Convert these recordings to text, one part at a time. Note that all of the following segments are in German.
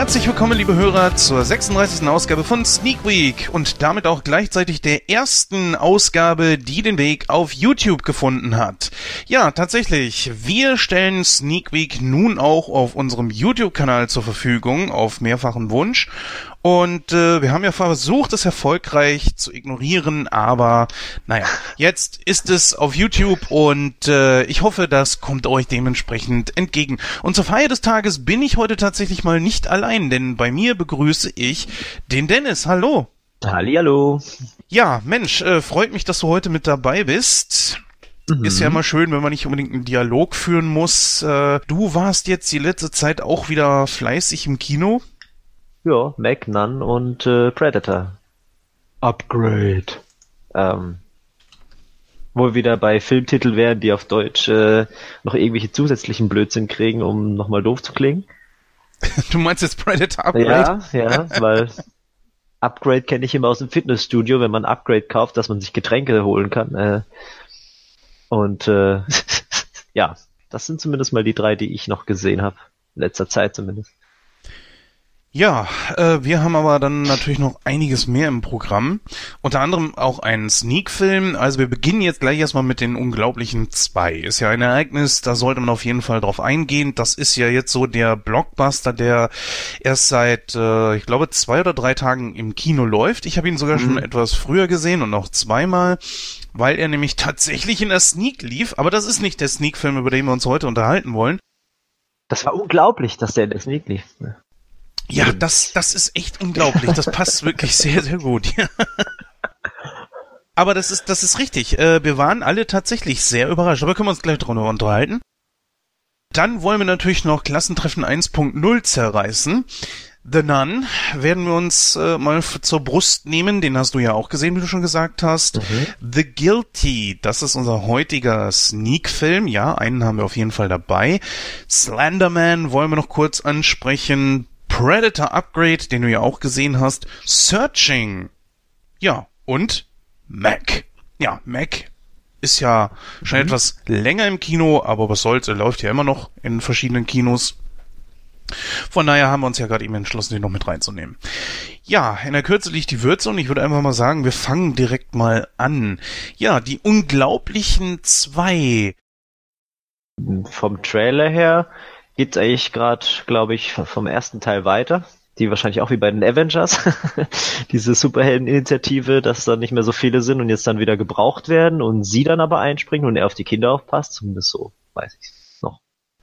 Herzlich willkommen, liebe Hörer, zur 36. Ausgabe von Sneak Week und damit auch gleichzeitig der ersten Ausgabe, die den Weg auf YouTube gefunden hat. Ja, tatsächlich, wir stellen Sneak Week nun auch auf unserem YouTube-Kanal zur Verfügung, auf mehrfachen Wunsch. Und äh, wir haben ja versucht, es erfolgreich zu ignorieren, aber naja, jetzt ist es auf YouTube und äh, ich hoffe, das kommt euch dementsprechend entgegen. Und zur Feier des Tages bin ich heute tatsächlich mal nicht allein, denn bei mir begrüße ich den Dennis. Hallo. Hallihallo. Ja, Mensch, äh, freut mich, dass du heute mit dabei bist. Mhm. Ist ja immer schön, wenn man nicht unbedingt einen Dialog führen muss. Äh, du warst jetzt die letzte Zeit auch wieder fleißig im Kino. Ja, Mac, Nun und äh, Predator. Upgrade. Ähm, wo wir wieder bei Filmtitel wären, die auf Deutsch äh, noch irgendwelche zusätzlichen Blödsinn kriegen, um nochmal doof zu klingen. Du meinst jetzt Predator Upgrade? Ja, ja, weil Upgrade kenne ich immer aus dem Fitnessstudio, wenn man Upgrade kauft, dass man sich Getränke holen kann. Äh, und äh, ja, das sind zumindest mal die drei, die ich noch gesehen habe. In letzter Zeit zumindest. Ja, äh, wir haben aber dann natürlich noch einiges mehr im Programm. Unter anderem auch einen Sneak-Film. Also wir beginnen jetzt gleich erstmal mit den Unglaublichen zwei. Ist ja ein Ereignis, da sollte man auf jeden Fall drauf eingehen. Das ist ja jetzt so der Blockbuster, der erst seit, äh, ich glaube, zwei oder drei Tagen im Kino läuft. Ich habe ihn sogar mhm. schon etwas früher gesehen und noch zweimal weil er nämlich tatsächlich in der Sneak lief, aber das ist nicht der Sneak-Film, über den wir uns heute unterhalten wollen. Das war unglaublich, dass der in der Sneak lief. Ja, das, das ist echt unglaublich. Das passt wirklich sehr, sehr gut. Ja. Aber das ist, das ist richtig. Äh, wir waren alle tatsächlich sehr überrascht. Aber können wir uns gleich drüber unterhalten. Dann wollen wir natürlich noch Klassentreffen 1.0 zerreißen. The Nun werden wir uns äh, mal zur Brust nehmen. Den hast du ja auch gesehen, wie du schon gesagt hast. Mhm. The Guilty, das ist unser heutiger Sneak-Film. Ja, einen haben wir auf jeden Fall dabei. Slenderman wollen wir noch kurz ansprechen. Predator Upgrade, den du ja auch gesehen hast, Searching. Ja, und Mac. Ja, Mac ist ja schon mhm. etwas länger im Kino, aber was soll's, er läuft ja immer noch in verschiedenen Kinos. Von daher haben wir uns ja gerade eben entschlossen, den noch mit reinzunehmen. Ja, in der Kürze liegt die Würze und ich würde einfach mal sagen, wir fangen direkt mal an. Ja, die unglaublichen zwei. Vom Trailer her geht's eigentlich gerade, glaube ich, vom ersten Teil weiter. Die wahrscheinlich auch wie bei den Avengers. Diese Superhelden-Initiative, dass da nicht mehr so viele sind und jetzt dann wieder gebraucht werden und sie dann aber einspringen und er auf die Kinder aufpasst. Zumindest so, weiß ich noch.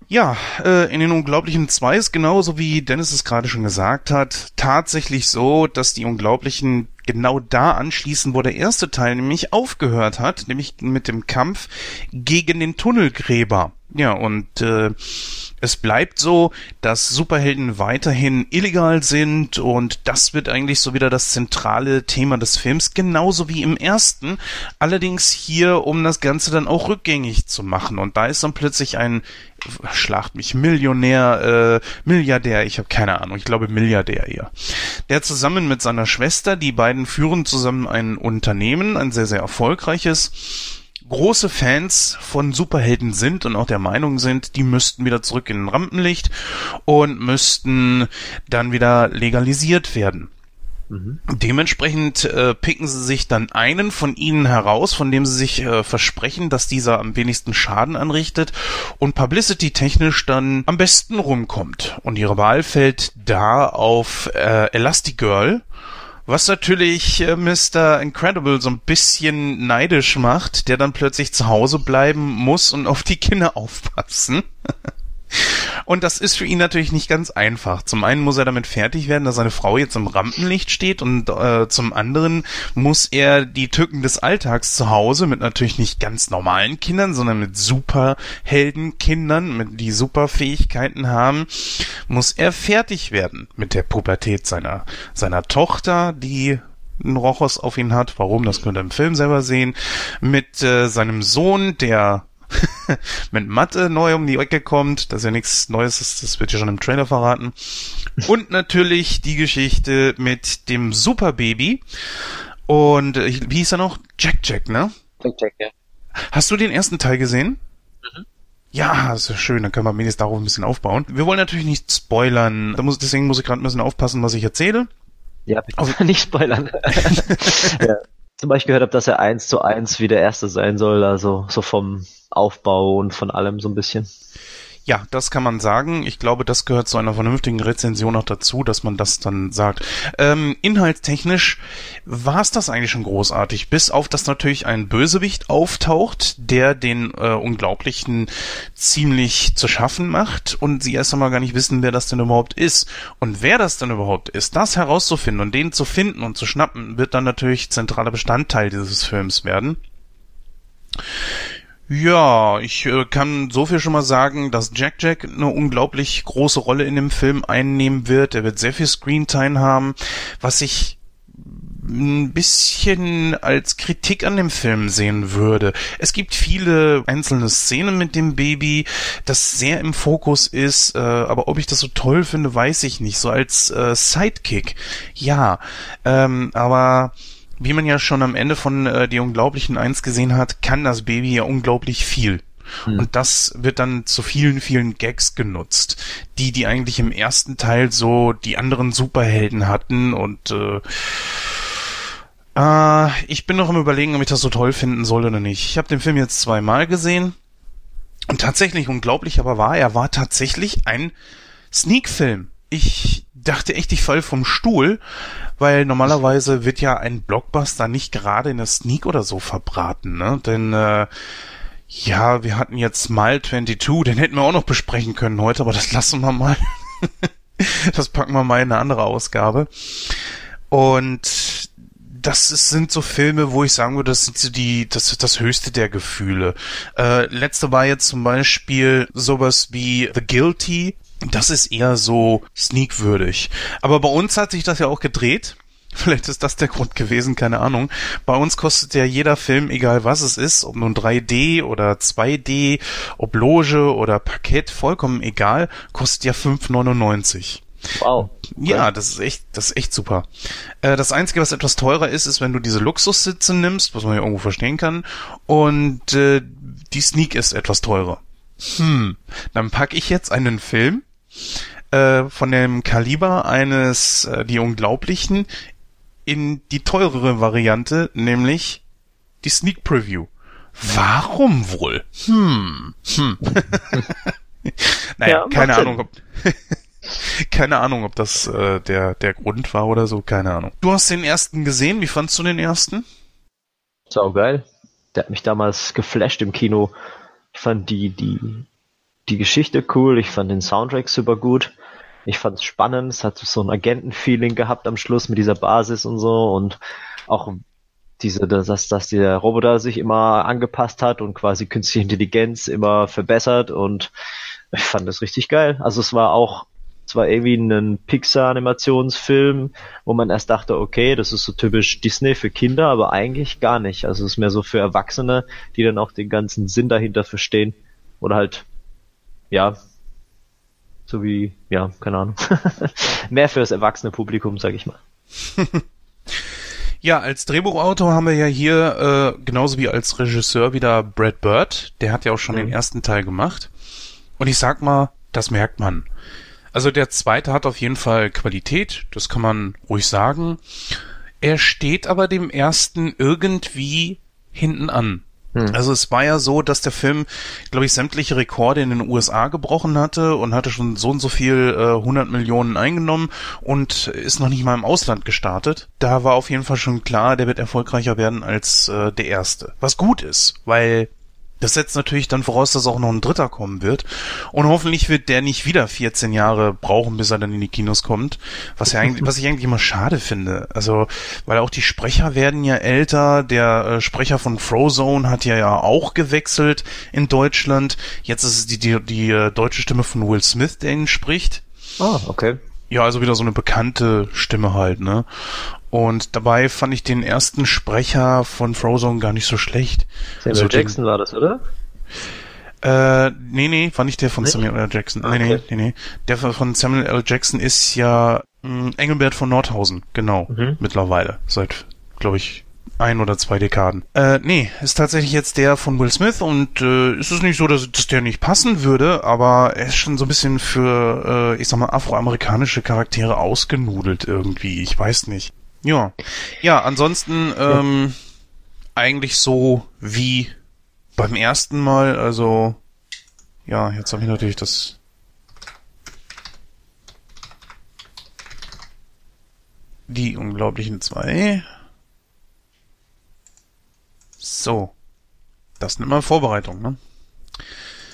Ja, äh, in den Unglaublichen 2 ist genauso wie Dennis es gerade schon gesagt hat, tatsächlich so, dass die Unglaublichen genau da anschließen, wo der erste Teil nämlich aufgehört hat, nämlich mit dem Kampf gegen den Tunnelgräber. Ja, und äh, es bleibt so, dass Superhelden weiterhin illegal sind und das wird eigentlich so wieder das zentrale Thema des Films, genauso wie im ersten. Allerdings hier, um das Ganze dann auch rückgängig zu machen. Und da ist dann plötzlich ein schlacht mich Millionär, äh, Milliardär, ich habe keine Ahnung, ich glaube Milliardär eher. Der zusammen mit seiner Schwester, die beiden führen zusammen ein Unternehmen, ein sehr, sehr erfolgreiches große Fans von Superhelden sind und auch der Meinung sind, die müssten wieder zurück in Rampenlicht und müssten dann wieder legalisiert werden. Mhm. Dementsprechend äh, picken sie sich dann einen von ihnen heraus, von dem sie sich äh, versprechen, dass dieser am wenigsten Schaden anrichtet und publicity-technisch dann am besten rumkommt. Und ihre Wahl fällt da auf äh, Elastigirl, was natürlich äh, Mr. Incredible so ein bisschen neidisch macht, der dann plötzlich zu Hause bleiben muss und auf die Kinder aufpassen. Und das ist für ihn natürlich nicht ganz einfach. Zum einen muss er damit fertig werden, dass seine Frau jetzt im Rampenlicht steht und äh, zum anderen muss er die Tücken des Alltags zu Hause mit natürlich nicht ganz normalen Kindern, sondern mit Superheldenkindern, mit die Superfähigkeiten haben, muss er fertig werden mit der Pubertät seiner seiner Tochter, die einen Rochos auf ihn hat. Warum? Das könnt ihr im Film selber sehen. Mit äh, seinem Sohn, der mit Mathe neu um die Ecke kommt, das ist ja nichts Neues ist, das wird ja schon im Trailer verraten. Und natürlich die Geschichte mit dem Superbaby. Und äh, wie hieß er noch? Jack Jack, ne? Jack Jack, ja. Hast du den ersten Teil gesehen? Mhm. Ja, ist schön, dann können wir wenigstens darauf ein bisschen aufbauen. Wir wollen natürlich nicht spoilern, muss, deswegen muss ich gerade ein bisschen aufpassen, was ich erzähle. Ja, bitte also, nicht spoilern. ja. Zum Beispiel gehört habe, dass er eins zu eins wie der erste sein soll, also so vom Aufbau und von allem so ein bisschen. Ja, das kann man sagen. Ich glaube, das gehört zu einer vernünftigen Rezension noch dazu, dass man das dann sagt. Ähm, inhaltstechnisch war es das eigentlich schon großartig, bis auf dass natürlich ein Bösewicht auftaucht, der den äh, Unglaublichen ziemlich zu schaffen macht und sie erst einmal gar nicht wissen, wer das denn überhaupt ist. Und wer das denn überhaupt ist, das herauszufinden und den zu finden und zu schnappen, wird dann natürlich zentraler Bestandteil dieses Films werden. Ja, ich äh, kann so viel schon mal sagen, dass Jack Jack eine unglaublich große Rolle in dem Film einnehmen wird. Er wird sehr viel Screentime haben, was ich ein bisschen als Kritik an dem Film sehen würde. Es gibt viele einzelne Szenen mit dem Baby, das sehr im Fokus ist, äh, aber ob ich das so toll finde, weiß ich nicht. So als äh, Sidekick, ja, ähm, aber wie man ja schon am Ende von äh, Die Unglaublichen eins gesehen hat, kann das Baby ja unglaublich viel. Hm. Und das wird dann zu vielen, vielen Gags genutzt, die, die eigentlich im ersten Teil so die anderen Superhelden hatten und äh, äh, ich bin noch im Überlegen, ob ich das so toll finden soll oder nicht. Ich habe den Film jetzt zweimal gesehen und tatsächlich unglaublich aber war, er war tatsächlich ein Sneak-Film. Ich dachte echt, ich fall vom Stuhl, weil normalerweise wird ja ein Blockbuster nicht gerade in der Sneak oder so verbraten, ne? Denn äh, ja, wir hatten jetzt Mile 22, den hätten wir auch noch besprechen können heute, aber das lassen wir mal. das packen wir mal in eine andere Ausgabe. Und das ist, sind so Filme, wo ich sagen würde, das sind so die, das das höchste der Gefühle. Äh, letzte war jetzt zum Beispiel sowas wie The Guilty das ist eher so sneakwürdig. Aber bei uns hat sich das ja auch gedreht. Vielleicht ist das der Grund gewesen, keine Ahnung. Bei uns kostet ja jeder Film, egal was es ist, ob nun 3D oder 2D, ob Loge oder Parkett, vollkommen egal, kostet ja 5,99. Wow. Ja, das ist echt, das ist echt super. Äh, das Einzige, was etwas teurer ist, ist, wenn du diese Luxussitze nimmst, was man ja irgendwo verstehen kann, und äh, die Sneak ist etwas teurer. Hm, dann packe ich jetzt einen Film, äh, von dem Kaliber eines äh, Die Unglaublichen in die teurere Variante, nämlich die Sneak Preview. Warum wohl? Hm. hm. naja, ja, keine Ahnung, ob keine Ahnung, ob das äh, der der Grund war oder so, keine Ahnung. Du hast den ersten gesehen, wie fandst du den ersten? Sau geil. Der hat mich damals geflasht im Kino. Ich fand die die die Geschichte cool, ich fand den Soundtrack super gut. Ich fand es spannend, es hat so ein Agentenfeeling gehabt am Schluss mit dieser Basis und so und auch diese, dass, dass der Roboter sich immer angepasst hat und quasi künstliche Intelligenz immer verbessert und ich fand das richtig geil. Also es war auch, es war irgendwie ein Pixar-Animationsfilm, wo man erst dachte, okay, das ist so typisch Disney für Kinder, aber eigentlich gar nicht. Also es ist mehr so für Erwachsene, die dann auch den ganzen Sinn dahinter verstehen oder halt ja, so wie, ja, keine Ahnung. Mehr fürs erwachsene Publikum, sag ich mal. ja, als Drehbuchautor haben wir ja hier, äh, genauso wie als Regisseur wieder Brad Bird. Der hat ja auch schon mhm. den ersten Teil gemacht. Und ich sag mal, das merkt man. Also der zweite hat auf jeden Fall Qualität, das kann man ruhig sagen. Er steht aber dem ersten irgendwie hinten an. Hm. Also es war ja so, dass der Film, glaube ich, sämtliche Rekorde in den USA gebrochen hatte und hatte schon so und so viel äh, 100 Millionen eingenommen und ist noch nicht mal im Ausland gestartet. Da war auf jeden Fall schon klar, der wird erfolgreicher werden als äh, der erste. Was gut ist, weil das setzt natürlich dann voraus, dass auch noch ein dritter kommen wird. Und hoffentlich wird der nicht wieder 14 Jahre brauchen, bis er dann in die Kinos kommt. Was ja eigentlich, was ich eigentlich immer schade finde. Also, weil auch die Sprecher werden ja älter. Der äh, Sprecher von Frozone hat ja, ja auch gewechselt in Deutschland. Jetzt ist es die, die, die äh, deutsche Stimme von Will Smith, der ihn spricht. Ah, okay. Ja, also wieder so eine bekannte Stimme halt, ne? Und dabei fand ich den ersten Sprecher von Frozone gar nicht so schlecht. Samuel also Jackson den, war das, oder? Äh, nee, nee, war nicht der von nicht? Samuel L. Jackson. Ah, okay. Nee, nee, nee. Der von Samuel L. Jackson ist ja mh, hm, Engelbert von Nordhausen, genau, mhm. mittlerweile. Seit, glaube ich, ein oder zwei Dekaden. Äh, nee, ist tatsächlich jetzt der von Will Smith und äh, ist es nicht so, dass, dass der nicht passen würde, aber er ist schon so ein bisschen für, äh, ich sag mal, afroamerikanische Charaktere ausgenudelt irgendwie. Ich weiß nicht. Ja. Ja, ansonsten ähm, eigentlich so wie beim ersten Mal, also ja, jetzt habe ich natürlich das die unglaublichen zwei. So. Das nennt man Vorbereitung, ne?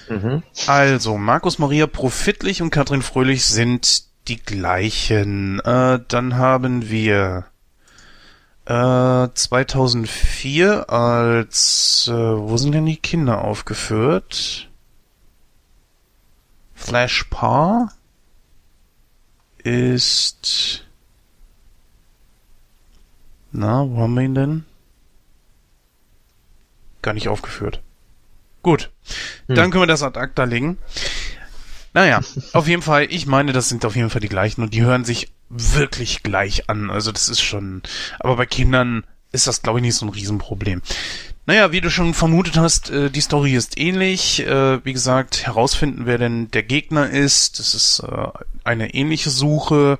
Mhm. Also, Markus Maria Profitlich und Katrin Fröhlich sind die gleichen. Äh, dann haben wir äh, 2004 als, äh, wo sind denn die Kinder aufgeführt? Flash Parr ist, na, wo haben wir ihn denn? Gar nicht aufgeführt. Gut, Hm. dann können wir das ad acta legen. Naja, auf jeden Fall, ich meine, das sind auf jeden Fall die gleichen und die hören sich wirklich gleich an. Also das ist schon, aber bei Kindern ist das, glaube ich, nicht so ein Riesenproblem. Naja, wie du schon vermutet hast, äh, die Story ist ähnlich. Äh, wie gesagt, herausfinden, wer denn der Gegner ist. Das ist äh, eine ähnliche Suche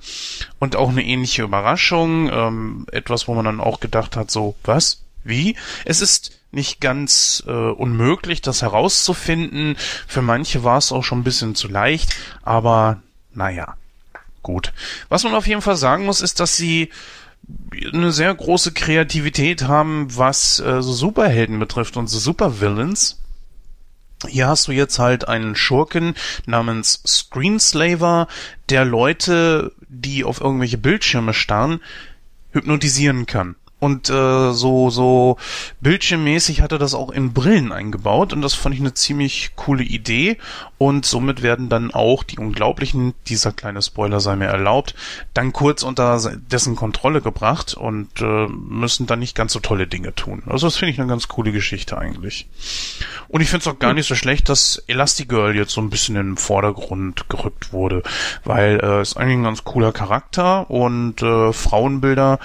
und auch eine ähnliche Überraschung. Ähm, etwas, wo man dann auch gedacht hat, so, was? Wie? Es ist nicht ganz äh, unmöglich, das herauszufinden. Für manche war es auch schon ein bisschen zu leicht, aber naja, gut. Was man auf jeden Fall sagen muss, ist, dass sie eine sehr große Kreativität haben, was äh, so Superhelden betrifft und so Supervillains. Hier hast du jetzt halt einen Schurken namens Screenslaver, der Leute, die auf irgendwelche Bildschirme starren, hypnotisieren kann. Und äh, so so bildschirmmäßig er das auch in Brillen eingebaut und das fand ich eine ziemlich coole Idee und somit werden dann auch die Unglaublichen, dieser kleine Spoiler sei mir erlaubt, dann kurz unter dessen Kontrolle gebracht und äh, müssen dann nicht ganz so tolle Dinge tun. Also das finde ich eine ganz coole Geschichte eigentlich. Und ich finde es auch gar nicht so schlecht, dass Elastigirl jetzt so ein bisschen in den Vordergrund gerückt wurde, weil äh, ist eigentlich ein ganz cooler Charakter und äh, Frauenbilder,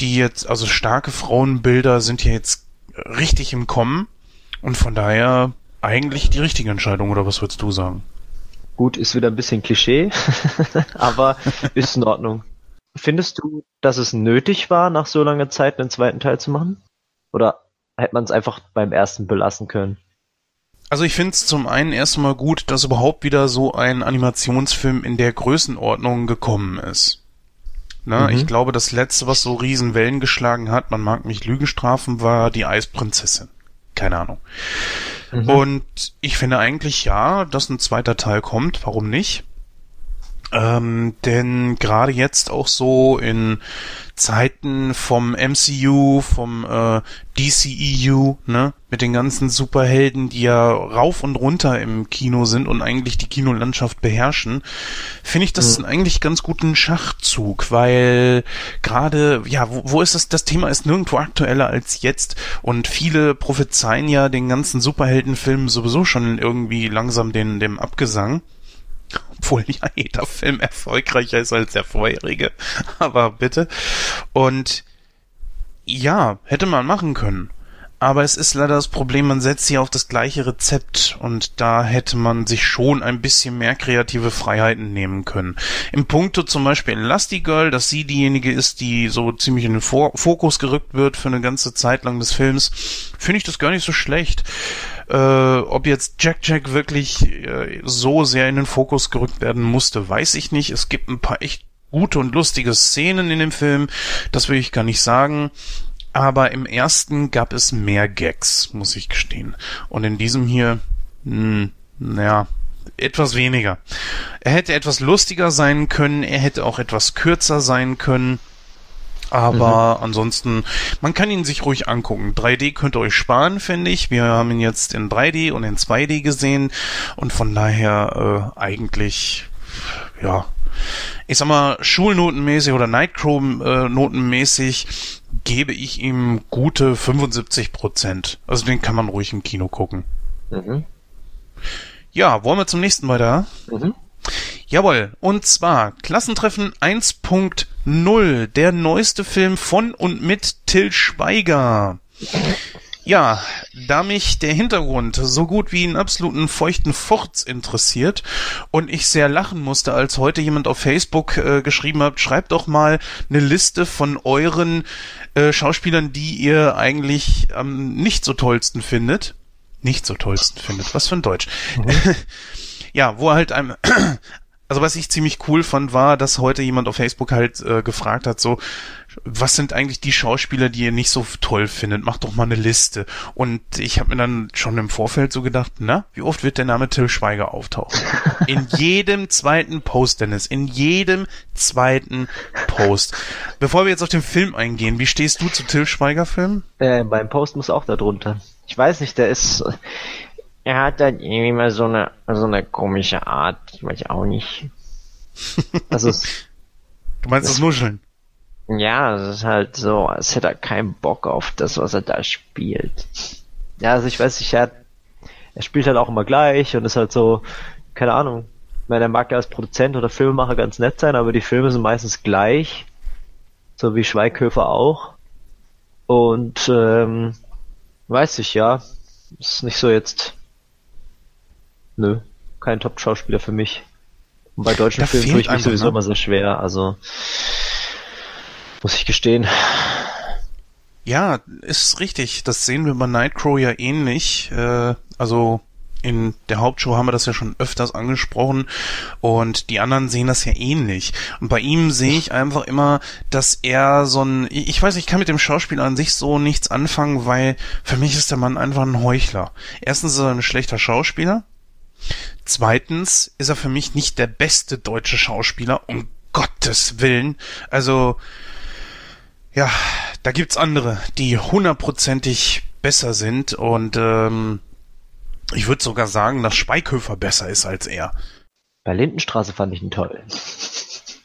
die jetzt, also starke Frauenbilder sind ja jetzt richtig im Kommen und von daher eigentlich die richtige Entscheidung, oder was würdest du sagen? Gut, ist wieder ein bisschen Klischee, aber ist in Ordnung. Findest du, dass es nötig war, nach so langer Zeit einen zweiten Teil zu machen? Oder hätte man es einfach beim ersten belassen können? Also ich finde es zum einen erstmal gut, dass überhaupt wieder so ein Animationsfilm in der Größenordnung gekommen ist. Na, Mhm. Ich glaube, das letzte, was so riesen Wellen geschlagen hat, man mag mich Lügen strafen, war die Eisprinzessin. Keine Ahnung. Mhm. Und ich finde eigentlich ja, dass ein zweiter Teil kommt. Warum nicht? Ähm, denn gerade jetzt auch so in Zeiten vom MCU, vom äh, DCEU, ne, mit den ganzen Superhelden, die ja rauf und runter im Kino sind und eigentlich die Kinolandschaft beherrschen, finde ich das Mhm. eigentlich ganz guten Schachzug, weil gerade, ja, wo, wo ist das, das Thema ist nirgendwo aktueller als jetzt und viele prophezeien ja den ganzen Superheldenfilmen sowieso schon irgendwie langsam den, dem Abgesang. Obwohl ja jeder Film erfolgreicher ist als der vorherige. Aber bitte. Und ja, hätte man machen können. Aber es ist leider das Problem, man setzt hier auf das gleiche Rezept und da hätte man sich schon ein bisschen mehr kreative Freiheiten nehmen können. Im Punkto zum Beispiel Elastigirl, dass sie diejenige ist, die so ziemlich in den Fokus gerückt wird für eine ganze Zeit lang des Films, finde ich das gar nicht so schlecht. Äh, ob jetzt Jack Jack wirklich äh, so sehr in den Fokus gerückt werden musste, weiß ich nicht. Es gibt ein paar echt gute und lustige Szenen in dem Film, das will ich gar nicht sagen. Aber im ersten gab es mehr Gags, muss ich gestehen. Und in diesem hier, mh, naja, etwas weniger. Er hätte etwas lustiger sein können, er hätte auch etwas kürzer sein können. Aber ansonsten, man kann ihn sich ruhig angucken. 3D könnt ihr euch sparen, finde ich. Wir haben ihn jetzt in 3D und in 2D gesehen. Und von daher äh, eigentlich, ja, ich sag mal, schulnotenmäßig oder Nightcrow-notenmäßig gebe ich ihm gute 75 Prozent. Also den kann man ruhig im Kino gucken. Mhm. Ja, wollen wir zum nächsten weiter? Mhm. Jawohl, und zwar Klassentreffen 1.0, der neueste Film von und mit Till Schweiger. Ja, da mich der Hintergrund so gut wie einen absoluten feuchten Furz interessiert und ich sehr lachen musste, als heute jemand auf Facebook äh, geschrieben hat, schreibt doch mal eine Liste von euren äh, Schauspielern, die ihr eigentlich am nicht so tollsten findet. Nicht so tollsten findet. Was für ein Deutsch. Mhm. ja, wo halt einem also was ich ziemlich cool fand, war, dass heute jemand auf Facebook halt äh, gefragt hat, so, was sind eigentlich die Schauspieler, die ihr nicht so toll findet? Macht doch mal eine Liste. Und ich habe mir dann schon im Vorfeld so gedacht, na, wie oft wird der Name Till Schweiger auftauchen? In jedem zweiten Post, Dennis, in jedem zweiten Post. Bevor wir jetzt auf den Film eingehen, wie stehst du zu Till Schweiger Filmen? Äh, beim Post muss auch da drunter. Ich weiß nicht, der ist, er hat dann irgendwie mal so eine, so eine komische Art, ich weiß auch nicht. Also es, Du meinst das, das Nuscheln? Ja, es ist halt so, als hätte er keinen Bock auf das, was er da spielt. Ja, also ich weiß nicht, er, er spielt halt auch immer gleich und ist halt so, keine Ahnung. Ich meine, er mag ja als Produzent oder Filmemacher ganz nett sein, aber die Filme sind meistens gleich. So wie Schweighöfer auch. Und ähm, weiß ich ja. Ist nicht so jetzt nö, kein Top-Schauspieler für mich. Und bei deutschen da Filmen tue ich mich sowieso ne? immer sehr schwer, also muss ich gestehen. Ja, ist richtig. Das sehen wir bei Nightcrow ja ähnlich. Äh, also in der Hauptshow haben wir das ja schon öfters angesprochen und die anderen sehen das ja ähnlich. Und bei ihm sehe ich einfach immer, dass er so ein, ich weiß, ich kann mit dem Schauspiel an sich so nichts anfangen, weil für mich ist der Mann einfach ein Heuchler. Erstens ist er ein schlechter Schauspieler. Zweitens ist er für mich nicht der beste deutsche Schauspieler, um Gottes Willen. Also, ja, da gibt's andere, die hundertprozentig besser sind und ähm, ich würde sogar sagen, dass Speikhöfer besser ist als er. Bei Lindenstraße fand ich ihn toll.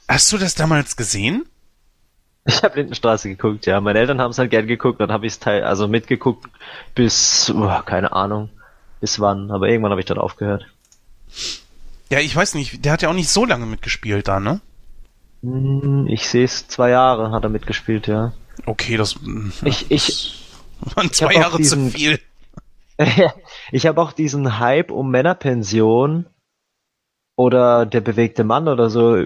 Hast du das damals gesehen? Ich habe Lindenstraße geguckt, ja. Meine Eltern haben es halt gern geguckt, dann habe ich es teil also mitgeguckt bis, oh, keine Ahnung, bis wann, aber irgendwann habe ich dann aufgehört. Ja, ich weiß nicht, der hat ja auch nicht so lange mitgespielt da, ne? Hm, ich sehe es, zwei Jahre hat er mitgespielt, ja. Okay, das. Ich, ich. waren zwei Jahre diesen, zu viel. ich habe auch diesen Hype um Männerpension oder der bewegte Mann oder so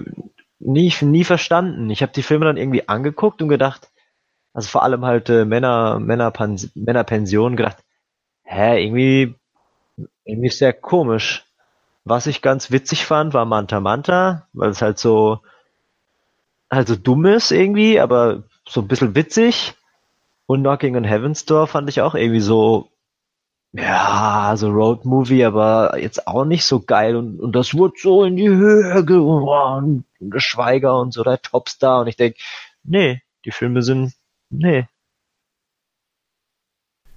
nie, nie verstanden. Ich habe die Filme dann irgendwie angeguckt und gedacht, also vor allem halt äh, Männer, Männerpens Männerpension gedacht, hä, irgendwie, irgendwie sehr komisch. Was ich ganz witzig fand, war Manta Manta, weil es halt so, halt so dumm ist irgendwie, aber so ein bisschen witzig. Und Knocking on Heaven's Door fand ich auch irgendwie so, ja, so Road Movie, aber jetzt auch nicht so geil. Und, und das wurde so in die Höhe gehoben. Und der Schweiger und so, der Topstar. Und ich denk, nee, die Filme sind, nee.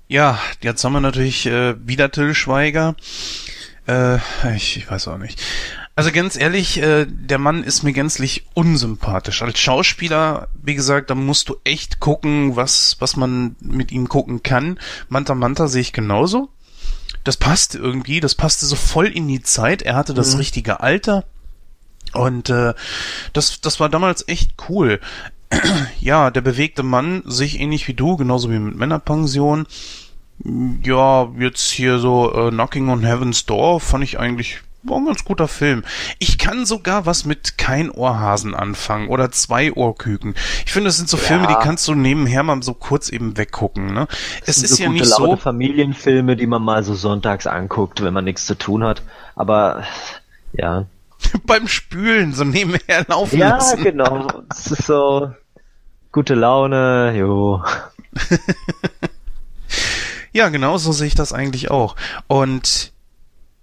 Ja, jetzt haben wir natürlich äh, wieder Till Schweiger. Äh, ich, ich weiß auch nicht. Also ganz ehrlich, äh, der Mann ist mir gänzlich unsympathisch. Als Schauspieler, wie gesagt, da musst du echt gucken, was, was man mit ihm gucken kann. Manta Manta sehe ich genauso. Das passt irgendwie, das passte so voll in die Zeit. Er hatte das mhm. richtige Alter. Und äh, das, das war damals echt cool. ja, der bewegte Mann, sich ähnlich wie du, genauso wie mit Männerpension. Ja, jetzt hier so äh, Knocking on Heaven's Door fand ich eigentlich war ein ganz guter Film. Ich kann sogar was mit kein Ohrhasen anfangen oder zwei Ohrküken. Ich finde, das sind so ja. Filme, die kannst du nebenher mal so kurz eben weggucken. Ne? Es ist so ja nicht so Familienfilme, die man mal so sonntags anguckt, wenn man nichts zu tun hat. Aber ja. Beim Spülen so nebenher laufen ja, lassen. Ja, genau. Es ist so gute Laune, jo. Ja, genau so sehe ich das eigentlich auch. Und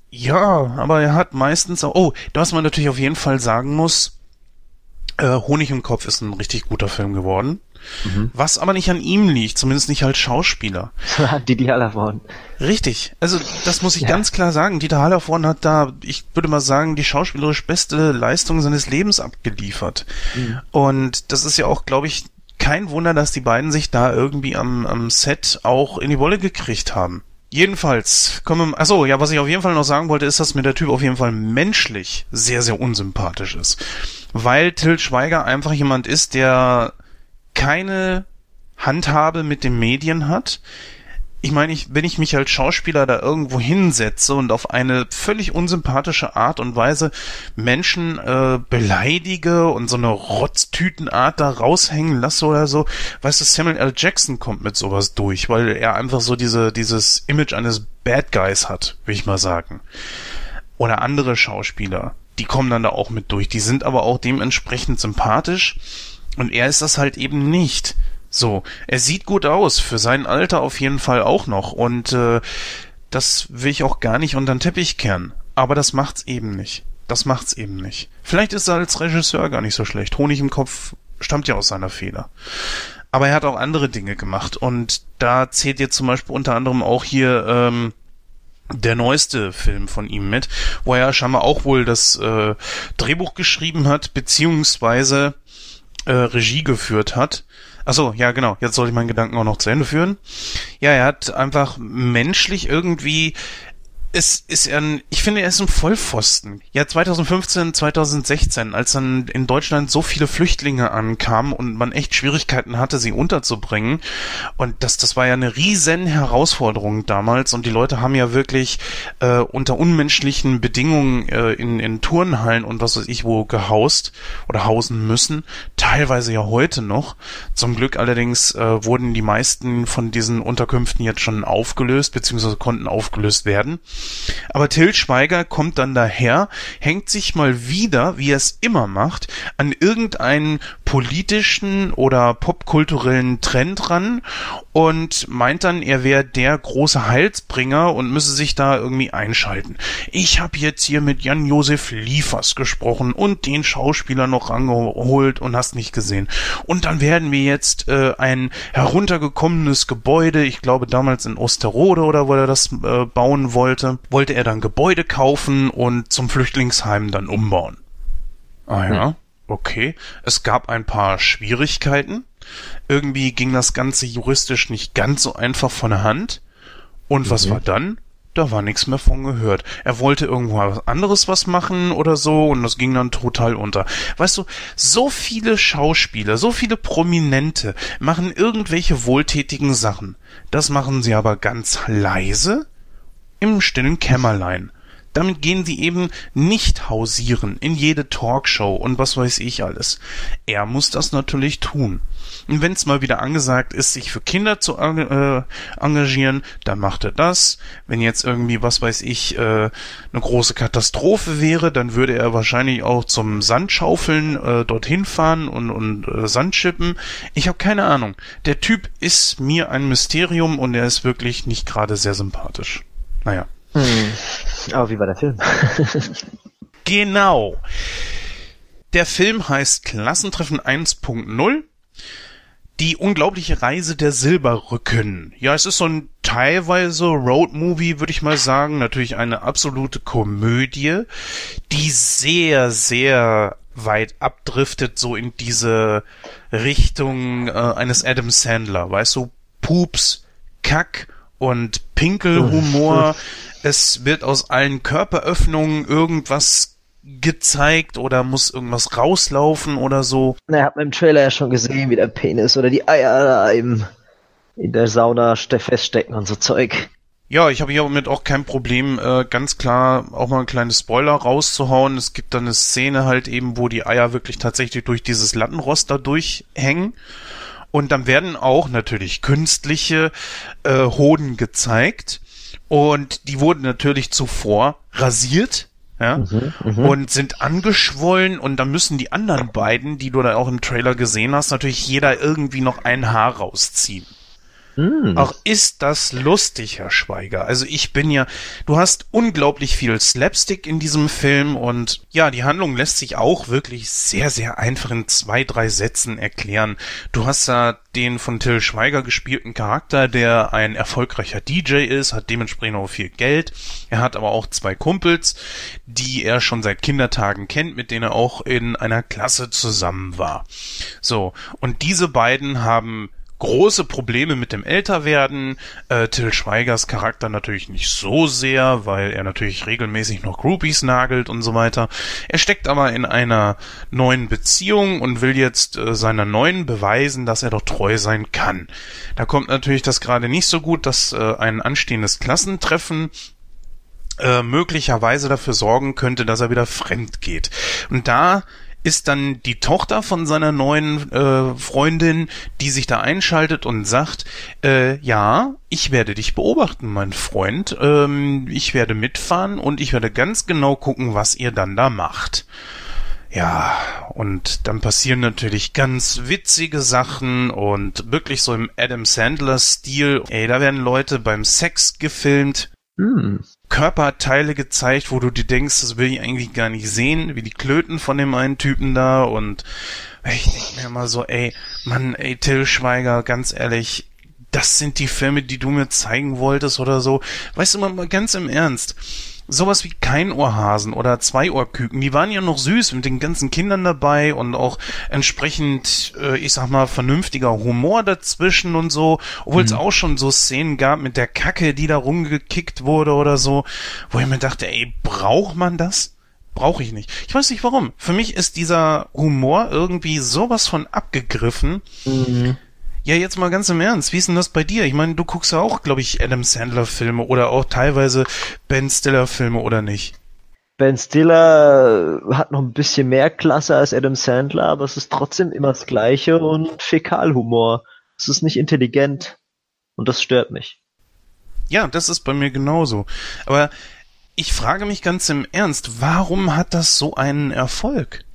ja, aber er hat meistens auch, oh, was man natürlich auf jeden Fall sagen muss, äh, Honig im Kopf ist ein richtig guter Film geworden. Mhm. Was aber nicht an ihm liegt, zumindest nicht als Schauspieler. Didi Hallervorden. Richtig. Also, das muss ich ja. ganz klar sagen. Dieter Hallervorden hat da, ich würde mal sagen, die schauspielerisch beste Leistung seines Lebens abgeliefert. Mhm. Und das ist ja auch, glaube ich, kein Wunder, dass die beiden sich da irgendwie am, am Set auch in die Wolle gekriegt haben. Jedenfalls, kommen, achso, ja, was ich auf jeden Fall noch sagen wollte, ist, dass mir der Typ auf jeden Fall menschlich sehr, sehr unsympathisch ist. Weil Till Schweiger einfach jemand ist, der keine Handhabe mit den Medien hat, ich meine, ich, wenn ich mich als Schauspieler da irgendwo hinsetze und auf eine völlig unsympathische Art und Weise Menschen äh, beleidige und so eine Rotztütenart da raushängen lasse oder so, weißt du, Samuel L. Jackson kommt mit sowas durch, weil er einfach so diese, dieses Image eines Bad Guys hat, will ich mal sagen. Oder andere Schauspieler, die kommen dann da auch mit durch, die sind aber auch dementsprechend sympathisch und er ist das halt eben nicht. So, er sieht gut aus, für sein Alter auf jeden Fall auch noch. Und äh, das will ich auch gar nicht unter den Teppich kehren. Aber das macht's eben nicht. Das macht's eben nicht. Vielleicht ist er als Regisseur gar nicht so schlecht. Honig im Kopf stammt ja aus seiner Fehler. Aber er hat auch andere Dinge gemacht. Und da zählt jetzt zum Beispiel unter anderem auch hier ähm, der neueste Film von ihm mit, wo er scheinbar auch wohl das äh, Drehbuch geschrieben hat, beziehungsweise äh, Regie geführt hat. Achso, ja genau, jetzt soll ich meinen Gedanken auch noch zu Ende führen. Ja, er hat einfach menschlich irgendwie ist, ist ein, ich finde, er ist ein Vollpfosten. Ja, 2015, 2016, als dann in Deutschland so viele Flüchtlinge ankamen und man echt Schwierigkeiten hatte, sie unterzubringen. Und das, das war ja eine riesen Herausforderung damals. Und die Leute haben ja wirklich äh, unter unmenschlichen Bedingungen äh, in, in Turnhallen und was weiß ich wo gehaust oder hausen müssen. Teilweise ja heute noch. Zum Glück allerdings äh, wurden die meisten von diesen Unterkünften jetzt schon aufgelöst, beziehungsweise konnten aufgelöst werden. Aber Till Schweiger kommt dann daher, hängt sich mal wieder, wie er es immer macht, an irgendeinen politischen oder popkulturellen Trend ran und meint dann, er wäre der große Heilsbringer und müsse sich da irgendwie einschalten. Ich habe jetzt hier mit Jan-Josef Liefers gesprochen und den Schauspieler noch rangeholt und hast nicht gesehen. Und dann werden wir jetzt äh, ein heruntergekommenes Gebäude, ich glaube damals in Osterode oder wo er das äh, bauen wollte, wollte er dann Gebäude kaufen und zum Flüchtlingsheim dann umbauen. Ah ja, okay. Es gab ein paar Schwierigkeiten. Irgendwie ging das Ganze juristisch nicht ganz so einfach von der Hand. Und was Mhm. war dann? Da war nichts mehr von gehört. Er wollte irgendwo was anderes was machen oder so und das ging dann total unter. Weißt du, so viele Schauspieler, so viele Prominente machen irgendwelche wohltätigen Sachen. Das machen sie aber ganz leise im stillen Kämmerlein. Damit gehen sie eben nicht hausieren in jede Talkshow und was weiß ich alles. Er muss das natürlich tun. Und wenn es mal wieder angesagt ist, sich für Kinder zu äh, engagieren, dann macht er das. Wenn jetzt irgendwie, was weiß ich, äh, eine große Katastrophe wäre, dann würde er wahrscheinlich auch zum Sandschaufeln äh, dorthin fahren und, und äh, Sand schippen. Ich habe keine Ahnung. Der Typ ist mir ein Mysterium und er ist wirklich nicht gerade sehr sympathisch. Naja. Hm. Aber wie war der Film? Genau. Der Film heißt Klassentreffen 1.0. Die unglaubliche Reise der Silberrücken. Ja, es ist so ein teilweise Roadmovie, würde ich mal sagen. Natürlich eine absolute Komödie, die sehr, sehr weit abdriftet, so in diese Richtung äh, eines Adam Sandler. Weißt du, Pups, Kack und Pinkelhumor. es wird aus allen Körperöffnungen irgendwas gezeigt oder muss irgendwas rauslaufen oder so. Na, hat man im Trailer ja schon gesehen, wie der Penis oder die Eier da im, in der Sauna ste- feststecken und so Zeug. Ja, ich habe hier damit auch kein Problem, äh, ganz klar auch mal ein kleines Spoiler rauszuhauen. Es gibt dann eine Szene halt eben, wo die Eier wirklich tatsächlich durch dieses Lattenrost da durchhängen. Und dann werden auch natürlich künstliche äh, Hoden gezeigt. Und die wurden natürlich zuvor rasiert. Ja, und sind angeschwollen und dann müssen die anderen beiden, die du da auch im Trailer gesehen hast, natürlich jeder irgendwie noch ein Haar rausziehen. Hm. Auch ist das lustig, Herr Schweiger. Also ich bin ja, du hast unglaublich viel Slapstick in diesem Film und ja, die Handlung lässt sich auch wirklich sehr, sehr einfach in zwei, drei Sätzen erklären. Du hast da den von Till Schweiger gespielten Charakter, der ein erfolgreicher DJ ist, hat dementsprechend auch viel Geld. Er hat aber auch zwei Kumpels, die er schon seit Kindertagen kennt, mit denen er auch in einer Klasse zusammen war. So, und diese beiden haben große Probleme mit dem Älterwerden. Äh, Till Schweigers Charakter natürlich nicht so sehr, weil er natürlich regelmäßig noch Groupies nagelt und so weiter. Er steckt aber in einer neuen Beziehung und will jetzt äh, seiner neuen beweisen, dass er doch treu sein kann. Da kommt natürlich das gerade nicht so gut, dass äh, ein anstehendes Klassentreffen äh, möglicherweise dafür sorgen könnte, dass er wieder fremd geht. Und da ist dann die Tochter von seiner neuen äh, Freundin, die sich da einschaltet und sagt, äh, ja, ich werde dich beobachten, mein Freund, ähm, ich werde mitfahren und ich werde ganz genau gucken, was ihr dann da macht. Ja, und dann passieren natürlich ganz witzige Sachen und wirklich so im Adam Sandler Stil. Ey, da werden Leute beim Sex gefilmt. Hm. Körperteile gezeigt, wo du dir denkst, das will ich eigentlich gar nicht sehen, wie die Klöten von dem einen Typen da und ich denke mir immer so, ey, Mann, ey, Till Schweiger, ganz ehrlich, das sind die Filme, die du mir zeigen wolltest oder so. Weißt du mal ganz im Ernst, sowas wie kein Ohrhasen oder zwei Ohrküken, die waren ja noch süß mit den ganzen Kindern dabei und auch entsprechend, äh, ich sag mal, vernünftiger Humor dazwischen und so, obwohl es mhm. auch schon so Szenen gab mit der Kacke, die da rumgekickt wurde oder so, wo ich mir dachte, ey, braucht man das? Brauche ich nicht. Ich weiß nicht warum. Für mich ist dieser Humor irgendwie sowas von abgegriffen. Mhm ja, jetzt mal ganz im Ernst, wie ist denn das bei dir? Ich meine, du guckst ja auch, glaube ich, Adam Sandler Filme oder auch teilweise Ben Stiller Filme oder nicht? Ben Stiller hat noch ein bisschen mehr Klasse als Adam Sandler, aber es ist trotzdem immer das Gleiche und Fäkalhumor. Es ist nicht intelligent und das stört mich. Ja, das ist bei mir genauso. Aber ich frage mich ganz im Ernst, warum hat das so einen Erfolg?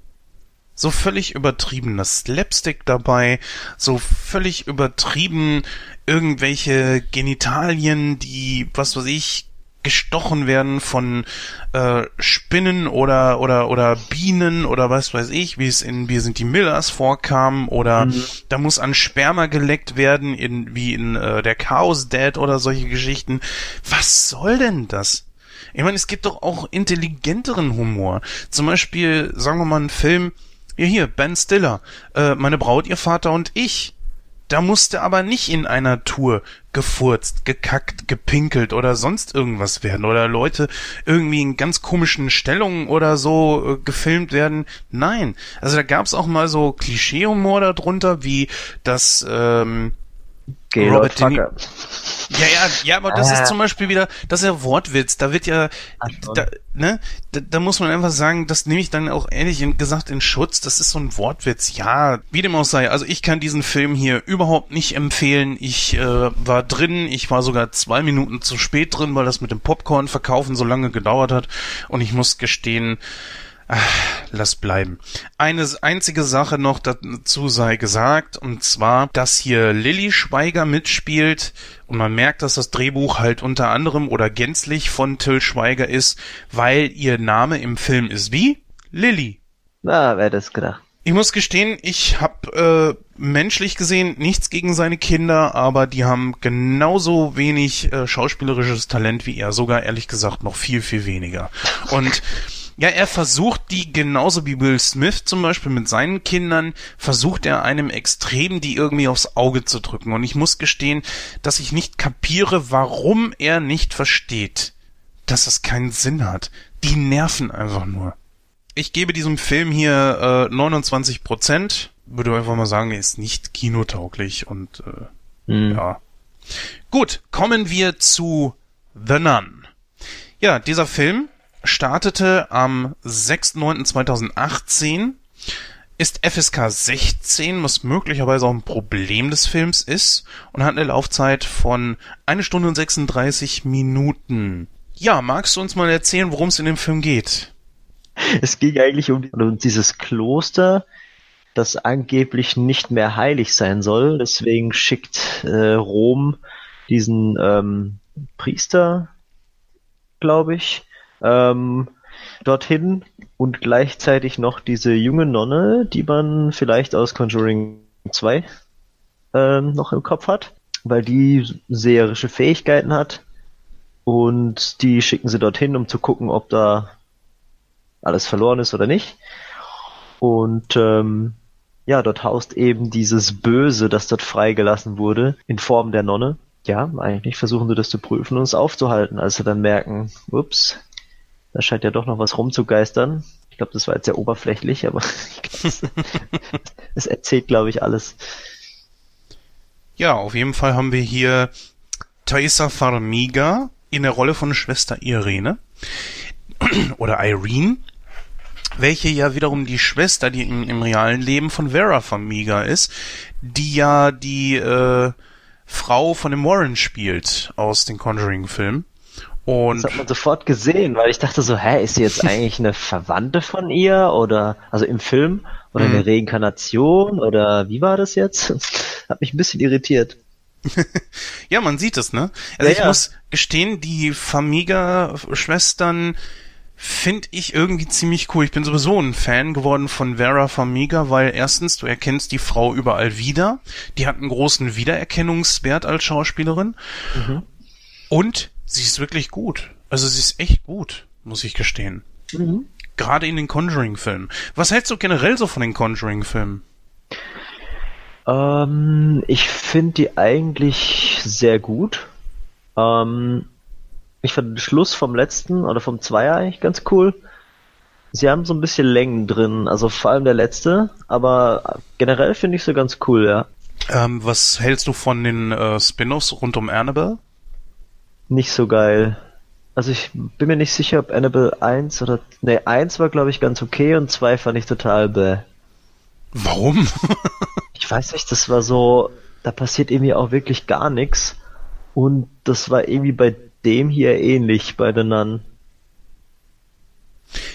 So völlig übertriebener Slapstick dabei, so völlig übertrieben irgendwelche Genitalien, die, was weiß ich, gestochen werden von äh, Spinnen oder oder oder Bienen oder was weiß ich, wie es in Wir sind die Millers vorkam oder mhm. da muss an Sperma geleckt werden in wie in äh, der Chaos Dead oder solche Geschichten. Was soll denn das? Ich meine, es gibt doch auch intelligenteren Humor. Zum Beispiel, sagen wir mal, einen Film, ja, hier, Ben Stiller. Äh, meine Braut, ihr Vater und ich. Da musste aber nicht in einer Tour gefurzt, gekackt, gepinkelt oder sonst irgendwas werden oder Leute irgendwie in ganz komischen Stellungen oder so äh, gefilmt werden. Nein. Also da gab's auch mal so Klischeehumor darunter, wie das ähm, Gay Robert. Ja, ja, ja, aber das ah. ist zum Beispiel wieder, das ist ja Wortwitz. Da wird ja, da, ne, da, da muss man einfach sagen, das nehme ich dann auch ehrlich gesagt in Schutz. Das ist so ein Wortwitz. Ja, wie dem auch sei. Also ich kann diesen Film hier überhaupt nicht empfehlen. Ich äh, war drin, ich war sogar zwei Minuten zu spät drin, weil das mit dem Popcorn verkaufen so lange gedauert hat. Und ich muss gestehen, lass bleiben. Eine einzige Sache noch dazu sei gesagt, und zwar, dass hier Lilly Schweiger mitspielt, und man merkt, dass das Drehbuch halt unter anderem oder gänzlich von Till Schweiger ist, weil ihr Name im Film ist wie? Lilly. Na, wer das gedacht. Ich muss gestehen, ich habe äh, menschlich gesehen nichts gegen seine Kinder, aber die haben genauso wenig äh, schauspielerisches Talent wie er, sogar ehrlich gesagt noch viel, viel weniger. Und ja, er versucht die genauso wie Will Smith zum Beispiel mit seinen Kindern, versucht er einem extrem die irgendwie aufs Auge zu drücken. Und ich muss gestehen, dass ich nicht kapiere, warum er nicht versteht, dass es keinen Sinn hat. Die nerven einfach nur. Ich gebe diesem Film hier äh, 29 Prozent. Würde einfach mal sagen, er ist nicht kinotauglich und äh, mhm. ja. Gut, kommen wir zu The Nun. Ja, dieser Film startete am 6.9.2018, ist FSK 16, was möglicherweise auch ein Problem des Films ist und hat eine Laufzeit von 1 Stunde und 36 Minuten. Ja, magst du uns mal erzählen, worum es in dem Film geht? Es ging eigentlich um, dieses Kloster, das angeblich nicht mehr heilig sein soll. Deswegen schickt äh, Rom diesen ähm, Priester, glaube ich, ähm, dorthin und gleichzeitig noch diese junge Nonne, die man vielleicht aus Conjuring 2 ähm, noch im Kopf hat, weil die seherische Fähigkeiten hat. Und die schicken sie dorthin, um zu gucken, ob da alles verloren ist oder nicht. Und ähm, ja, dort haust eben dieses Böse, das dort freigelassen wurde, in Form der Nonne. Ja, eigentlich versuchen sie das zu prüfen und es aufzuhalten, als sie dann merken, ups, da scheint ja doch noch was rumzugeistern. Ich glaube, das war jetzt sehr oberflächlich, aber es erzählt, glaube ich, alles. Ja, auf jeden Fall haben wir hier Thaisa Farmiga in der Rolle von Schwester Irene oder Irene, welche ja wiederum die Schwester, die im, im realen Leben von Vera Farmiga ist, die ja die äh, Frau von dem Warren spielt aus den Conjuring-Filmen. Und das hat man sofort gesehen, weil ich dachte so, hä, ist sie jetzt eigentlich eine Verwandte von ihr oder also im Film oder eine Mhm. Reinkarnation oder wie war das jetzt? Hat mich ein bisschen irritiert. ja, man sieht es, ne? Also Ja, ich ja. muss gestehen, die Famiga-Schwestern finde ich irgendwie ziemlich cool. Ich bin sowieso ein Fan geworden von Vera Famiga, weil erstens, du erkennst die Frau überall wieder. Die hat einen großen Wiedererkennungswert als Schauspielerin. Mhm. Und sie ist wirklich gut. Also sie ist echt gut, muss ich gestehen. Mhm. Gerade in den Conjuring-Filmen. Was hältst du generell so von den Conjuring-Filmen? Ähm, ich finde die eigentlich sehr gut. Ähm, ich fand den Schluss vom letzten oder vom Zweier eigentlich ganz cool. Sie haben so ein bisschen Längen drin, also vor allem der letzte, aber generell finde ich sie ganz cool, ja. Ähm, was hältst du von den äh, Spin-offs rund um Annabelle? Nicht so geil. Also ich bin mir nicht sicher, ob Annabelle 1 oder... Ne, 1 war glaube ich ganz okay und 2 fand ich total bäh. Warum? Ich weiß nicht, das war so... Da passiert irgendwie auch wirklich gar nichts. Und das war irgendwie bei dem hier ähnlich, bei den Nun.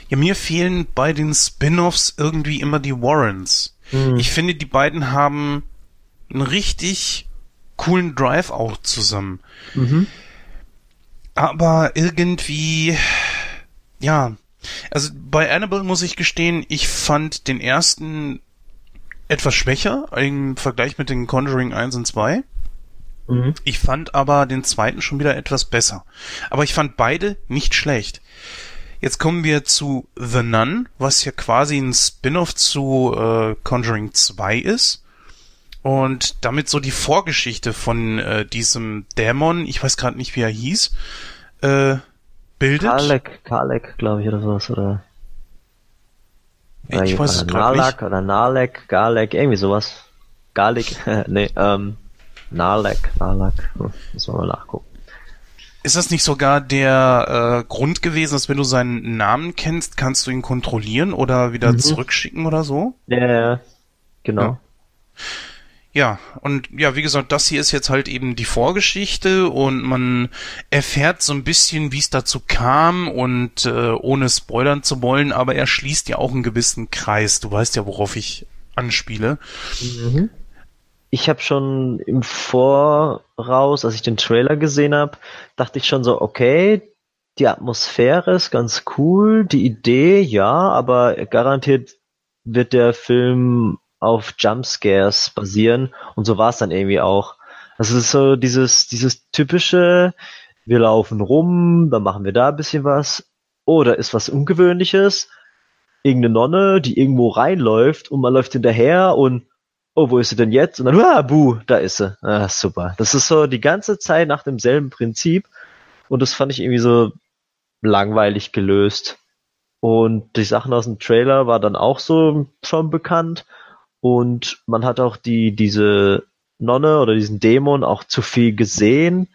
Ja, mir fehlen bei den Spin-offs irgendwie immer die Warrens. Hm. Ich finde, die beiden haben einen richtig coolen Drive auch zusammen. Mhm. Aber irgendwie, ja, also bei Annabelle muss ich gestehen, ich fand den ersten etwas schwächer im Vergleich mit den Conjuring 1 und 2. Mhm. Ich fand aber den zweiten schon wieder etwas besser. Aber ich fand beide nicht schlecht. Jetzt kommen wir zu The Nun, was ja quasi ein Spin-off zu äh, Conjuring 2 ist. Und damit so die Vorgeschichte von äh, diesem Dämon, ich weiß gerade nicht, wie er hieß, äh, bildet. Karlek, Karlek, glaube ich, oder sowas, oder... Ich weiß es oder grad Nalak oder Nalek, Galek, irgendwie sowas. Garlic, nee, ähm, Nalek, Nalak, hm, müssen wir mal nachgucken. Ist das nicht sogar der äh, Grund gewesen, dass wenn du seinen Namen kennst, kannst du ihn kontrollieren oder wieder Mhm. zurückschicken oder so? Ja, ja, genau. Ja. Ja, und ja, wie gesagt, das hier ist jetzt halt eben die Vorgeschichte und man erfährt so ein bisschen, wie es dazu kam und äh, ohne spoilern zu wollen, aber er schließt ja auch einen gewissen Kreis. Du weißt ja, worauf ich anspiele. Mhm. Ich habe schon im Voraus, als ich den Trailer gesehen habe, dachte ich schon so, okay, die Atmosphäre ist ganz cool, die Idee, ja, aber garantiert wird der Film auf Jumpscares basieren und so war es dann irgendwie auch. Also es ist so dieses, dieses typische, wir laufen rum, dann machen wir da ein bisschen was, da ist was Ungewöhnliches, irgendeine Nonne, die irgendwo reinläuft und man läuft hinterher und oh, wo ist sie denn jetzt? Und dann, ah, buh, da ist sie. Ah, super. Das ist so die ganze Zeit nach demselben Prinzip und das fand ich irgendwie so langweilig gelöst. Und die Sachen aus dem Trailer war dann auch so schon bekannt und man hat auch die, diese Nonne oder diesen Dämon auch zu viel gesehen.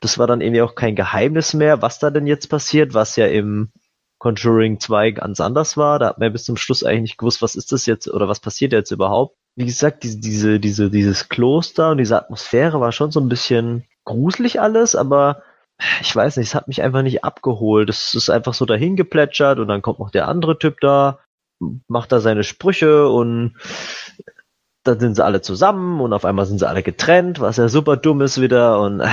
Das war dann irgendwie auch kein Geheimnis mehr, was da denn jetzt passiert, was ja im Conjuring 2 ganz anders war. Da hat man ja bis zum Schluss eigentlich nicht gewusst, was ist das jetzt oder was passiert jetzt überhaupt. Wie gesagt, diese, diese, diese, dieses Kloster und diese Atmosphäre war schon so ein bisschen gruselig alles, aber ich weiß nicht, es hat mich einfach nicht abgeholt. Es ist einfach so dahin geplätschert und dann kommt noch der andere Typ da, macht da seine Sprüche und dann sind sie alle zusammen und auf einmal sind sie alle getrennt, was ja super dumm ist wieder und äh,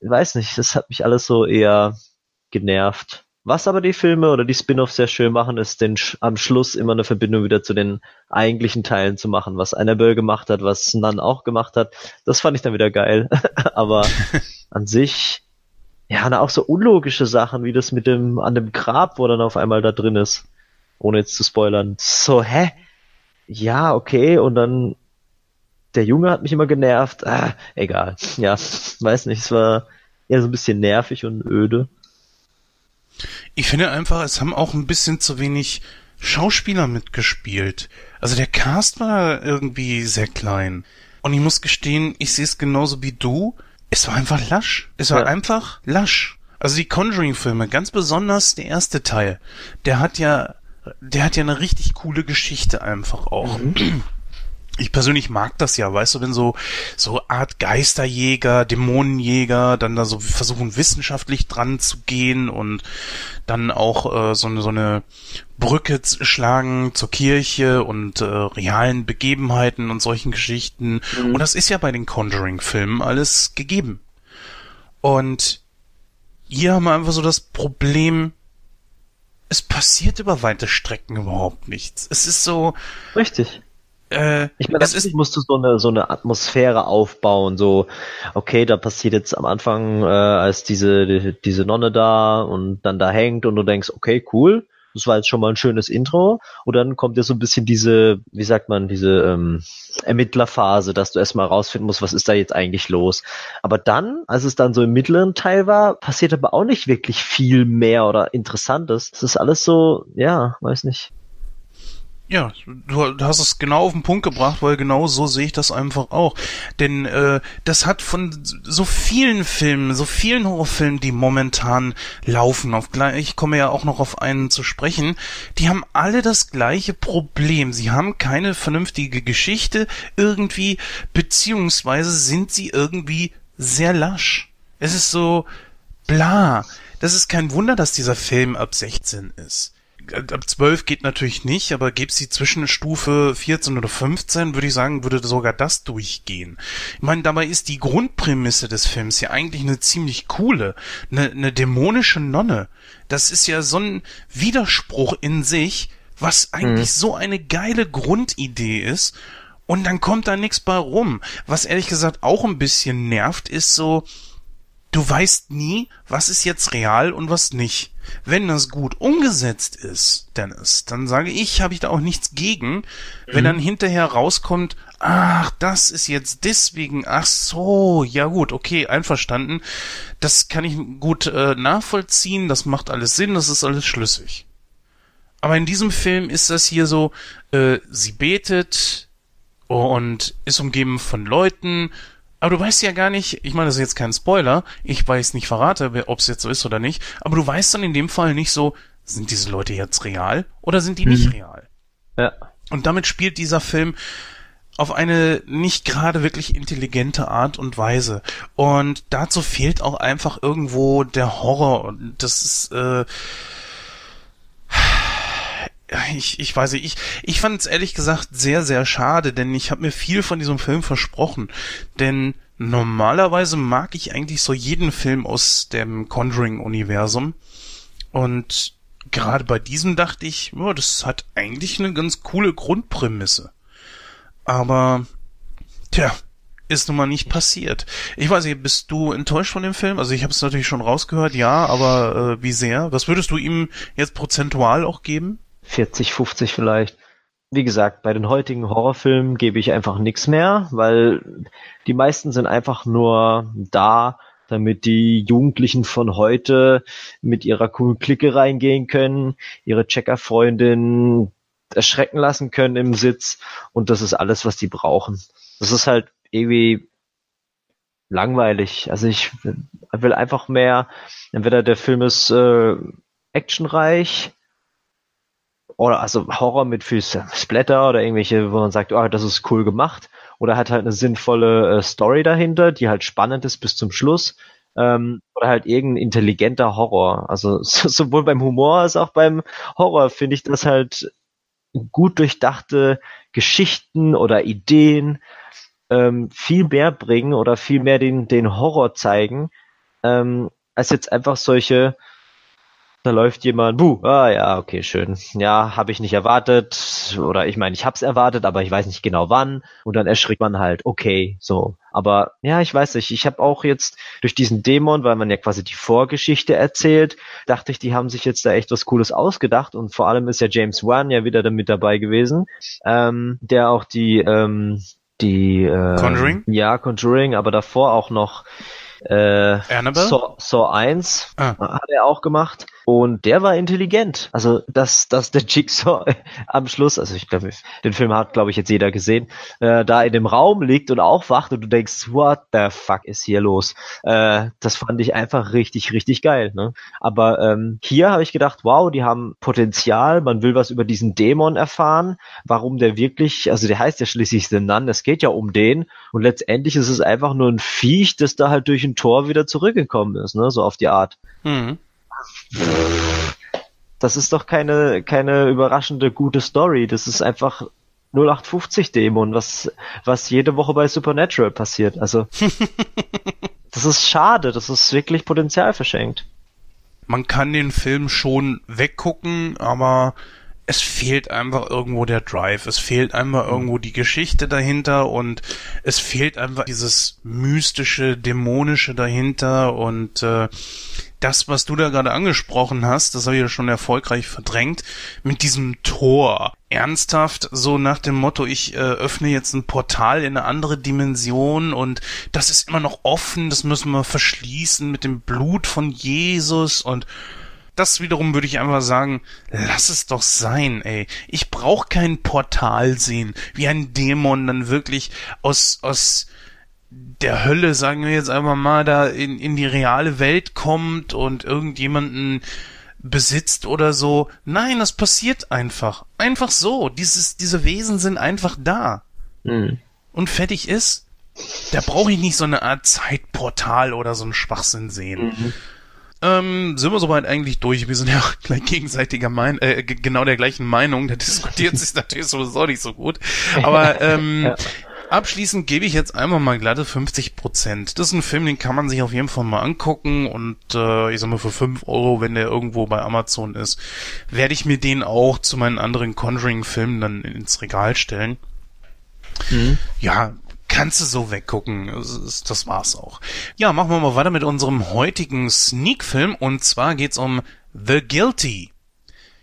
ich weiß nicht, das hat mich alles so eher genervt. Was aber die Filme oder die Spin-offs sehr schön machen, ist den Sch am Schluss immer eine Verbindung wieder zu den eigentlichen Teilen zu machen, was Annabelle gemacht hat, was Nun auch gemacht hat. Das fand ich dann wieder geil. aber an sich, ja, na, auch so unlogische Sachen, wie das mit dem, an dem Grab, wo dann auf einmal da drin ist. Ohne jetzt zu spoilern. So, hä? ja, okay, und dann der Junge hat mich immer genervt. Ah, egal. Ja, weiß nicht, es war eher so ein bisschen nervig und öde. Ich finde einfach, es haben auch ein bisschen zu wenig Schauspieler mitgespielt. Also der Cast war irgendwie sehr klein. Und ich muss gestehen, ich sehe es genauso wie du. Es war einfach lasch. Es war ja. einfach lasch. Also die Conjuring-Filme, ganz besonders der erste Teil, der hat ja, der hat ja eine richtig coole Geschichte einfach auch. Mhm. Ich persönlich mag das ja, weißt du, wenn so so Art Geisterjäger, Dämonenjäger dann da so versuchen wissenschaftlich dran zu gehen und dann auch äh, so eine so eine Brücke schlagen zur Kirche und äh, realen Begebenheiten und solchen Geschichten. Mhm. Und das ist ja bei den Conjuring-Filmen alles gegeben. Und hier haben wir einfach so das Problem, es passiert über weite Strecken überhaupt nichts. Es ist so. Richtig äh, ich meine, das ist, musst du so eine so eine Atmosphäre aufbauen, so okay, da passiert jetzt am Anfang äh, als diese die, diese Nonne da und dann da hängt und du denkst, okay, cool, das war jetzt schon mal ein schönes Intro und dann kommt ja so ein bisschen diese, wie sagt man, diese ähm, Ermittlerphase, dass du erstmal rausfinden musst, was ist da jetzt eigentlich los. Aber dann, als es dann so im mittleren Teil war, passiert aber auch nicht wirklich viel mehr oder Interessantes. Es ist alles so, ja, weiß nicht. Ja, du, hast es genau auf den Punkt gebracht, weil genau so sehe ich das einfach auch. Denn äh, das hat von so vielen Filmen, so vielen Horrorfilmen, die momentan laufen, auf ich komme ja auch noch auf einen zu sprechen, die haben alle das gleiche Problem. Sie haben keine vernünftige Geschichte irgendwie, beziehungsweise sind sie irgendwie sehr lasch. Es ist so bla. Das ist kein Wunder, dass dieser Film ab 16 ist ab 12 geht natürlich nicht, aber gäbe sie Zwischenstufe 14 oder 15, würde ich sagen, würde sogar das durchgehen. Ich meine, dabei ist die Grundprämisse des Films ja eigentlich eine ziemlich coole, eine, eine dämonische Nonne. Das ist ja so ein Widerspruch in sich, was eigentlich mhm. so eine geile Grundidee ist. Und dann kommt da nichts bei rum. Was ehrlich gesagt auch ein bisschen nervt, ist so, du weißt nie, was ist jetzt real und was nicht. Wenn das gut umgesetzt ist, Dennis, dann sage ich, habe ich da auch nichts gegen, mhm. wenn dann hinterher rauskommt, ach, das ist jetzt deswegen, ach so, ja gut, okay, einverstanden. Das kann ich gut äh, nachvollziehen, das macht alles Sinn, das ist alles schlüssig. Aber in diesem Film ist das hier so, äh, sie betet und ist umgeben von Leuten, aber du weißt ja gar nicht, ich meine, das ist jetzt kein Spoiler, ich weiß nicht verrate, ob es jetzt so ist oder nicht, aber du weißt dann in dem Fall nicht so, sind diese Leute jetzt real oder sind die mhm. nicht real? Ja. Und damit spielt dieser Film auf eine nicht gerade wirklich intelligente Art und Weise. Und dazu fehlt auch einfach irgendwo der Horror. Und das ist, äh, ich, ich weiß nicht, ich, ich fand es ehrlich gesagt sehr, sehr schade, denn ich habe mir viel von diesem Film versprochen. Denn normalerweise mag ich eigentlich so jeden Film aus dem Conjuring-Universum. Und gerade bei diesem dachte ich, oh, das hat eigentlich eine ganz coole Grundprämisse. Aber, tja, ist nun mal nicht passiert. Ich weiß nicht, bist du enttäuscht von dem Film? Also ich habe es natürlich schon rausgehört, ja, aber äh, wie sehr? Was würdest du ihm jetzt prozentual auch geben? 40, 50 vielleicht. Wie gesagt, bei den heutigen Horrorfilmen gebe ich einfach nichts mehr, weil die meisten sind einfach nur da, damit die Jugendlichen von heute mit ihrer coolen Clique reingehen können, ihre Checker-Freundin erschrecken lassen können im Sitz und das ist alles, was die brauchen. Das ist halt irgendwie langweilig. Also ich will einfach mehr, entweder der Film ist äh, actionreich, oder also Horror mit viel Splatter oder irgendwelche, wo man sagt, oh, das ist cool gemacht, oder hat halt eine sinnvolle äh, Story dahinter, die halt spannend ist bis zum Schluss, ähm, oder halt irgendein intelligenter Horror. Also so, sowohl beim Humor als auch beim Horror finde ich das halt gut durchdachte Geschichten oder Ideen ähm, viel mehr bringen oder viel mehr den, den Horror zeigen, ähm, als jetzt einfach solche Da läuft jemand, buh, ah ja, okay, schön. Ja, habe ich nicht erwartet. Oder ich meine, ich hab's erwartet, aber ich weiß nicht genau wann. Und dann erschrickt man halt, okay, so. Aber ja, ich weiß nicht, ich habe auch jetzt durch diesen Dämon, weil man ja quasi die Vorgeschichte erzählt, dachte ich, die haben sich jetzt da echt was Cooles ausgedacht. Und vor allem ist ja James Wan ja wieder damit dabei gewesen, ähm, der auch die, ähm, die äh, Conjuring? Ja, Conjuring, aber davor auch noch äh, Annabelle? Saw, Saw 1 Ah. hat er auch gemacht. Und der war intelligent. Also, dass, dass der Jigsaw am Schluss, also ich glaube, den Film hat, glaube ich, jetzt jeder gesehen, äh, da in dem Raum liegt und aufwacht und du denkst, what the fuck ist hier los? Äh, das fand ich einfach richtig, richtig geil. Ne? Aber ähm, hier habe ich gedacht, wow, die haben Potenzial, man will was über diesen Dämon erfahren, warum der wirklich, also der heißt ja schließlich The Nun, es geht ja um den und letztendlich ist es einfach nur ein Viech, das da halt durch ein Tor wieder zurückgekommen ist, ne? so auf die Art. Mhm. Das ist doch keine, keine überraschende gute Story. Das ist einfach 0850 Dämon, was, was jede Woche bei Supernatural passiert. Also, das ist schade. Das ist wirklich Potenzial verschenkt. Man kann den Film schon weggucken, aber es fehlt einfach irgendwo der Drive. Es fehlt einfach irgendwo die Geschichte dahinter und es fehlt einfach dieses mystische, dämonische dahinter und äh, das, was du da gerade angesprochen hast, das habe ich ja schon erfolgreich verdrängt, mit diesem Tor. Ernsthaft, so nach dem Motto, ich äh, öffne jetzt ein Portal in eine andere Dimension und das ist immer noch offen, das müssen wir verschließen mit dem Blut von Jesus und das wiederum würde ich einfach sagen, lass es doch sein, ey. Ich brauche kein Portal sehen, wie ein Dämon dann wirklich aus, aus der Hölle, sagen wir jetzt einfach mal, da in, in die reale Welt kommt und irgendjemanden besitzt oder so. Nein, das passiert einfach. Einfach so. Dieses, diese Wesen sind einfach da. Hm. Und fertig ist. Da brauche ich nicht so eine Art Zeitportal oder so einen Schwachsinn sehen. Ähm, sind wir soweit eigentlich durch? Wir sind ja auch gleich gegenseitiger Mein äh, genau der gleichen Meinung. Da diskutiert sich natürlich sowieso nicht so gut. Aber ähm, Ja. Abschließend gebe ich jetzt einmal mal glatte 50 Prozent. Das ist ein Film, den kann man sich auf jeden Fall mal angucken und äh, ich sag mal für 5 Euro, wenn der irgendwo bei Amazon ist, werde ich mir den auch zu meinen anderen Conjuring-Filmen dann ins Regal stellen. Mhm. Ja, kannst du so weggucken. Das, war's auch. Ja, machen wir mal weiter mit unserem heutigen Sneak-Film und zwar geht's um The Guilty.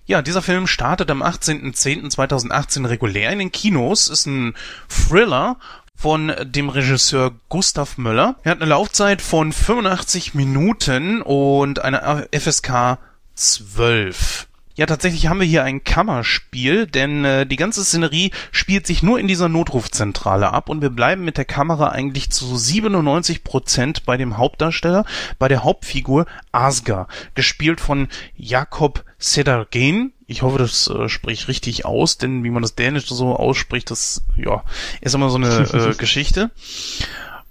Ja, dieser Film startet am 18.10.2018 regulär in den Kinos, ist ein Thriller von dem Regisseur Gustav Möller. Er hat eine Laufzeit von 85 Minuten und eine FSK 12. Ja, tatsächlich haben wir hier ein Kammerspiel, denn äh, die ganze Szenerie spielt sich nur in dieser Notrufzentrale ab und wir bleiben mit der Kamera eigentlich zu 97 Prozent bei dem Hauptdarsteller, bei der Hauptfigur Asgar, gespielt von Jakob Sedargen. Ich hoffe, das äh, spricht richtig aus, denn wie man das Dänisch so ausspricht, das ja ist immer so eine äh, Geschichte.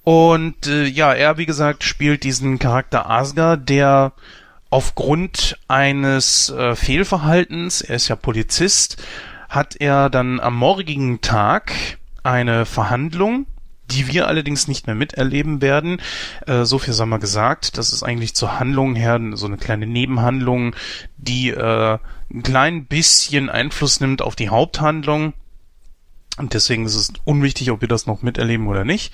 Und äh, ja, er, wie gesagt, spielt diesen Charakter Asgar, der aufgrund eines äh, Fehlverhaltens, er ist ja Polizist, hat er dann am morgigen Tag eine Verhandlung, die wir allerdings nicht mehr miterleben werden. Äh, so viel sei mal gesagt. Das ist eigentlich zur Handlung her so eine kleine Nebenhandlung, die äh, ein klein bisschen Einfluss nimmt auf die Haupthandlung. Und deswegen ist es unwichtig, ob wir das noch miterleben oder nicht.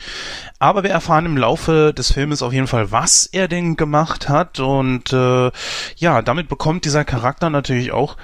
Aber wir erfahren im Laufe des Filmes auf jeden Fall, was er denn gemacht hat. Und äh, ja, damit bekommt dieser Charakter natürlich auch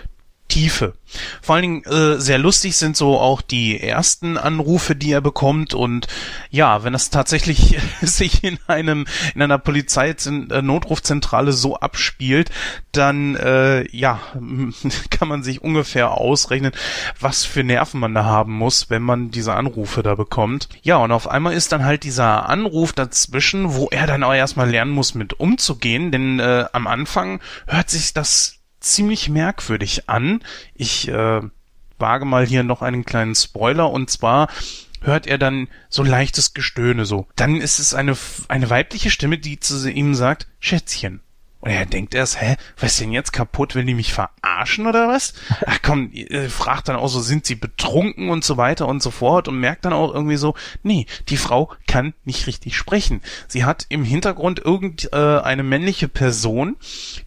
Tiefe. Vor allen Dingen äh, sehr lustig sind so auch die ersten Anrufe, die er bekommt und ja, wenn das tatsächlich sich in einem in einer Polizei äh, Notrufzentrale so abspielt, dann äh, ja kann man sich ungefähr ausrechnen, was für Nerven man da haben muss, wenn man diese Anrufe da bekommt. Ja, und auf einmal ist dann halt dieser Anruf dazwischen, wo er dann auch erstmal lernen muss, mit umzugehen, denn äh, am Anfang hört sich das ziemlich merkwürdig an. Ich äh, wage mal hier noch einen kleinen Spoiler und zwar hört er dann so leichtes Gestöhne so. Dann ist es eine eine weibliche Stimme, die zu ihm sagt, Schätzchen. Und er denkt erst, hä, was ist denn jetzt kaputt? Will die mich verarschen oder was? Ach komm, äh, fragt dann auch so, sind sie betrunken und so weiter und so fort und merkt dann auch irgendwie so, nee, die Frau kann nicht richtig sprechen. Sie hat im Hintergrund irgendeine äh, männliche Person,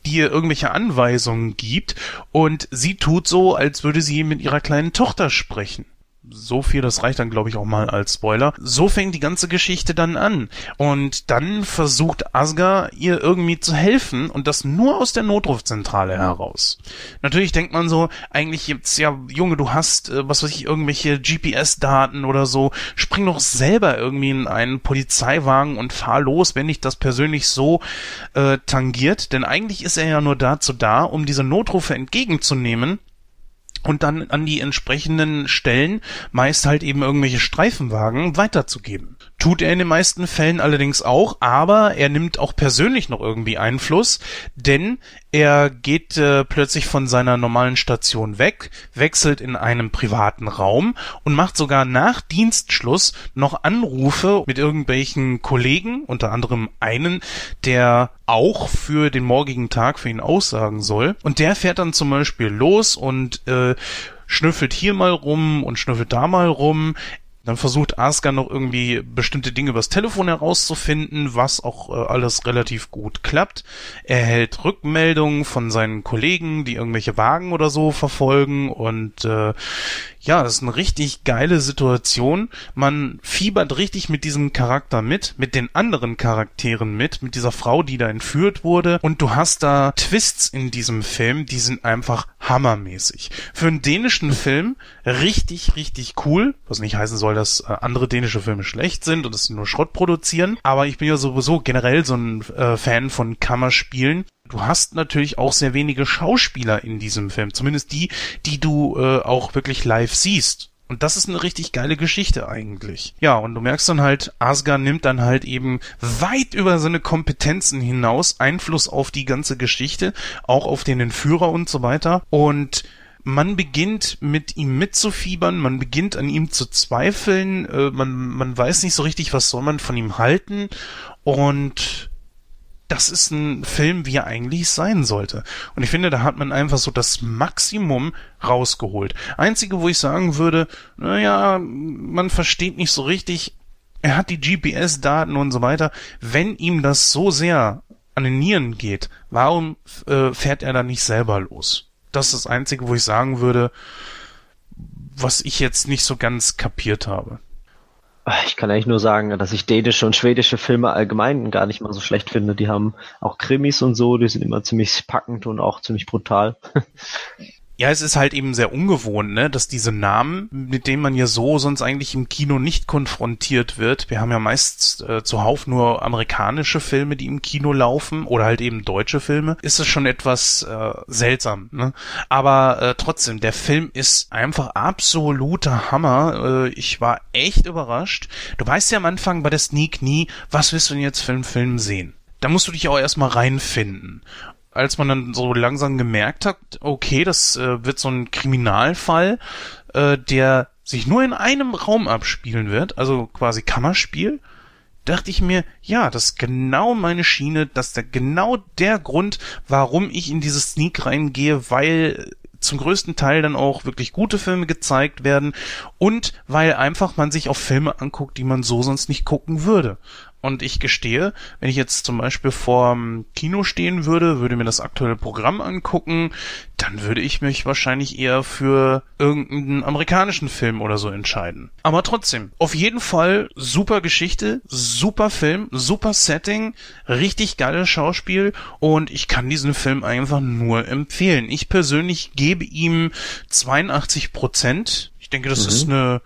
die ihr irgendwelche Anweisungen gibt und sie tut so, als würde sie mit ihrer kleinen Tochter sprechen so viel, das reicht dann, glaube ich, auch mal als Spoiler. So fängt die ganze Geschichte dann an. Und dann versucht Asgar ihr irgendwie zu helfen und das nur aus der Notrufzentrale heraus. Natürlich denkt man so, eigentlich jetzt, ja, Junge, du hast, äh, was weiß ich, irgendwelche GPS-Daten oder so, spring doch selber irgendwie in einen Polizeiwagen und fahr los, wenn dich das persönlich so äh, tangiert. Denn eigentlich ist er ja nur dazu da, um diese Notrufe entgegenzunehmen und dann an die entsprechenden Stellen, meist halt eben irgendwelche Streifenwagen, weiterzugeben. Tut er in den meisten Fällen allerdings auch, aber er nimmt auch persönlich noch irgendwie Einfluss, denn er geht äh, plötzlich von seiner normalen Station weg, wechselt in einem privaten Raum und macht sogar nach Dienstschluss noch Anrufe mit irgendwelchen Kollegen, unter anderem einen, der auch für den morgigen Tag für ihn aussagen soll. Und der fährt dann zum Beispiel los und äh, schnüffelt hier mal rum und schnüffelt da mal rum. Dann versucht Asuka noch irgendwie bestimmte Dinge übers Telefon herauszufinden, was auch äh, alles relativ gut klappt. Er erhält Rückmeldungen von seinen Kollegen, die irgendwelche Wagen oder so verfolgen und äh, ja, das ist eine richtig geile Situation. Man fiebert richtig mit diesem Charakter mit, mit den anderen Charakteren mit, mit dieser Frau, die da entführt wurde. Und du hast da Twists in diesem Film, die sind einfach hammermäßig. Für einen dänischen Film richtig, richtig cool. Was nicht heißen soll, dass äh, andere dänische Filme schlecht sind und dass sie nur Schrott produzieren. Aber ich bin ja sowieso generell so ein äh, Fan von Kammerspielen du hast natürlich auch sehr wenige Schauspieler in diesem Film, zumindest die, die du äh, auch wirklich live siehst. Und das ist eine richtig geile Geschichte eigentlich. Ja, und du merkst dann halt, Asgard nimmt dann halt eben weit über seine Kompetenzen hinaus Einfluss auf die ganze Geschichte, auch auf den Entführer und so weiter. Und man beginnt mit ihm mitzufiebern, man beginnt an ihm zu zweifeln, äh, man, man weiß nicht so richtig, was soll man von ihm halten. Und das ist ein Film, wie er eigentlich sein sollte. Und ich finde, da hat man einfach so das Maximum rausgeholt. Einzige, wo ich sagen würde, naja, man versteht nicht so richtig, er hat die GPS-Daten und so weiter. Wenn ihm das so sehr an den Nieren geht, warum äh, fährt er dann nicht selber los? Das ist das Einzige, wo ich sagen würde, was ich jetzt nicht so ganz kapiert habe. Ich kann eigentlich nur sagen, dass ich dänische und schwedische Filme allgemein gar nicht mal so schlecht finde. Die haben auch Krimis und so, die sind immer ziemlich packend und auch ziemlich brutal. Ja, es ist halt eben sehr ungewohnt, ne, dass diese Namen, mit denen man ja so sonst eigentlich im Kino nicht konfrontiert wird. Wir haben ja meist äh, zuhauf nur amerikanische Filme, die im Kino laufen oder halt eben deutsche Filme. Ist es schon etwas äh, seltsam, ne? Aber äh, trotzdem, der Film ist einfach absoluter Hammer. Äh, ich war echt überrascht. Du weißt ja am Anfang bei der Sneak nie, was willst du denn jetzt für einen Film sehen? da musst du dich auch erstmal reinfinden als man dann so langsam gemerkt hat, okay, das äh, wird so ein Kriminalfall, äh, der sich nur in einem Raum abspielen wird, also quasi Kammerspiel, dachte ich mir, ja, das ist genau meine Schiene, das ist genau der Grund, warum ich in dieses Sneak reingehe, weil zum größten Teil dann auch wirklich gute Filme gezeigt werden und weil einfach man sich auf Filme anguckt, die man so sonst nicht gucken würde. Und ich gestehe, wenn ich jetzt zum Beispiel vorm Kino stehen würde, würde mir das aktuelle Programm angucken, dann würde ich mich wahrscheinlich eher für irgendeinen amerikanischen Film oder so entscheiden. Aber trotzdem, auf jeden Fall super Geschichte, super Film, super Setting, richtig geiles Schauspiel und ich kann diesen Film einfach nur empfehlen. Ich persönlich gebe ihm 82 Prozent. Ich denke, das mhm. ist eine,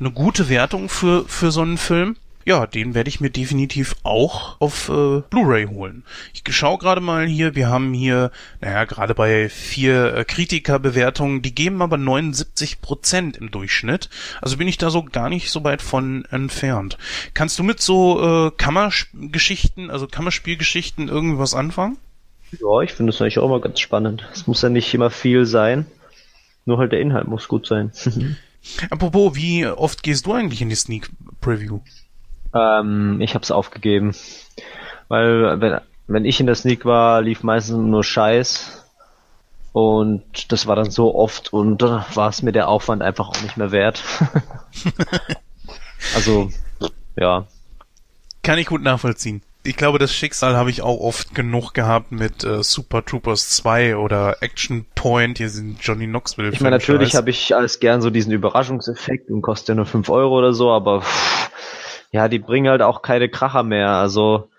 eine gute Wertung für, für so einen Film ja, den werde ich mir definitiv auch auf äh, Blu-ray holen. Ich schaue gerade mal hier, wir haben hier, naja, gerade bei vier äh, Kritikerbewertungen, die geben aber 79 Prozent im Durchschnitt. Also bin ich da so gar nicht so weit von entfernt. Kannst du mit so äh, Kammergeschichten, also Kammerspielgeschichten irgendwas anfangen? Ja, ich finde das eigentlich auch immer ganz spannend. Es muss ja nicht immer viel sein. Nur halt der Inhalt muss gut sein. Apropos, wie oft gehst du eigentlich in die Sneak Preview? Ähm, ich habe es aufgegeben, weil wenn, wenn ich in der Sneak war, lief meistens nur Scheiß. Und das war dann so oft und dann war es mir der Aufwand einfach auch nicht mehr wert. also, ja. Kann ich gut nachvollziehen. Ich glaube, das Schicksal habe ich auch oft genug gehabt mit äh, Super Troopers 2 oder Action Point, hier sind Johnny Knoxville. Ich meine, natürlich habe ich alles gern so diesen Überraschungseffekt und kostet ja nur 5 Euro oder so, aber pff, ja, die bringen halt auch keine Kracher mehr. Also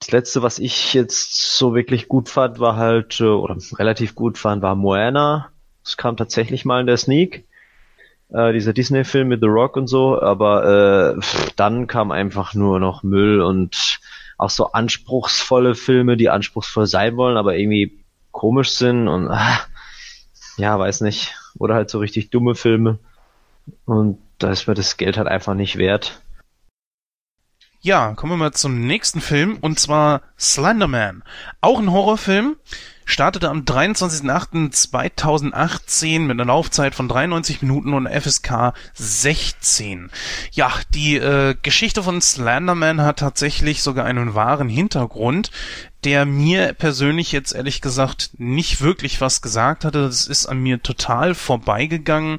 das letzte, was ich jetzt so wirklich gut fand, war halt, äh, oder relativ gut fand, war Moana. Das kam tatsächlich mal in der Sneak. Äh, dieser Disney-Film mit The Rock und so, aber äh, dann kam einfach nur noch Müll und auch so anspruchsvolle Filme, die anspruchsvoll sein wollen, aber irgendwie komisch sind und ah, ja, weiß nicht. Oder halt so richtig dumme Filme. Und da ist mir das Geld halt einfach nicht wert. Ja, kommen wir mal zum nächsten Film und zwar Slenderman. Auch ein Horrorfilm. Startete am 23.08.2018 mit einer Laufzeit von 93 Minuten und FSK 16. Ja, die äh, Geschichte von Slenderman hat tatsächlich sogar einen wahren Hintergrund, der mir persönlich jetzt ehrlich gesagt nicht wirklich was gesagt hatte. Das ist an mir total vorbeigegangen.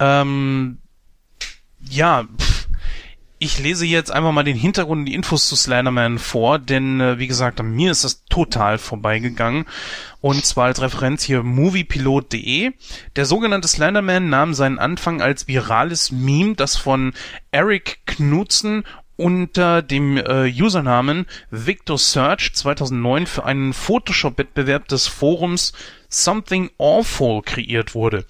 Ähm, ja, pff, ich lese jetzt einfach mal den Hintergrund und die Infos zu Slenderman vor, denn äh, wie gesagt, an mir ist das total vorbeigegangen. Und zwar als Referenz hier moviepilot.de. Der sogenannte Slenderman nahm seinen Anfang als virales Meme, das von Eric Knudsen unter dem äh, Usernamen Victor Search 2009 für einen Photoshop-Wettbewerb des Forums Something Awful kreiert wurde.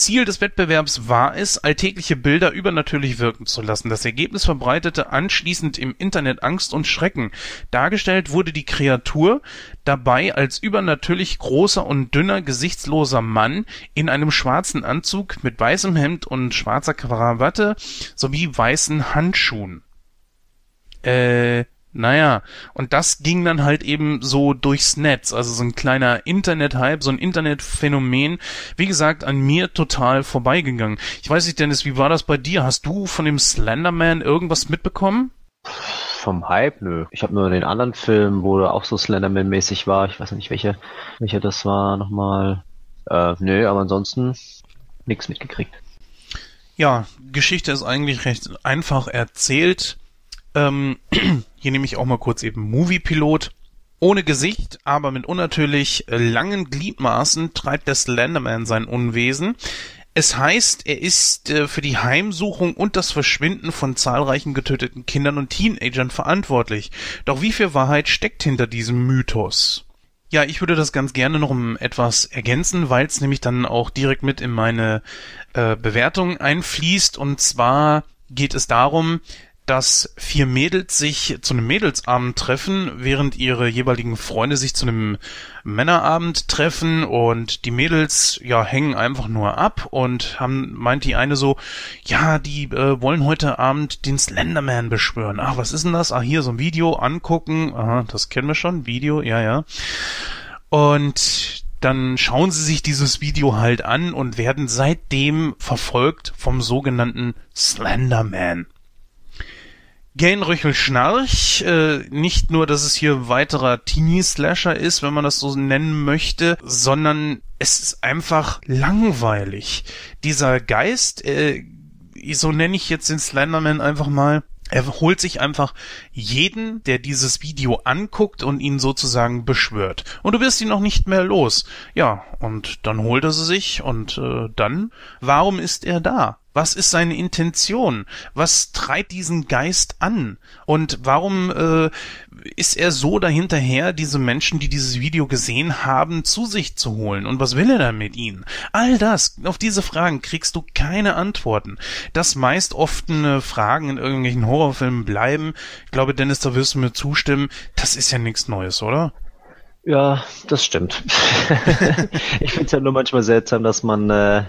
Ziel des Wettbewerbs war es, alltägliche Bilder übernatürlich wirken zu lassen. Das Ergebnis verbreitete anschließend im Internet Angst und Schrecken. Dargestellt wurde die Kreatur dabei als übernatürlich großer und dünner, gesichtsloser Mann in einem schwarzen Anzug mit weißem Hemd und schwarzer Krawatte sowie weißen Handschuhen. Äh, naja, und das ging dann halt eben so durchs Netz, also so ein kleiner Internet-Hype, so ein Internetphänomen, wie gesagt, an mir total vorbeigegangen. Ich weiß nicht, Dennis, wie war das bei dir? Hast du von dem Slenderman irgendwas mitbekommen? Vom Hype, nö. Ich habe nur den anderen Film, wo er auch so Slenderman-mäßig war. Ich weiß nicht, welcher, welcher das war nochmal. Äh, nö, aber ansonsten nichts mitgekriegt. Ja, Geschichte ist eigentlich recht einfach erzählt. Ähm, hier nehme ich auch mal kurz eben Moviepilot. Ohne Gesicht, aber mit unnatürlich äh, langen Gliedmaßen treibt der Slenderman sein Unwesen. Es heißt, er ist äh, für die Heimsuchung und das Verschwinden von zahlreichen getöteten Kindern und Teenagern verantwortlich. Doch wie viel Wahrheit steckt hinter diesem Mythos? Ja, ich würde das ganz gerne noch um etwas ergänzen, weil es nämlich dann auch direkt mit in meine äh, Bewertung einfließt. Und zwar geht es darum, dass vier Mädels sich zu einem Mädelsabend treffen, während ihre jeweiligen Freunde sich zu einem Männerabend treffen und die Mädels ja hängen einfach nur ab und haben meint die eine so, ja, die äh, wollen heute Abend den Slenderman beschwören. Ach, was ist denn das? Ah, hier so ein Video angucken. Aha, das kennen wir schon, Video, ja, ja. Und dann schauen sie sich dieses Video halt an und werden seitdem verfolgt vom sogenannten Slenderman. Gainröchel Schnarch, äh, nicht nur, dass es hier weiterer Teenie-Slasher ist, wenn man das so nennen möchte, sondern es ist einfach langweilig. Dieser Geist, äh, so nenne ich jetzt den Slenderman einfach mal, er holt sich einfach jeden, der dieses Video anguckt und ihn sozusagen beschwört. Und du wirst ihn noch nicht mehr los. Ja, und dann holt er sie sich und äh, dann, warum ist er da? Was ist seine Intention? Was treibt diesen Geist an? Und warum äh, ist er so dahinterher, diese Menschen, die dieses Video gesehen haben, zu sich zu holen? Und was will er da mit ihnen? All das, auf diese Fragen kriegst du keine Antworten. Das meist offene Fragen in irgendwelchen Horrorfilmen bleiben. Ich glaube, Dennis, da wirst du mir zustimmen. Das ist ja nichts Neues, oder? Ja, das stimmt. ich finde es ja nur manchmal seltsam, dass man äh,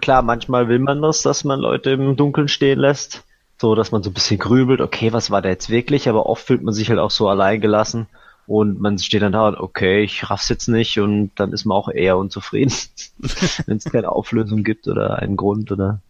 klar, manchmal will man das, dass man Leute im Dunkeln stehen lässt. So, dass man so ein bisschen grübelt, okay, was war da jetzt wirklich? Aber oft fühlt man sich halt auch so allein gelassen. Und man steht dann da und okay, ich raff's jetzt nicht und dann ist man auch eher unzufrieden, wenn es keine Auflösung gibt oder einen Grund oder.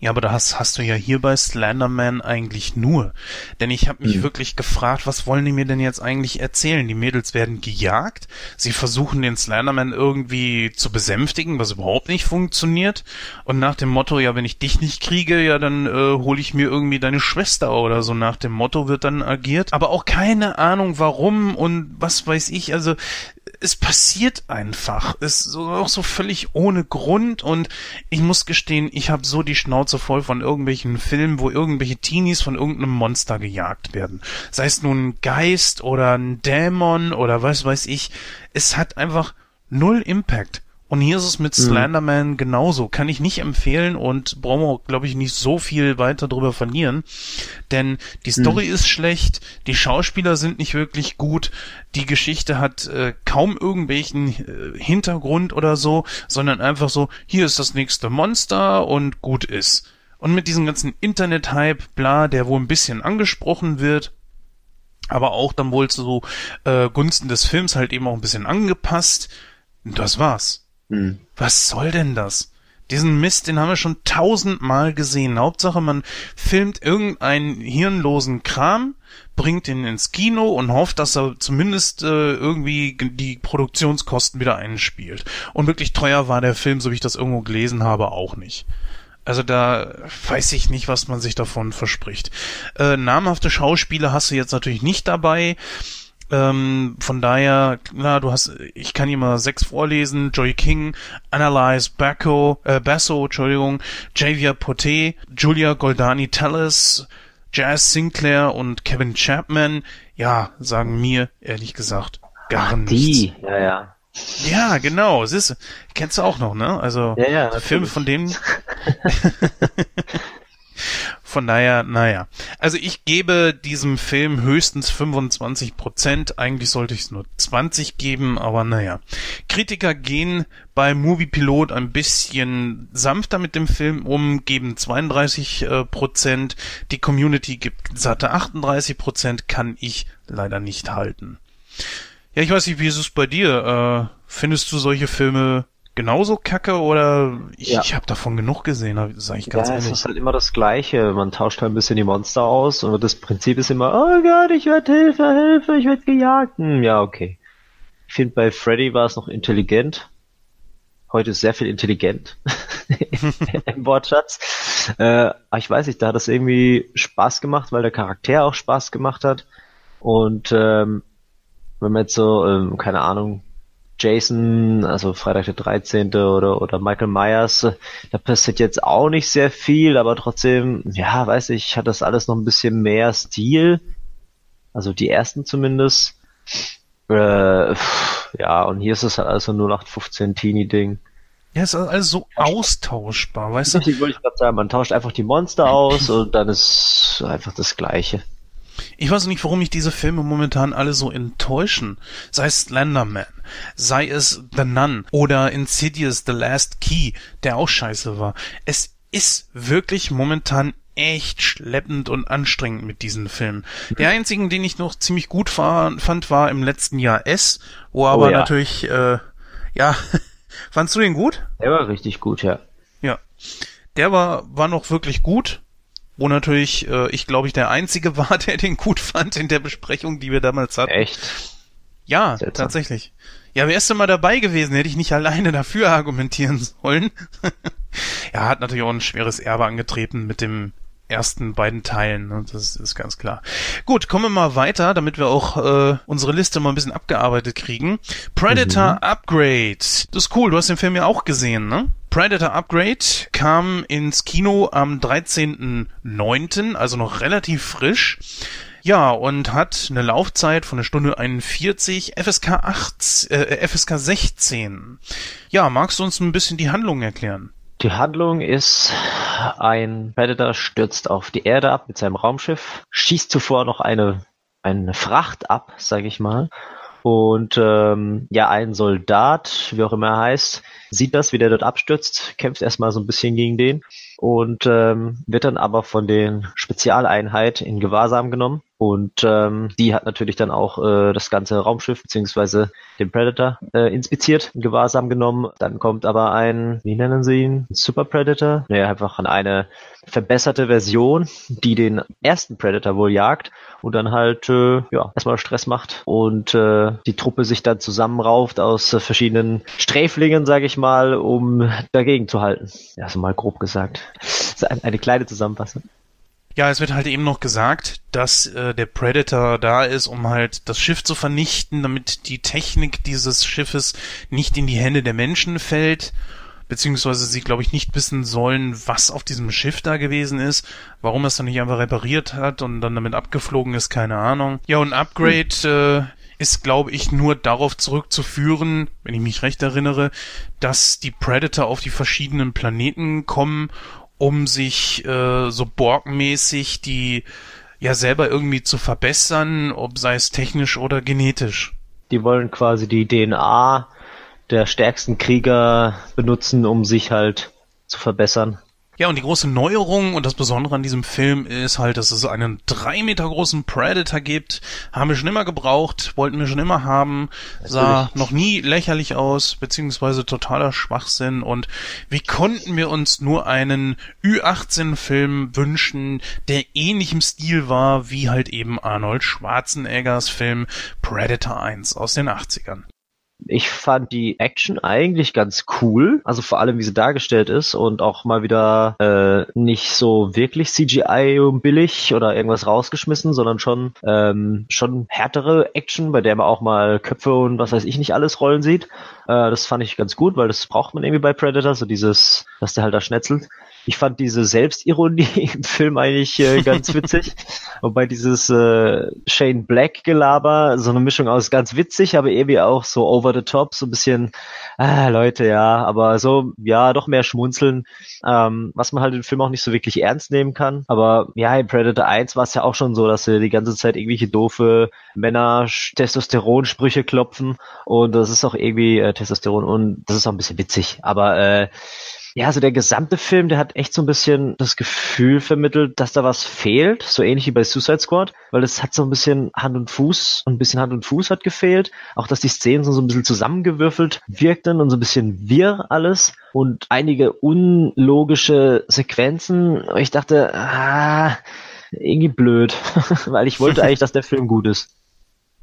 Ja, aber da hast, hast du ja hier bei Slenderman eigentlich nur. Denn ich habe mich Hm. wirklich gefragt, was wollen die mir denn jetzt eigentlich erzählen? Die Mädels werden gejagt, sie versuchen den Slenderman irgendwie zu besänftigen, was überhaupt nicht funktioniert. Und nach dem Motto, ja, wenn ich dich nicht kriege, ja, dann äh, hole ich mir irgendwie deine Schwester oder so. Nach dem Motto wird dann agiert. Aber auch keine Ahnung, warum und was weiß ich. Also es passiert einfach. Es ist auch so völlig ohne Grund und ich muss gestehen, ich habe so die Schnauze voll von irgendwelchen Filmen, wo irgendwelche Teenies von irgendeinem Monster gejagt werden. Sei es nun ein Geist oder ein Dämon oder was weiß ich. Es hat einfach null Impact. Und hier ist es mit Mhm. Slenderman genauso. Kann ich nicht empfehlen und brauchen wir, glaube ich, nicht so viel weiter drüber verlieren. Denn die Story ist schlecht, die Schauspieler sind nicht wirklich gut, die Geschichte hat äh, kaum irgendwelchen äh, Hintergrund oder so, sondern einfach so, hier ist das nächste Monster und gut ist. Und mit diesem ganzen Internet-Hype, bla, der wohl ein bisschen angesprochen wird, aber auch dann wohl zu äh, Gunsten des Films halt eben auch ein bisschen angepasst. Das war's. Hm. Was soll denn das? Diesen Mist, den haben wir schon tausendmal gesehen. Hauptsache, man filmt irgendeinen hirnlosen Kram, bringt ihn ins Kino und hofft, dass er zumindest äh, irgendwie die Produktionskosten wieder einspielt. Und wirklich teuer war der Film, so wie ich das irgendwo gelesen habe, auch nicht. Also da weiß ich nicht, was man sich davon verspricht. Äh, namhafte Schauspieler hast du jetzt natürlich nicht dabei. Ähm, von daher, na, du hast, ich kann hier mal sechs vorlesen. Joy King, Annalise Bacco, äh, Basso, Entschuldigung, Javier Poté, Julia Goldani Tellis, Jazz Sinclair und Kevin Chapman. Ja, sagen mir, ehrlich gesagt, gar Ach, nichts. die, ja, ja. Ja, genau, siehst du, kennst du auch noch, ne? Also, Ja, ja, Filme von denen. Von daher, naja. Also ich gebe diesem Film höchstens 25 Prozent. Eigentlich sollte ich es nur 20 geben, aber naja. Kritiker gehen bei Movie Pilot ein bisschen sanfter mit dem Film um, geben 32 äh, Prozent. Die Community gibt satte 38 Prozent, kann ich leider nicht halten. Ja, ich weiß nicht, wie ist es bei dir? Äh, findest du solche Filme genauso kacke oder ich, Ja. ich habe davon genug gesehen, sage ich ganz ja, ehrlich. es ist halt immer das Gleiche. Man tauscht halt ein bisschen die Monster aus und das Prinzip ist immer, oh Gott, ich werde Hilfe, Hilfe, ich werde gejagt. Hm, ja, okay. Ich finde, bei Freddy war es noch intelligent. Heute ist sehr viel intelligent im Wortschatz. Äh, aber ich weiß nicht, da hat es irgendwie Spaß gemacht, weil der Charakter auch Spaß gemacht hat. Und ähm, wenn man jetzt so, ähm, keine Ahnung, Jason, also Freitag der 13. oder, oder Michael Myers, da passiert jetzt auch nicht sehr viel, aber trotzdem, ja, weiß ich, hat das alles noch ein bisschen mehr Stil. Also die ersten zumindest. Äh, ja, und hier ist es halt also 0815 Teenie-Ding. Ja, es ist alles so austauschbar, weißt du? Richtig wollte ich gerade sagen, man tauscht einfach die Monster aus und dann ist einfach das Gleiche. Ich weiß nicht, warum mich diese Filme momentan alle so enttäuschen. Sei es Slenderman, sei es The Nun oder Insidious The Last Key, der auch scheiße war. Es ist wirklich momentan echt schleppend und anstrengend mit diesen Filmen. Der einzigen, den ich noch ziemlich gut fand, war im letzten Jahr S, wo aber ja. natürlich, äh, ja, fandst du den gut? Der war richtig gut, ja. Ja. Der war, war noch wirklich gut. Wo natürlich, äh, ich glaube ich, der Einzige war, der den gut fand in der Besprechung, die wir damals hatten. Echt? Ja, Seltsam. tatsächlich. Ja, wer ist denn mal dabei gewesen? Hätte ich nicht alleine dafür argumentieren sollen. er hat natürlich auch ein schweres Erbe angetreten mit dem ersten beiden Teilen. Ne? Das ist ganz klar. Gut, kommen wir mal weiter, damit wir auch äh, unsere Liste mal ein bisschen abgearbeitet kriegen. Predator Upgrade. Das ist cool, du hast den Film ja auch gesehen, ne? Predator Upgrade kam ins Kino am 13.09., also noch relativ frisch. Ja, und hat eine Laufzeit von einer Stunde 41, FSK 8, äh, FSK 16. Ja, magst du uns ein bisschen die Handlung erklären? Die Handlung ist, ein Predator stürzt auf die Erde ab mit seinem Raumschiff, schießt zuvor noch eine, eine Fracht ab, sage ich mal. Und ähm, ja, ein Soldat, wie auch immer er heißt, sieht das, wie der dort abstürzt, kämpft erstmal so ein bisschen gegen den und ähm, wird dann aber von den Spezialeinheit in Gewahrsam genommen. Und ähm, die hat natürlich dann auch äh, das ganze Raumschiff beziehungsweise den Predator äh, inspiziert, in Gewahrsam genommen. Dann kommt aber ein, wie nennen sie ihn? Super Predator? Naja, einfach eine verbesserte Version, die den ersten Predator wohl jagt und dann halt äh, ja erstmal Stress macht und äh, die Truppe sich dann zusammenrauft aus äh, verschiedenen Sträflingen, sage ich mal, um dagegen zu halten. Ja, so mal grob gesagt. Eine kleine Zusammenfassung. Ja, es wird halt eben noch gesagt, dass äh, der Predator da ist, um halt das Schiff zu vernichten, damit die Technik dieses Schiffes nicht in die Hände der Menschen fällt, beziehungsweise sie, glaube ich, nicht wissen sollen, was auf diesem Schiff da gewesen ist, warum es dann nicht einfach repariert hat und dann damit abgeflogen ist, keine Ahnung. Ja, und Upgrade hm. äh, ist, glaube ich, nur darauf zurückzuführen, wenn ich mich recht erinnere, dass die Predator auf die verschiedenen Planeten kommen um sich äh, so borgmäßig die ja selber irgendwie zu verbessern, ob sei es technisch oder genetisch. Die wollen quasi die DNA der stärksten Krieger benutzen, um sich halt zu verbessern. Ja, und die große Neuerung und das Besondere an diesem Film ist halt, dass es einen drei Meter großen Predator gibt. Haben wir schon immer gebraucht, wollten wir schon immer haben. Sah noch nie lächerlich aus, beziehungsweise totaler Schwachsinn. Und wie konnten wir uns nur einen Ü18-Film wünschen, der ähnlich im Stil war wie halt eben Arnold Schwarzeneggers Film Predator 1 aus den 80ern. Ich fand die Action eigentlich ganz cool, also vor allem wie sie dargestellt ist und auch mal wieder äh, nicht so wirklich CGI billig oder irgendwas rausgeschmissen, sondern schon ähm, schon härtere Action, bei der man auch mal Köpfe und was weiß ich nicht alles rollen sieht. Äh, das fand ich ganz gut, weil das braucht man irgendwie bei Predator, so dieses, dass der halt da schnetzelt. Ich fand diese Selbstironie im Film eigentlich äh, ganz witzig. Wobei dieses äh, Shane Black Gelaber, so eine Mischung aus ganz witzig, aber irgendwie auch so over the top, so ein bisschen, ah, Leute, ja, aber so, ja, doch mehr schmunzeln, ähm, was man halt im Film auch nicht so wirklich ernst nehmen kann. Aber ja, in Predator 1 war es ja auch schon so, dass sie die ganze Zeit irgendwelche doofe Männer Testosteron-Sprüche klopfen und das ist auch irgendwie äh, Testosteron und das ist auch ein bisschen witzig. Aber äh, ja, also der gesamte Film, der hat echt so ein bisschen das Gefühl vermittelt, dass da was fehlt, so ähnlich wie bei Suicide Squad, weil es hat so ein bisschen Hand und Fuß, ein bisschen Hand und Fuß hat gefehlt, auch dass die Szenen so ein bisschen zusammengewürfelt wirkten und so ein bisschen wirr alles und einige unlogische Sequenzen. Ich dachte, ah, irgendwie blöd, weil ich wollte eigentlich, dass der Film gut ist.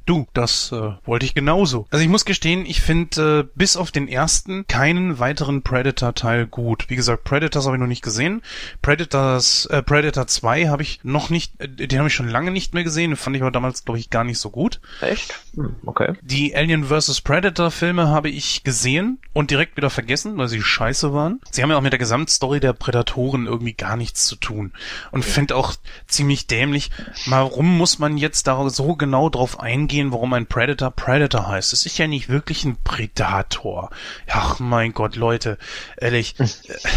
Du, das äh, wollte ich genauso. Also ich muss gestehen, ich finde äh, bis auf den ersten keinen weiteren Predator-Teil gut. Wie gesagt, Predators habe ich noch nicht gesehen. Predators, äh, Predator 2 habe ich noch nicht, äh, den habe ich schon lange nicht mehr gesehen. Den fand ich aber damals, glaube ich, gar nicht so gut. Echt? Hm, okay. Die Alien vs. Predator-Filme habe ich gesehen und direkt wieder vergessen, weil sie scheiße waren. Sie haben ja auch mit der Gesamtstory der Predatoren irgendwie gar nichts zu tun. Und finde auch ziemlich dämlich, warum muss man jetzt da so genau drauf eingehen, eingehen, warum ein Predator Predator heißt. Es ist ja nicht wirklich ein Predator. Ach mein Gott, Leute, ehrlich. Äh,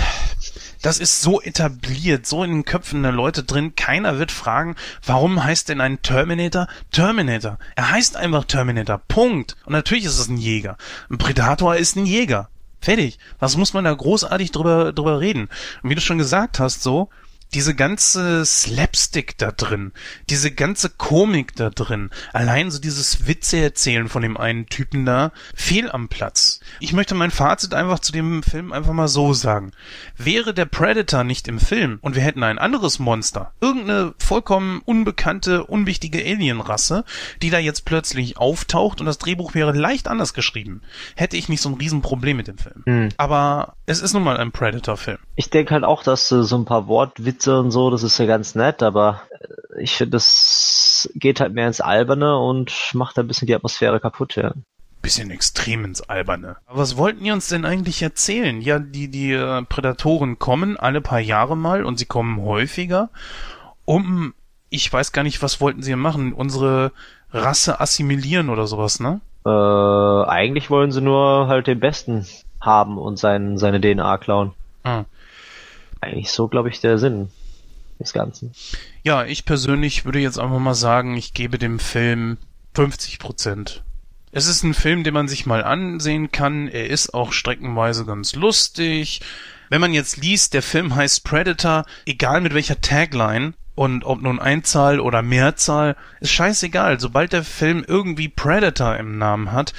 das ist so etabliert, so in den Köpfen der Leute drin. Keiner wird fragen, warum heißt denn ein Terminator Terminator? Er heißt einfach Terminator. Punkt. Und natürlich ist es ein Jäger. Ein Predator ist ein Jäger. Fertig. Was muss man da großartig drüber, drüber reden? Und wie du schon gesagt hast, so, diese ganze Slapstick da drin, diese ganze Komik da drin, allein so dieses Witze erzählen von dem einen Typen da, fehl am Platz. Ich möchte mein Fazit einfach zu dem Film einfach mal so sagen. Wäre der Predator nicht im Film und wir hätten ein anderes Monster, irgendeine vollkommen unbekannte, unwichtige Alienrasse, die da jetzt plötzlich auftaucht und das Drehbuch wäre leicht anders geschrieben, hätte ich nicht so ein Riesenproblem mit dem Film. Hm. Aber es ist nun mal ein Predator-Film. Ich denke halt auch, dass äh, so ein paar Wortwitze Witze und so, das ist ja ganz nett, aber äh, ich finde, das geht halt mehr ins Alberne und macht ein bisschen die Atmosphäre kaputt, ja. Bisschen extrem ins Alberne. Aber was wollten die uns denn eigentlich erzählen? Ja, die, die äh, Prädatoren kommen alle paar Jahre mal und sie kommen häufiger, um, ich weiß gar nicht, was wollten sie machen, unsere Rasse assimilieren oder sowas, ne? Äh, eigentlich wollen sie nur halt den Besten haben und sein, seine DNA klauen. Ah eigentlich so, glaube ich, der Sinn des Ganzen. Ja, ich persönlich würde jetzt einfach mal sagen, ich gebe dem Film 50 Prozent. Es ist ein Film, den man sich mal ansehen kann. Er ist auch streckenweise ganz lustig. Wenn man jetzt liest, der Film heißt Predator, egal mit welcher Tagline, Und ob nun Einzahl oder Mehrzahl, ist scheißegal. Sobald der Film irgendwie Predator im Namen hat,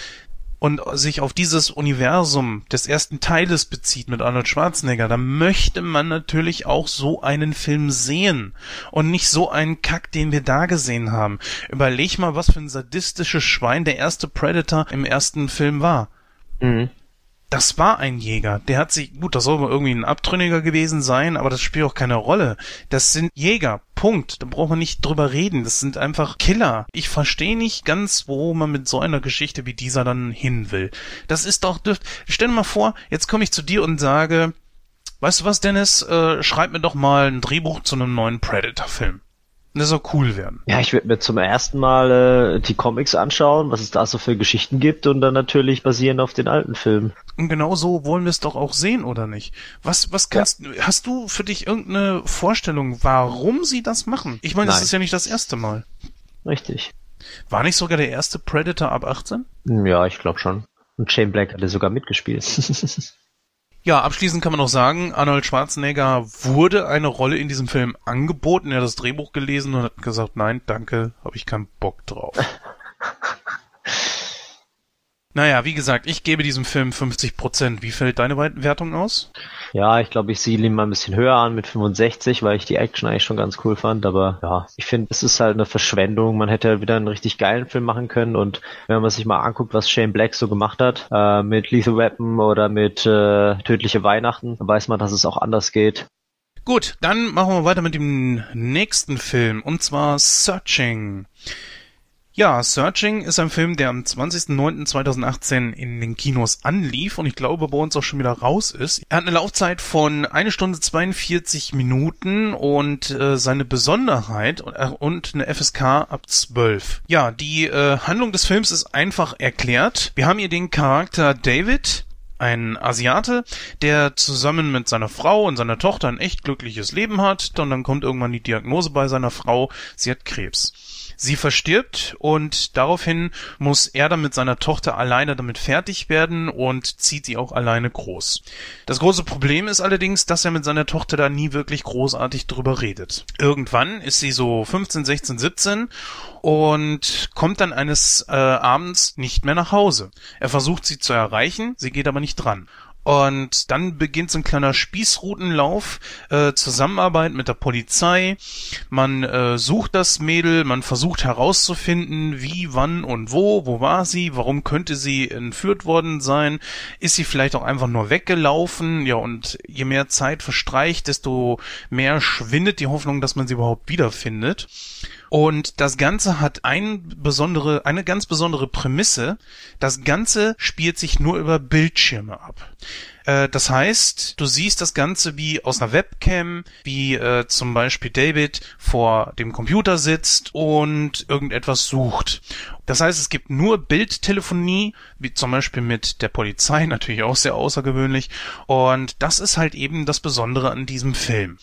und sich auf dieses Universum des ersten Teiles bezieht mit Arnold Schwarzenegger, dann möchte man natürlich auch so einen Film sehen und nicht so einen Kack, den wir da gesehen haben. Überleg mal, was für ein sadistisches Schwein der erste Predator im ersten Film war. Mhm das war ein Jäger. Der hat sich, gut, das soll mal irgendwie ein Abtrünniger gewesen sein, aber das spielt auch keine Rolle. Das sind Jäger. Punkt. Da braucht man nicht drüber reden. Das sind einfach Killer. Ich verstehe nicht ganz, wo man mit so einer Geschichte wie dieser dann hin will. Das ist doch, dürft, stell dir mal vor, jetzt komme ich zu dir und sage, weißt du was, Dennis, äh, schreib mir doch mal ein Drehbuch zu einem neuen Predator-Film. Das soll cool werden. Ja, ich werde mir zum ersten Mal äh, die Comics anschauen, was es da so für Geschichten gibt und dann natürlich basierend auf den alten Filmen. Und genau so wollen wir es doch auch sehen, oder nicht? Was, was kannst, ja. hast du für dich irgendeine Vorstellung, warum sie das machen? Ich meine, das ist ja nicht das erste Mal. Richtig. War nicht sogar der erste Predator ab 18? Ja, ich glaube schon. Und Shane Black hatte sogar mitgespielt. Ja, abschließend kann man noch sagen, Arnold Schwarzenegger wurde eine Rolle in diesem Film angeboten. Er hat das Drehbuch gelesen und hat gesagt, nein, danke, habe ich keinen Bock drauf. naja, wie gesagt, ich gebe diesem Film 50 Prozent. Wie fällt deine Wertung aus? Ja, ich glaube, ich sehe ihn mal ein bisschen höher an mit 65, weil ich die Action eigentlich schon ganz cool fand. Aber ja, ich finde, es ist halt eine Verschwendung. Man hätte halt wieder einen richtig geilen Film machen können. Und wenn man sich mal anguckt, was Shane Black so gemacht hat, äh, mit Lethal Weapon oder mit äh, Tödliche Weihnachten, dann weiß man, dass es auch anders geht. Gut, dann machen wir weiter mit dem nächsten Film, und zwar Searching. Ja, Searching ist ein Film, der am 20.09.2018 in den Kinos anlief und ich glaube bei uns auch schon wieder raus ist. Er hat eine Laufzeit von eine Stunde 42 Minuten und äh, seine Besonderheit und, äh, und eine FSK ab 12. Ja, die äh, Handlung des Films ist einfach erklärt. Wir haben hier den Charakter David, ein Asiate, der zusammen mit seiner Frau und seiner Tochter ein echt glückliches Leben hat. Und dann kommt irgendwann die Diagnose bei seiner Frau, sie hat Krebs. Sie verstirbt und daraufhin muss er dann mit seiner Tochter alleine damit fertig werden und zieht sie auch alleine groß. Das große Problem ist allerdings, dass er mit seiner Tochter da nie wirklich großartig drüber redet. Irgendwann ist sie so 15, 16, 17 und kommt dann eines äh, Abends nicht mehr nach Hause. Er versucht sie zu erreichen, sie geht aber nicht dran. Und dann beginnt so ein kleiner Spießrutenlauf, äh, Zusammenarbeit mit der Polizei. Man äh, sucht das Mädel, man versucht herauszufinden, wie, wann und wo, wo war sie, warum könnte sie entführt worden sein, ist sie vielleicht auch einfach nur weggelaufen, ja, und je mehr Zeit verstreicht, desto mehr schwindet die Hoffnung, dass man sie überhaupt wiederfindet. Und das Ganze hat ein besondere, eine ganz besondere Prämisse. Das Ganze spielt sich nur über Bildschirme ab. Äh, das heißt, du siehst das Ganze wie aus einer Webcam, wie äh, zum Beispiel David vor dem Computer sitzt und irgendetwas sucht. Das heißt, es gibt nur Bildtelefonie, wie zum Beispiel mit der Polizei, natürlich auch sehr außergewöhnlich. Und das ist halt eben das Besondere an diesem Film.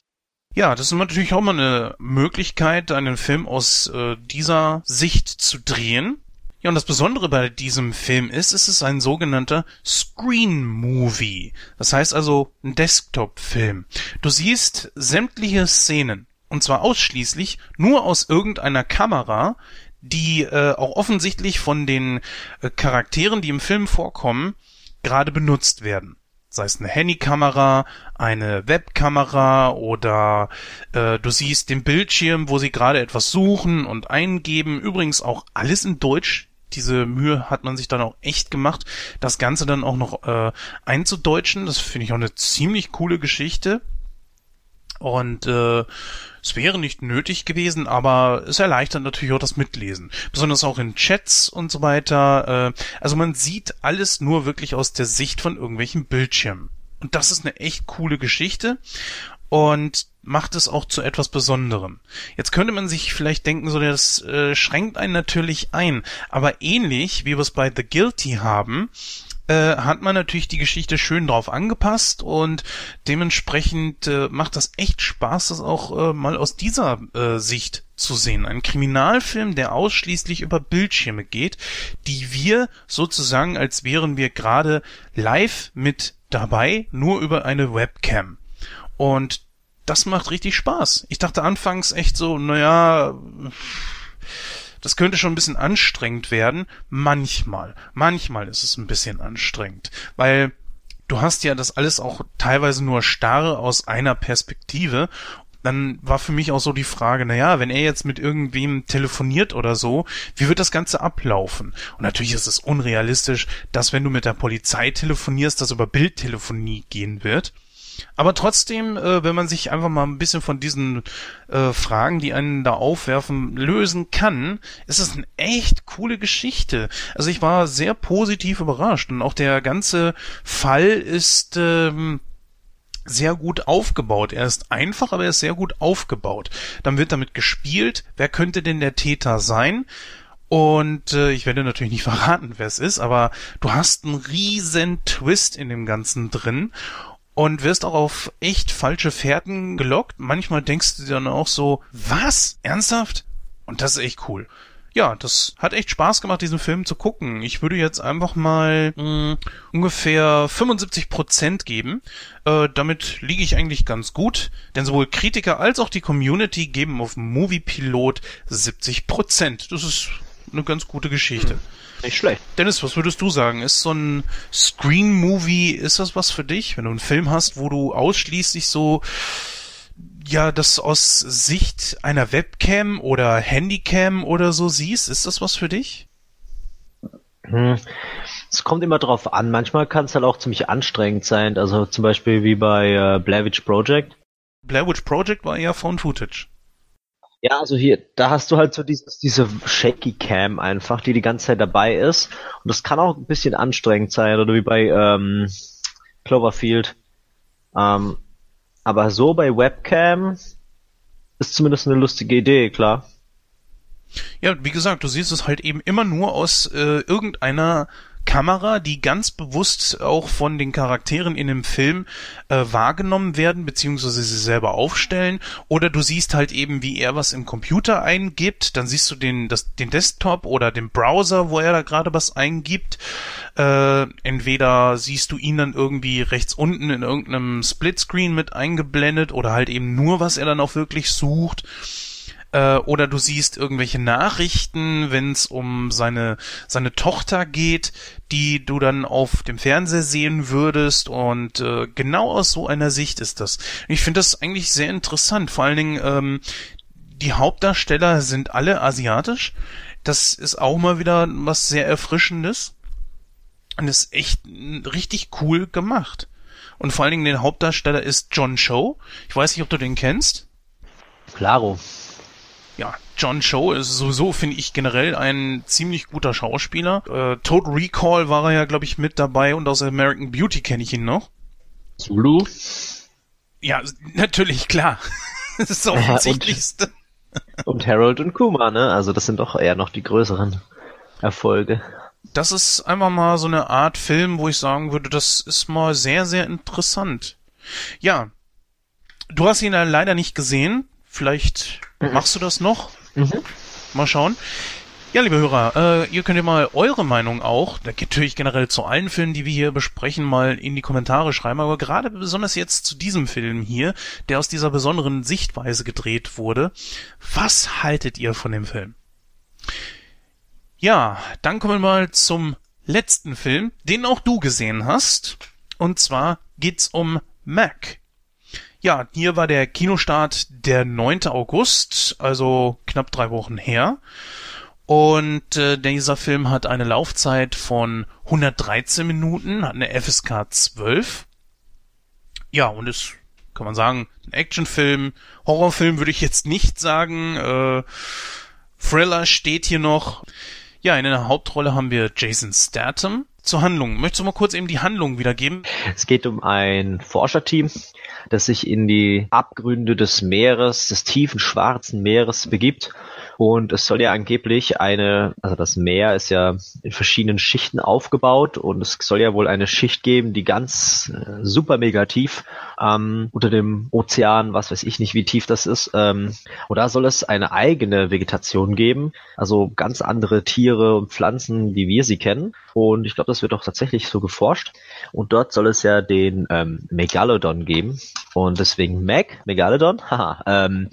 Ja, das ist natürlich auch mal eine Möglichkeit, einen Film aus äh, dieser Sicht zu drehen. Ja, und das Besondere bei diesem Film ist, es ist ein sogenannter Screen Movie. Das heißt also ein Desktop-Film. Du siehst sämtliche Szenen, und zwar ausschließlich nur aus irgendeiner Kamera, die äh, auch offensichtlich von den äh, Charakteren, die im Film vorkommen, gerade benutzt werden sei es eine Handykamera, eine Webkamera oder äh, du siehst den Bildschirm, wo sie gerade etwas suchen und eingeben. Übrigens auch alles in Deutsch. Diese Mühe hat man sich dann auch echt gemacht, das Ganze dann auch noch äh, einzudeutschen. Das finde ich auch eine ziemlich coole Geschichte. Und äh, es wäre nicht nötig gewesen, aber es erleichtert natürlich auch das Mitlesen. Besonders auch in Chats und so weiter. Äh, also man sieht alles nur wirklich aus der Sicht von irgendwelchen Bildschirmen. Und das ist eine echt coole Geschichte und macht es auch zu etwas Besonderem. Jetzt könnte man sich vielleicht denken, so das äh, schränkt einen natürlich ein, aber ähnlich wie wir es bei The Guilty haben, äh, hat man natürlich die Geschichte schön drauf angepasst und dementsprechend äh, macht das echt Spaß, das auch äh, mal aus dieser äh, Sicht zu sehen. Ein Kriminalfilm, der ausschließlich über Bildschirme geht, die wir sozusagen, als wären wir gerade live mit dabei, nur über eine Webcam. Und das macht richtig Spaß. Ich dachte anfangs echt so, naja, das könnte schon ein bisschen anstrengend werden. Manchmal. Manchmal ist es ein bisschen anstrengend. Weil du hast ja das alles auch teilweise nur starre aus einer Perspektive dann war für mich auch so die Frage, naja, wenn er jetzt mit irgendwem telefoniert oder so, wie wird das Ganze ablaufen? Und natürlich ist es unrealistisch, dass wenn du mit der Polizei telefonierst, das über Bildtelefonie gehen wird. Aber trotzdem, äh, wenn man sich einfach mal ein bisschen von diesen äh, Fragen, die einen da aufwerfen, lösen kann, ist es eine echt coole Geschichte. Also ich war sehr positiv überrascht und auch der ganze Fall ist ähm, sehr gut aufgebaut. Er ist einfach, aber er ist sehr gut aufgebaut. Dann wird damit gespielt, wer könnte denn der Täter sein? Und äh, ich werde natürlich nicht verraten, wer es ist, aber du hast einen riesen Twist in dem Ganzen drin und wirst auch auf echt falsche Fährten gelockt. Manchmal denkst du dir dann auch so, was? Ernsthaft? Und das ist echt cool ja, das hat echt Spaß gemacht, diesen Film zu gucken. Ich würde jetzt einfach mal mh, hm, ungefähr 75 Prozent geben. Äh, damit liege ich eigentlich ganz gut, denn sowohl Kritiker als auch die Community geben auf Moviepilot 70 Prozent. Das ist eine ganz gute Geschichte. Hm. Nicht schlecht. Dennis, was würdest du sagen? Ist so ein Screen-Movie, ist das was für dich? Wenn du einen Film hast, wo du ausschließlich so ja das aus Sicht einer Webcam oder Handycam oder so siehst, ist das was für dich? Hm. Es kommt immer drauf an. Manchmal kann es halt auch ziemlich anstrengend sein. Also zum Beispiel wie bei äh, Blair Witch Project. Blair Witch Project war eher Phone Footage. Ja, also hier, da hast du halt so dieses, diese Shaky Cam einfach, die die ganze Zeit dabei ist. Und das kann auch ein bisschen anstrengend sein, oder wie bei ähm, Cloverfield. Ähm, aber so bei Webcam ist zumindest eine lustige Idee, klar. Ja, wie gesagt, du siehst es halt eben immer nur aus äh, irgendeiner Kamera, die ganz bewusst auch von den Charakteren in dem Film äh, wahrgenommen werden, beziehungsweise sie selber aufstellen. Oder du siehst halt eben, wie er was im Computer eingibt. Dann siehst du den, das, den Desktop oder den Browser, wo er da gerade was eingibt. Äh, entweder siehst du ihn dann irgendwie rechts unten in irgendeinem Splitscreen mit eingeblendet oder halt eben nur, was er dann auch wirklich sucht äh, oder du siehst irgendwelche Nachrichten, wenn es um seine seine Tochter geht, die du dann auf dem Fernseher sehen würdest und äh, genau aus so einer Sicht ist das. Ich finde das eigentlich sehr interessant, vor allen Dingen ähm, die Hauptdarsteller sind alle asiatisch. Das ist auch mal wieder was sehr erfrischendes und ist echt richtig cool gemacht. Und vor allen Dingen der Hauptdarsteller ist John Cho. Ich weiß nicht, ob du den kennst. Claro ja, John Cho ist sowieso, finde ich, generell ein ziemlich guter Schauspieler. Äh, Total Recall war er ja, glaube ich, mit dabei und aus American Beauty kenne ich ihn noch. Zulu? Ja, natürlich, klar. das ist das Offensichtlichste. und, und Harold und Kuma, ne? Also das sind doch eher noch die größeren Erfolge. Das ist einfach mal so eine Art Film, wo ich sagen würde, das ist mal sehr, sehr interessant. Ja, du hast ihn ja leider nicht gesehen. Vielleicht mhm. machst du das noch. Mhm. Mal schauen. Ja, liebe Hörer, äh, ihr könnt ja mal eure Meinung auch, natürlich generell zu allen Filmen, die wir hier besprechen, mal in die Kommentare schreiben, aber gerade besonders jetzt zu diesem Film hier, der aus dieser besonderen Sichtweise gedreht wurde. Was haltet ihr von dem Film? Ja, dann kommen wir mal zum letzten Film, den auch du gesehen hast. Und zwar geht's um Mac. Ja, hier war der Kinostart der 9. August, also knapp drei Wochen her. Und äh, dieser Film hat eine Laufzeit von 113 Minuten, hat eine FSK 12. Ja, und ist, kann man sagen, ein Actionfilm. Horrorfilm würde ich jetzt nicht sagen. Äh, Thriller steht hier noch. Ja, in der Hauptrolle haben wir Jason Statham. Zur Handlung. Möchtest du mal kurz eben die Handlung wiedergeben? Es geht um ein Forscherteam, das sich in die Abgründe des Meeres, des tiefen schwarzen Meeres begibt. Und es soll ja angeblich eine, also das Meer ist ja in verschiedenen Schichten aufgebaut und es soll ja wohl eine Schicht geben, die ganz äh, super mega tief ähm, unter dem Ozean, was weiß ich nicht, wie tief das ist. Ähm, und da soll es eine eigene Vegetation geben, also ganz andere Tiere und Pflanzen, wie wir sie kennen. Und ich glaube, das wird auch tatsächlich so geforscht. Und dort soll es ja den ähm, Megalodon geben, Und deswegen Meg, Megalodon, haha, ähm,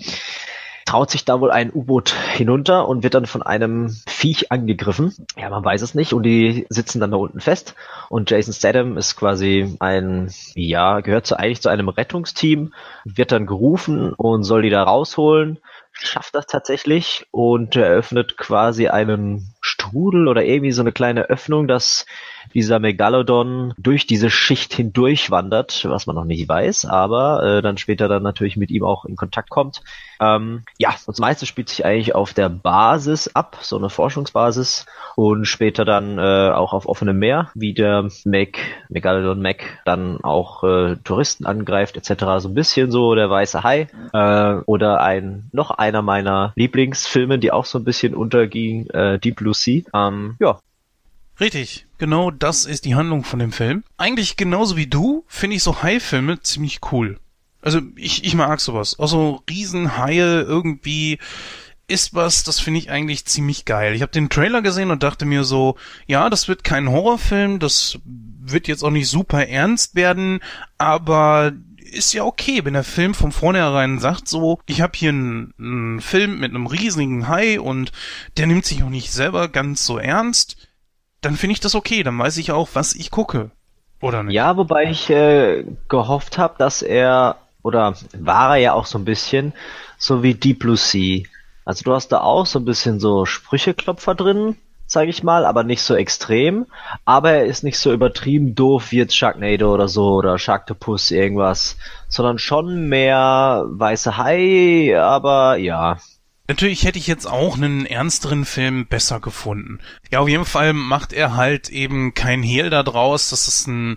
traut sich da wohl ein U-Boot hinunter und wird dann von einem Viech angegriffen. Ja, man weiß es nicht und die sitzen dann da unten fest und Jason Statham ist quasi ein, ja, gehört zu, eigentlich zu einem Rettungsteam, wird dann gerufen und soll die da rausholen, schafft das tatsächlich und eröffnet quasi einen Strudel oder irgendwie so eine kleine Öffnung, dass dieser Megalodon durch diese Schicht hindurch wandert, was man noch nicht weiß, aber äh, dann später dann natürlich mit ihm auch in Kontakt kommt. Ähm, ja, das meiste spielt sich eigentlich auf der Basis ab, so eine Forschungsbasis und später dann äh, auch auf offenem Meer, wie der Mac, Megalodon Mac dann auch äh, Touristen angreift etc. So ein bisschen so der weiße Hai äh, oder ein noch einer meiner Lieblingsfilme, die auch so ein bisschen unterging, äh, Deep Blue Sea. Ähm, ja, Richtig, genau das ist die Handlung von dem Film. Eigentlich genauso wie du finde ich so Hai-Filme ziemlich cool. Also ich, ich mag sowas. Auch so Riesenhaie irgendwie ist was, das finde ich eigentlich ziemlich geil. Ich habe den Trailer gesehen und dachte mir so, ja, das wird kein Horrorfilm, das wird jetzt auch nicht super ernst werden, aber ist ja okay, wenn der Film von vornherein sagt so, ich habe hier einen, Film mit einem riesigen Hai und der nimmt sich auch nicht selber ganz so ernst dann finde ich das okay, dann weiß ich auch, was ich gucke. Oder nicht? Ja, wobei ich äh, gehofft habe, dass er, oder war er ja auch so ein bisschen, so wie Deep Blue Sea. Also du hast da auch so ein bisschen so Sprücheklopfer drin, sage ich mal, aber nicht so extrem. Aber er ist nicht so übertrieben doof wie jetzt Sharknado oder so oder Sharktopus irgendwas, sondern schon mehr weiße Hai, aber ja, Natürlich hätte ich jetzt auch einen ernsteren Film besser gefunden. Ja, auf jeden Fall macht er halt eben kein Hehl da draus, dass es ein,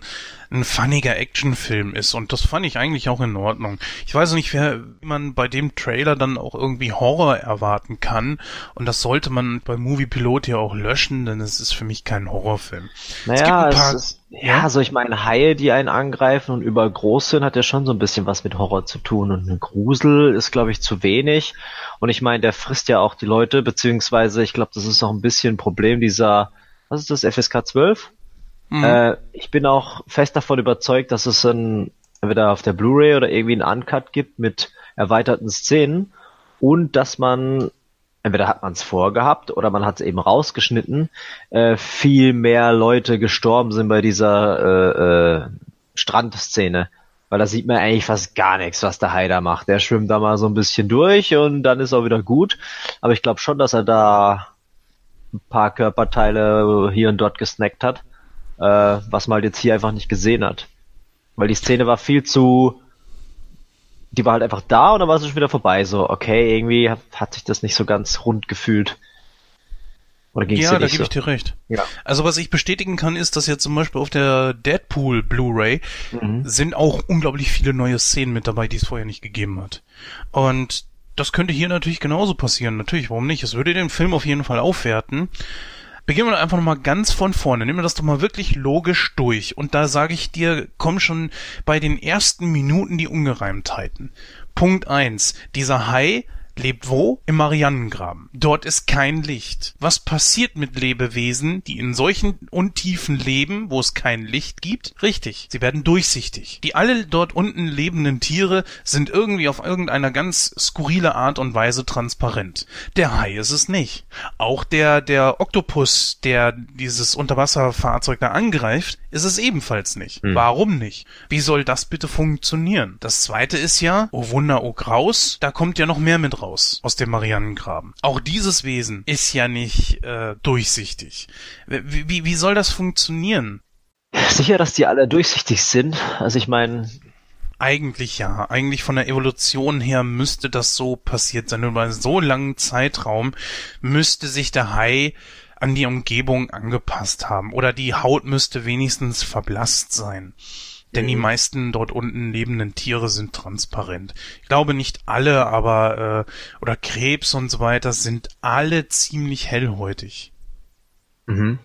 ein funniger Actionfilm ist. Und das fand ich eigentlich auch in Ordnung. Ich weiß nicht, wer, wie man bei dem Trailer dann auch irgendwie Horror erwarten kann. Und das sollte man bei Movie Pilot ja auch löschen, denn es ist für mich kein Horrorfilm. Naja, es, es ist, ja, ja, so ich meine, Haie, die einen angreifen und übergroß sind, hat ja schon so ein bisschen was mit Horror zu tun. Und eine Grusel ist, glaube ich, zu wenig. Und ich meine, der frisst ja auch die Leute, beziehungsweise ich glaube, das ist auch ein bisschen ein Problem dieser, was ist das, FSK 12? Mhm. Äh, ich bin auch fest davon überzeugt, dass es ein, entweder auf der Blu-ray oder irgendwie einen Uncut gibt mit erweiterten Szenen und dass man entweder hat man es vorgehabt oder man hat es eben rausgeschnitten, äh, viel mehr Leute gestorben sind bei dieser äh, äh, Strandszene. Weil da sieht man eigentlich fast gar nichts, was der Haider macht. Der schwimmt da mal so ein bisschen durch und dann ist auch wieder gut. Aber ich glaube schon, dass er da ein paar Körperteile hier und dort gesnackt hat, äh, was man halt jetzt hier einfach nicht gesehen hat. Weil die Szene war viel zu die war halt einfach da und dann war es schon wieder vorbei. So, okay, irgendwie hat, hat sich das nicht so ganz rund gefühlt. Oder ging's ja, da gebe so? ich dir recht. Ja. Also was ich bestätigen kann, ist, dass jetzt zum Beispiel auf der Deadpool Blu-ray mhm. sind auch unglaublich viele neue Szenen mit dabei, die es vorher nicht gegeben hat. Und das könnte hier natürlich genauso passieren. Natürlich, warum nicht? Es würde den Film auf jeden Fall aufwerten. Beginnen wir einfach nochmal ganz von vorne. Nehmen wir das doch mal wirklich logisch durch. Und da sage ich dir, komm schon bei den ersten Minuten die Ungereimtheiten. Punkt eins: Dieser Hai lebt wo? Im Marianengraben. Dort ist kein Licht. Was passiert mit Lebewesen, die in solchen Untiefen leben, wo es kein Licht gibt? Richtig, sie werden durchsichtig. Die alle dort unten lebenden Tiere sind irgendwie auf irgendeiner ganz skurrile Art und Weise transparent. Der Hai ist es nicht. Auch der, der Oktopus, der dieses Unterwasserfahrzeug da angreift, ist es ebenfalls nicht. Hm. Warum nicht? Wie soll das bitte funktionieren? Das zweite ist ja, oh Wunder, oh Graus, da kommt ja noch mehr mit raus aus dem Marianengraben. Auch dieses Wesen ist ja nicht äh, durchsichtig. Wie, wie, wie soll das funktionieren? Sicher, dass die alle durchsichtig sind. Also ich meine, eigentlich ja. Eigentlich von der Evolution her müsste das so passiert sein. Über so langen Zeitraum müsste sich der Hai an die Umgebung angepasst haben. Oder die Haut müsste wenigstens verblasst sein. Denn mhm. die meisten dort unten lebenden Tiere sind transparent. Ich glaube nicht alle, aber äh, oder Krebs und so weiter sind alle ziemlich hellhäutig. Mhm.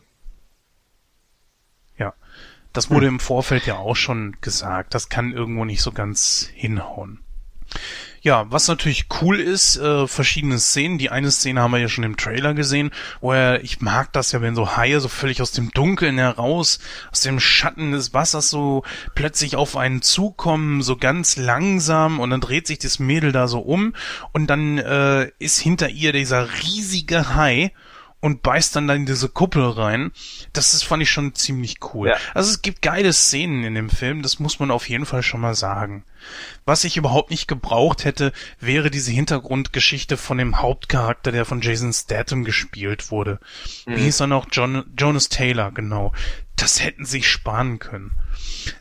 Ja. Das wurde mhm. im Vorfeld ja auch schon gesagt. Das kann irgendwo nicht so ganz hinhauen. Ja, was natürlich cool ist, äh, verschiedene Szenen. Die eine Szene haben wir ja schon im Trailer gesehen, wo er, ich mag das ja, wenn so Haie so völlig aus dem Dunkeln heraus, aus dem Schatten des Wassers so plötzlich auf einen zukommen, so ganz langsam und dann dreht sich das Mädel da so um und dann äh, ist hinter ihr dieser riesige Hai und beißt dann in diese Kuppel rein. Das ist, fand ich schon ziemlich cool. Ja. Also es gibt geile Szenen in dem Film, das muss man auf jeden Fall schon mal sagen. Was ich überhaupt nicht gebraucht hätte, wäre diese Hintergrundgeschichte von dem Hauptcharakter, der von Jason Statham gespielt wurde. Mhm. Wie hieß er noch? John, Jonas Taylor, genau. Das hätten sie sparen können.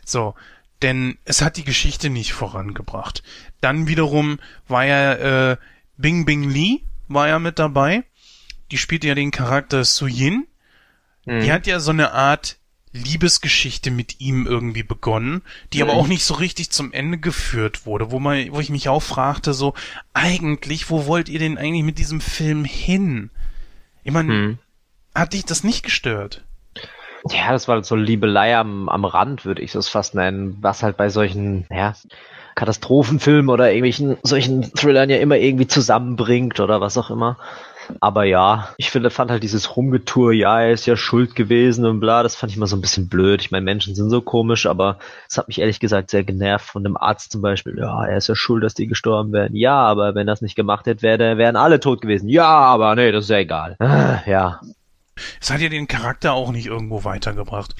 So. Denn es hat die Geschichte nicht vorangebracht. Dann wiederum war ja äh, Bing Bing Lee war ja mit dabei die spielt ja den Charakter Suyin. Mhm. Die hat ja so eine Art Liebesgeschichte mit ihm irgendwie begonnen, die mhm. aber auch nicht so richtig zum Ende geführt wurde, wo man, wo ich mich auch fragte, so, eigentlich, wo wollt ihr denn eigentlich mit diesem Film hin? Ich meine, mhm. hat dich das nicht gestört? Ja, das war so Liebelei am, am Rand, würde ich das fast nennen, was halt bei solchen, ja, Katastrophenfilmen oder irgendwelchen solchen Thrillern ja immer irgendwie zusammenbringt oder was auch immer. Aber ja, ich finde, fand halt dieses Rumgetour, ja, er ist ja schuld gewesen und bla, das fand ich immer so ein bisschen blöd. Ich meine, Menschen sind so komisch, aber es hat mich ehrlich gesagt sehr genervt von dem Arzt zum Beispiel. Ja, er ist ja schuld, dass die gestorben wären. Ja, aber wenn das nicht gemacht hätte, wäre, wären alle tot gewesen. Ja, aber nee, das ist ja egal. Ah, ja. Es hat ja den Charakter auch nicht irgendwo weitergebracht.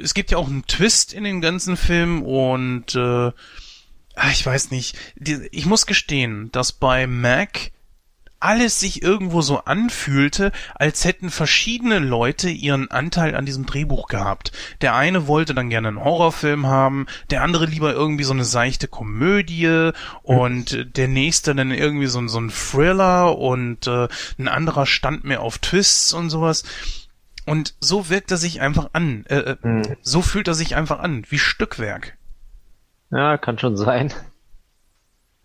Es gibt ja auch einen Twist in den ganzen Film und äh, ah, ich weiß nicht. Ich muss gestehen, dass bei Mac alles sich irgendwo so anfühlte, als hätten verschiedene Leute ihren Anteil an diesem Drehbuch gehabt. Der eine wollte dann gerne einen Horrorfilm haben, der andere lieber irgendwie so eine seichte Komödie und mhm. der nächste dann irgendwie so, so ein Thriller und äh, ein anderer stand mehr auf Twists und sowas. Und so wirkt er sich einfach an. Äh, äh mhm. So fühlt er sich einfach an, wie Stückwerk. Ja, kann schon sein.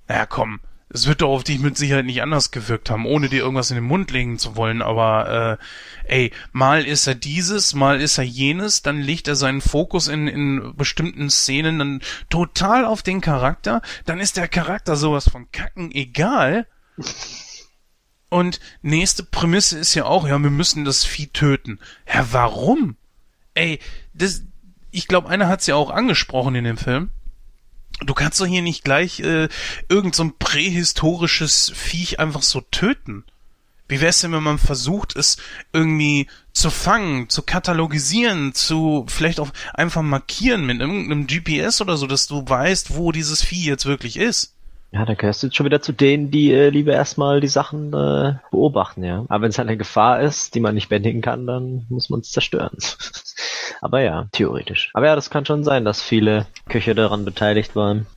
Ja, komm es wird doch auf dich mit Sicherheit nicht anders gewirkt haben, ohne dir irgendwas in den Mund legen zu wollen, aber äh, ey, mal ist er dieses, mal ist er jenes, dann legt er seinen Fokus in, in bestimmten Szenen dann total auf den Charakter, dann ist der Charakter sowas von Kacken egal. Und nächste Prämisse ist ja auch, ja, wir müssen das Vieh töten. Ja, warum? Ey, das, ich glaube, einer hat's ja auch angesprochen in dem Film Du kannst doch hier nicht gleich äh, irgend so ein prähistorisches Viech einfach so töten. Wie wär's denn, wenn man versucht, es irgendwie zu fangen, zu katalogisieren, zu vielleicht auch einfach markieren mit irgendeinem GPS oder so, dass du weißt, wo dieses Vieh jetzt wirklich ist? Ja, dann gehörst du jetzt schon wieder zu denen, die äh, lieber erstmal die Sachen äh, beobachten, ja. Aber wenn es halt eine Gefahr ist, die man nicht bändigen kann, dann muss man es zerstören. Aber ja, theoretisch. Aber ja, das kann schon sein, dass viele Köche daran beteiligt waren.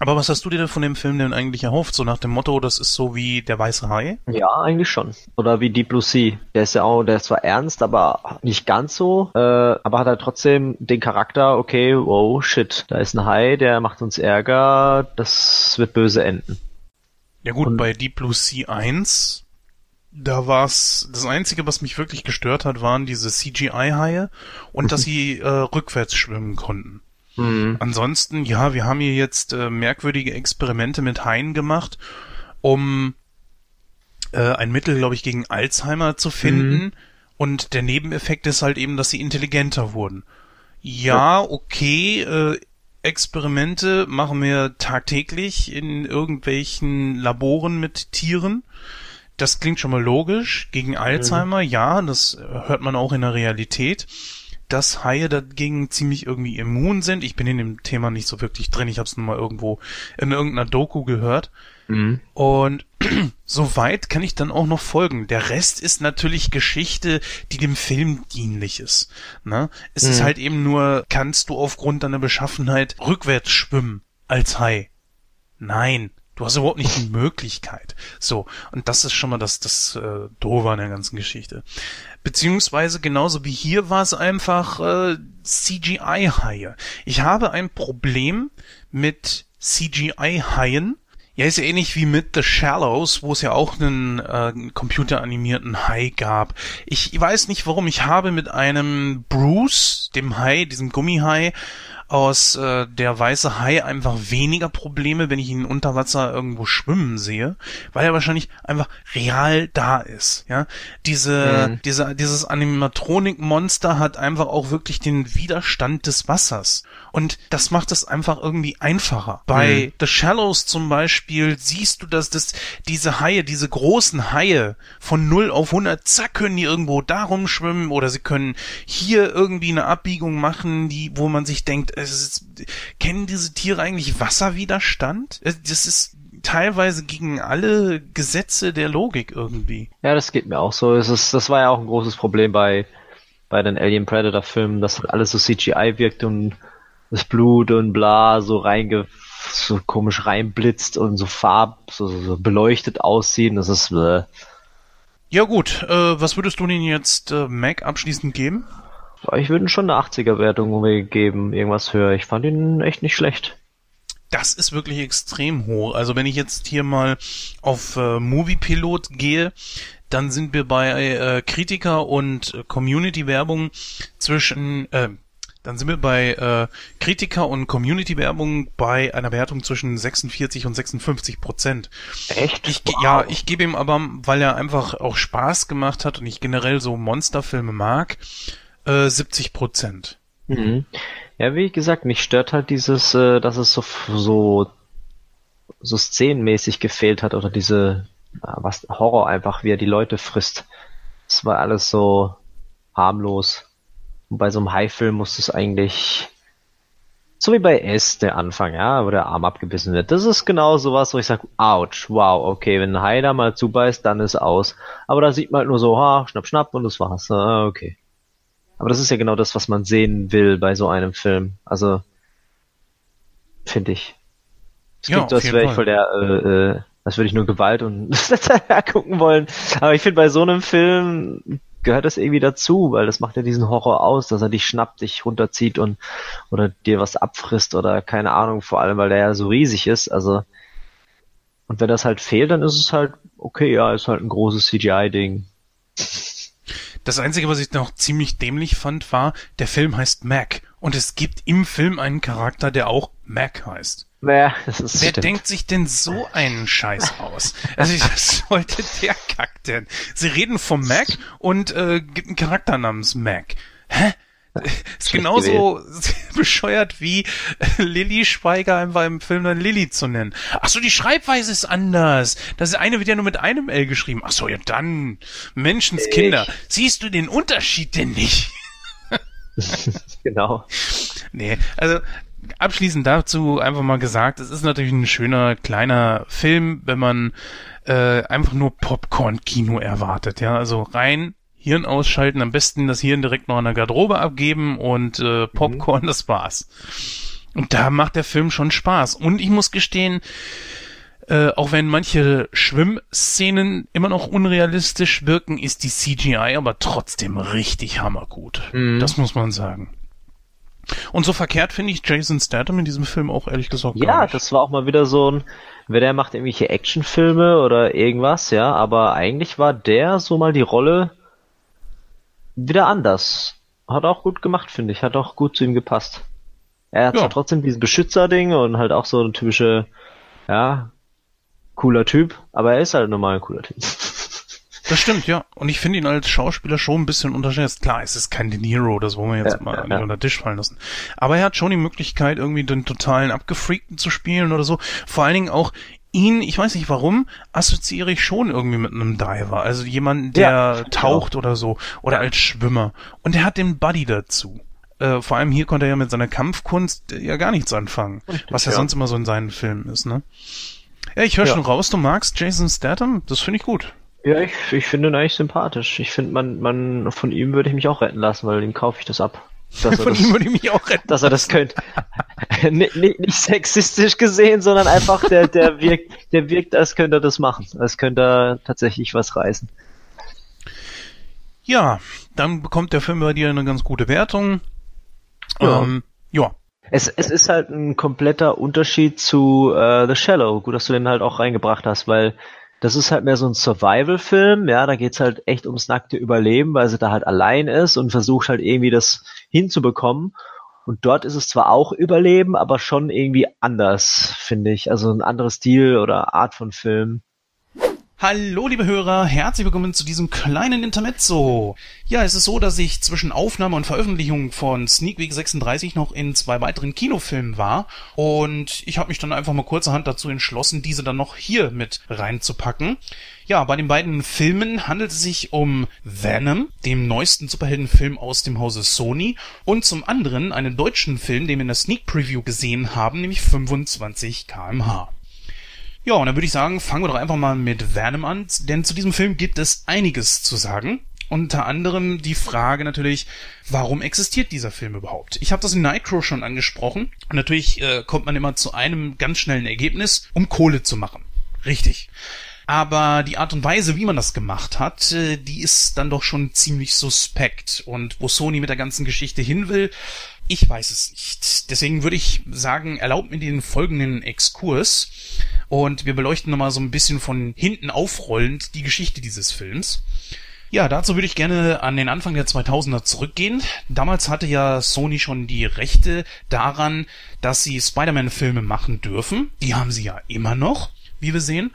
Aber was hast du dir denn von dem Film denn eigentlich erhofft? So nach dem Motto, das ist so wie der weiße Hai? Ja, eigentlich schon. Oder wie Deep Blue Sea. Der ist ja auch, der ist zwar ernst, aber nicht ganz so, äh, aber hat halt trotzdem den Charakter, okay, oh shit, da ist ein Hai, der macht uns Ärger, das wird böse enden. Ja gut, Und bei Deep Blue Sea 1 da war's das einzige, was mich wirklich gestört hat, waren diese CGI-Haie und dass sie äh, rückwärts schwimmen konnten. Mhm. Ansonsten, ja, wir haben hier jetzt äh, merkwürdige Experimente mit Haien gemacht, um äh, ein Mittel, glaube ich, gegen Alzheimer zu finden. Mhm. Und der Nebeneffekt ist halt eben, dass sie intelligenter wurden. Ja, okay, äh, Experimente machen wir tagtäglich in irgendwelchen Laboren mit Tieren. Das klingt schon mal logisch. Gegen Alzheimer, mhm. ja, das hört man auch in der Realität dass Haie dagegen ziemlich irgendwie immun sind. Ich bin in dem Thema nicht so wirklich drin. Ich habe es nur mal irgendwo in irgendeiner Doku gehört. Mhm. Und soweit kann ich dann auch noch folgen. Der Rest ist natürlich Geschichte, die dem Film dienlich ist. Ne? Es mhm. ist halt eben nur, kannst du aufgrund deiner Beschaffenheit rückwärts schwimmen als Hai? Nein. Du hast überhaupt nicht die Möglichkeit. So, und das ist schon mal das, das äh, Doofe an der ganzen Geschichte. Beziehungsweise genauso wie hier war es einfach äh, CGI-Haie. Ich habe ein Problem mit CGI-Haien. Ja, ist ja ähnlich wie mit The Shallows, wo es ja auch einen äh, computeranimierten Hai gab. Ich weiß nicht warum. Ich habe mit einem Bruce, dem Hai, diesem Gummihai, aus äh, der weiße Hai einfach weniger Probleme, wenn ich ihn unter Wasser irgendwo schwimmen sehe, weil er wahrscheinlich einfach real da ist. Ja, diese, mhm. diese, dieses Animatronik-Monster hat einfach auch wirklich den Widerstand des Wassers. Und das macht es einfach irgendwie einfacher. Bei mhm. The Shallows zum Beispiel siehst du, dass das, diese Haie, diese großen Haie von 0 auf 100, zack, können die irgendwo da rumschwimmen oder sie können hier irgendwie eine Abbiegung machen, die, wo man sich denkt, ist, kennen diese Tiere eigentlich Wasserwiderstand? Das ist teilweise gegen alle Gesetze der Logik irgendwie. Ja, das geht mir auch so. Es ist, das war ja auch ein großes Problem bei, bei den Alien Predator Filmen, dass alles so CGI wirkt und das Blut und bla so reinge so komisch reinblitzt und so farb so, so beleuchtet aussehen. Das ist äh. ja gut. Äh, was würdest du denn jetzt äh, Mac abschließend geben? Ich würde schon eine 80er Wertung geben, irgendwas höher. Ich fand ihn echt nicht schlecht. Das ist wirklich extrem hoch. Also wenn ich jetzt hier mal auf äh, Movie Pilot gehe, dann sind wir bei äh, Kritiker und Community Werbung zwischen äh, dann sind wir bei äh, Kritiker und Community-Werbung bei einer Wertung zwischen 46 und 56 Prozent. Echt? Ich, wow. Ja, ich gebe ihm aber, weil er einfach auch Spaß gemacht hat und ich generell so Monsterfilme mag, äh, 70 Prozent. Mhm. Ja, wie gesagt, mich stört halt dieses, äh, dass es so, so, so szenenmäßig gefehlt hat oder diese, was Horror einfach, wie er die Leute frisst. Das war alles so harmlos. Und bei so einem Haifilm muss es eigentlich, so wie bei S, der Anfang, ja, wo der Arm abgebissen wird. Das ist genau sowas, wo ich sage, ouch, wow, okay, wenn ein Hai da mal zubeißt, dann ist aus. Aber da sieht man halt nur so, ha, schnapp, schnapp und das war's. Ah, okay. Aber das ist ja genau das, was man sehen will bei so einem Film. Also, finde ich. Es klingt ja, als wäre ich voll der, äh, äh, als würde ich nur Gewalt und gucken wollen. Aber ich finde, bei so einem Film gehört das irgendwie dazu, weil das macht ja diesen Horror aus, dass er dich schnappt, dich runterzieht und oder dir was abfrisst oder keine Ahnung, vor allem weil der ja so riesig ist, also und wenn das halt fehlt, dann ist es halt okay, ja, ist halt ein großes CGI-Ding. Das Einzige, was ich noch ziemlich dämlich fand, war, der Film heißt Mac. Und es gibt im Film einen Charakter, der auch Mac heißt. Naja, das ist Wer stimmt. denkt sich denn so einen Scheiß aus? Also was sollte der Kack denn? Sie reden vom Mac und äh, gibt einen Charakter namens Mac. Hä? Ist genauso bescheuert wie Lilly Schweiger einfach im Film dann Lilly zu nennen. Ach so, die Schreibweise ist anders. Das eine wird ja nur mit einem L geschrieben. Ach so, ja dann. Menschenskinder. Ich. Siehst du den Unterschied denn nicht? genau. Nee, also abschließend dazu einfach mal gesagt, es ist natürlich ein schöner kleiner Film, wenn man äh, einfach nur Popcorn-Kino erwartet. Ja, also rein Hirn ausschalten, am besten das Hirn direkt noch an der Garderobe abgeben und äh, mhm. Popcorn, mhm. das war's. Und da macht der Film schon Spaß. Und ich muss gestehen, äh, auch wenn manche Schwimmszenen immer noch unrealistisch wirken, ist die CGI aber trotzdem richtig hammergut. Mhm. Das muss man sagen. Und so verkehrt finde ich Jason Statham in diesem Film auch ehrlich gesagt. Ja, das war auch mal wieder so ein, wer der macht irgendwelche Actionfilme oder irgendwas, ja, aber eigentlich war der so mal die Rolle, wieder anders. Hat auch gut gemacht, finde ich. Hat auch gut zu ihm gepasst. Er hat ja. zwar trotzdem diesen Beschützer-Ding und halt auch so ein typische, ja, cooler Typ, aber er ist halt normal ein cooler Typ. Das stimmt, ja. Und ich finde ihn als Schauspieler schon ein bisschen unterschätzt. Klar, es ist kein De Niro, das wollen wir jetzt ja, mal ja, ja. unter den Tisch fallen lassen. Aber er hat schon die Möglichkeit, irgendwie den totalen Abgefreakten zu spielen oder so. Vor allen Dingen auch ihn, ich weiß nicht warum, assoziiere ich schon irgendwie mit einem Diver. Also jemanden, der ja, taucht oder so. Oder als Schwimmer. Und er hat den Buddy dazu. Äh, vor allem hier konnte er ja mit seiner Kampfkunst ja gar nichts anfangen. Richtig, was ja, ja, sonst immer so in seinen Filmen ist, ne? Ja, ich höre ja. schon raus, du magst Jason Statham. Das finde ich gut. Ja, ich, ich finde ihn eigentlich sympathisch. Ich finde, man, man, von ihm würde ich mich auch retten lassen, weil ihm kaufe ich das ab. Von das, ihm würde ich mich auch retten. Dass er das könnte. nicht, nicht, nicht sexistisch gesehen, sondern einfach der, der wirkt, der wirkt, als könnte er das machen. Als könnte er tatsächlich was reißen. Ja, dann bekommt der Film bei dir eine ganz gute Wertung. Ja. Ähm, ja. Es, es ist halt ein kompletter Unterschied zu äh, The Shallow. Gut, dass du den halt auch reingebracht hast, weil das ist halt mehr so ein Survival-Film, ja, da geht's halt echt ums nackte Überleben, weil sie da halt allein ist und versucht halt irgendwie das hinzubekommen. Und dort ist es zwar auch Überleben, aber schon irgendwie anders, finde ich. Also ein anderes Stil oder Art von Film. Hallo, liebe Hörer, herzlich willkommen zu diesem kleinen Intermezzo. Ja, es ist so, dass ich zwischen Aufnahme und Veröffentlichung von Sneak Week 36 noch in zwei weiteren Kinofilmen war und ich habe mich dann einfach mal kurzerhand dazu entschlossen, diese dann noch hier mit reinzupacken. Ja, bei den beiden Filmen handelt es sich um Venom, dem neuesten Superheldenfilm aus dem Hause Sony, und zum anderen einen deutschen Film, den wir in der Sneak Preview gesehen haben, nämlich 25 kmh. Ja, und dann würde ich sagen, fangen wir doch einfach mal mit Venom an, denn zu diesem Film gibt es einiges zu sagen. Unter anderem die Frage natürlich, warum existiert dieser Film überhaupt? Ich habe das in Nightcrow schon angesprochen und natürlich äh, kommt man immer zu einem ganz schnellen Ergebnis, um Kohle zu machen. Richtig. Aber die Art und Weise, wie man das gemacht hat, äh, die ist dann doch schon ziemlich suspekt. Und wo Sony mit der ganzen Geschichte hin will, ich weiß es nicht. Deswegen würde ich sagen, erlaubt mir den folgenden Exkurs und wir beleuchten nochmal so ein bisschen von hinten aufrollend die Geschichte dieses Films. Ja, dazu würde ich gerne an den Anfang der 2000er zurückgehen. Damals hatte ja Sony schon die Rechte daran, dass sie Spider-Man-Filme machen dürfen. Die haben sie ja immer noch, wie wir sehen.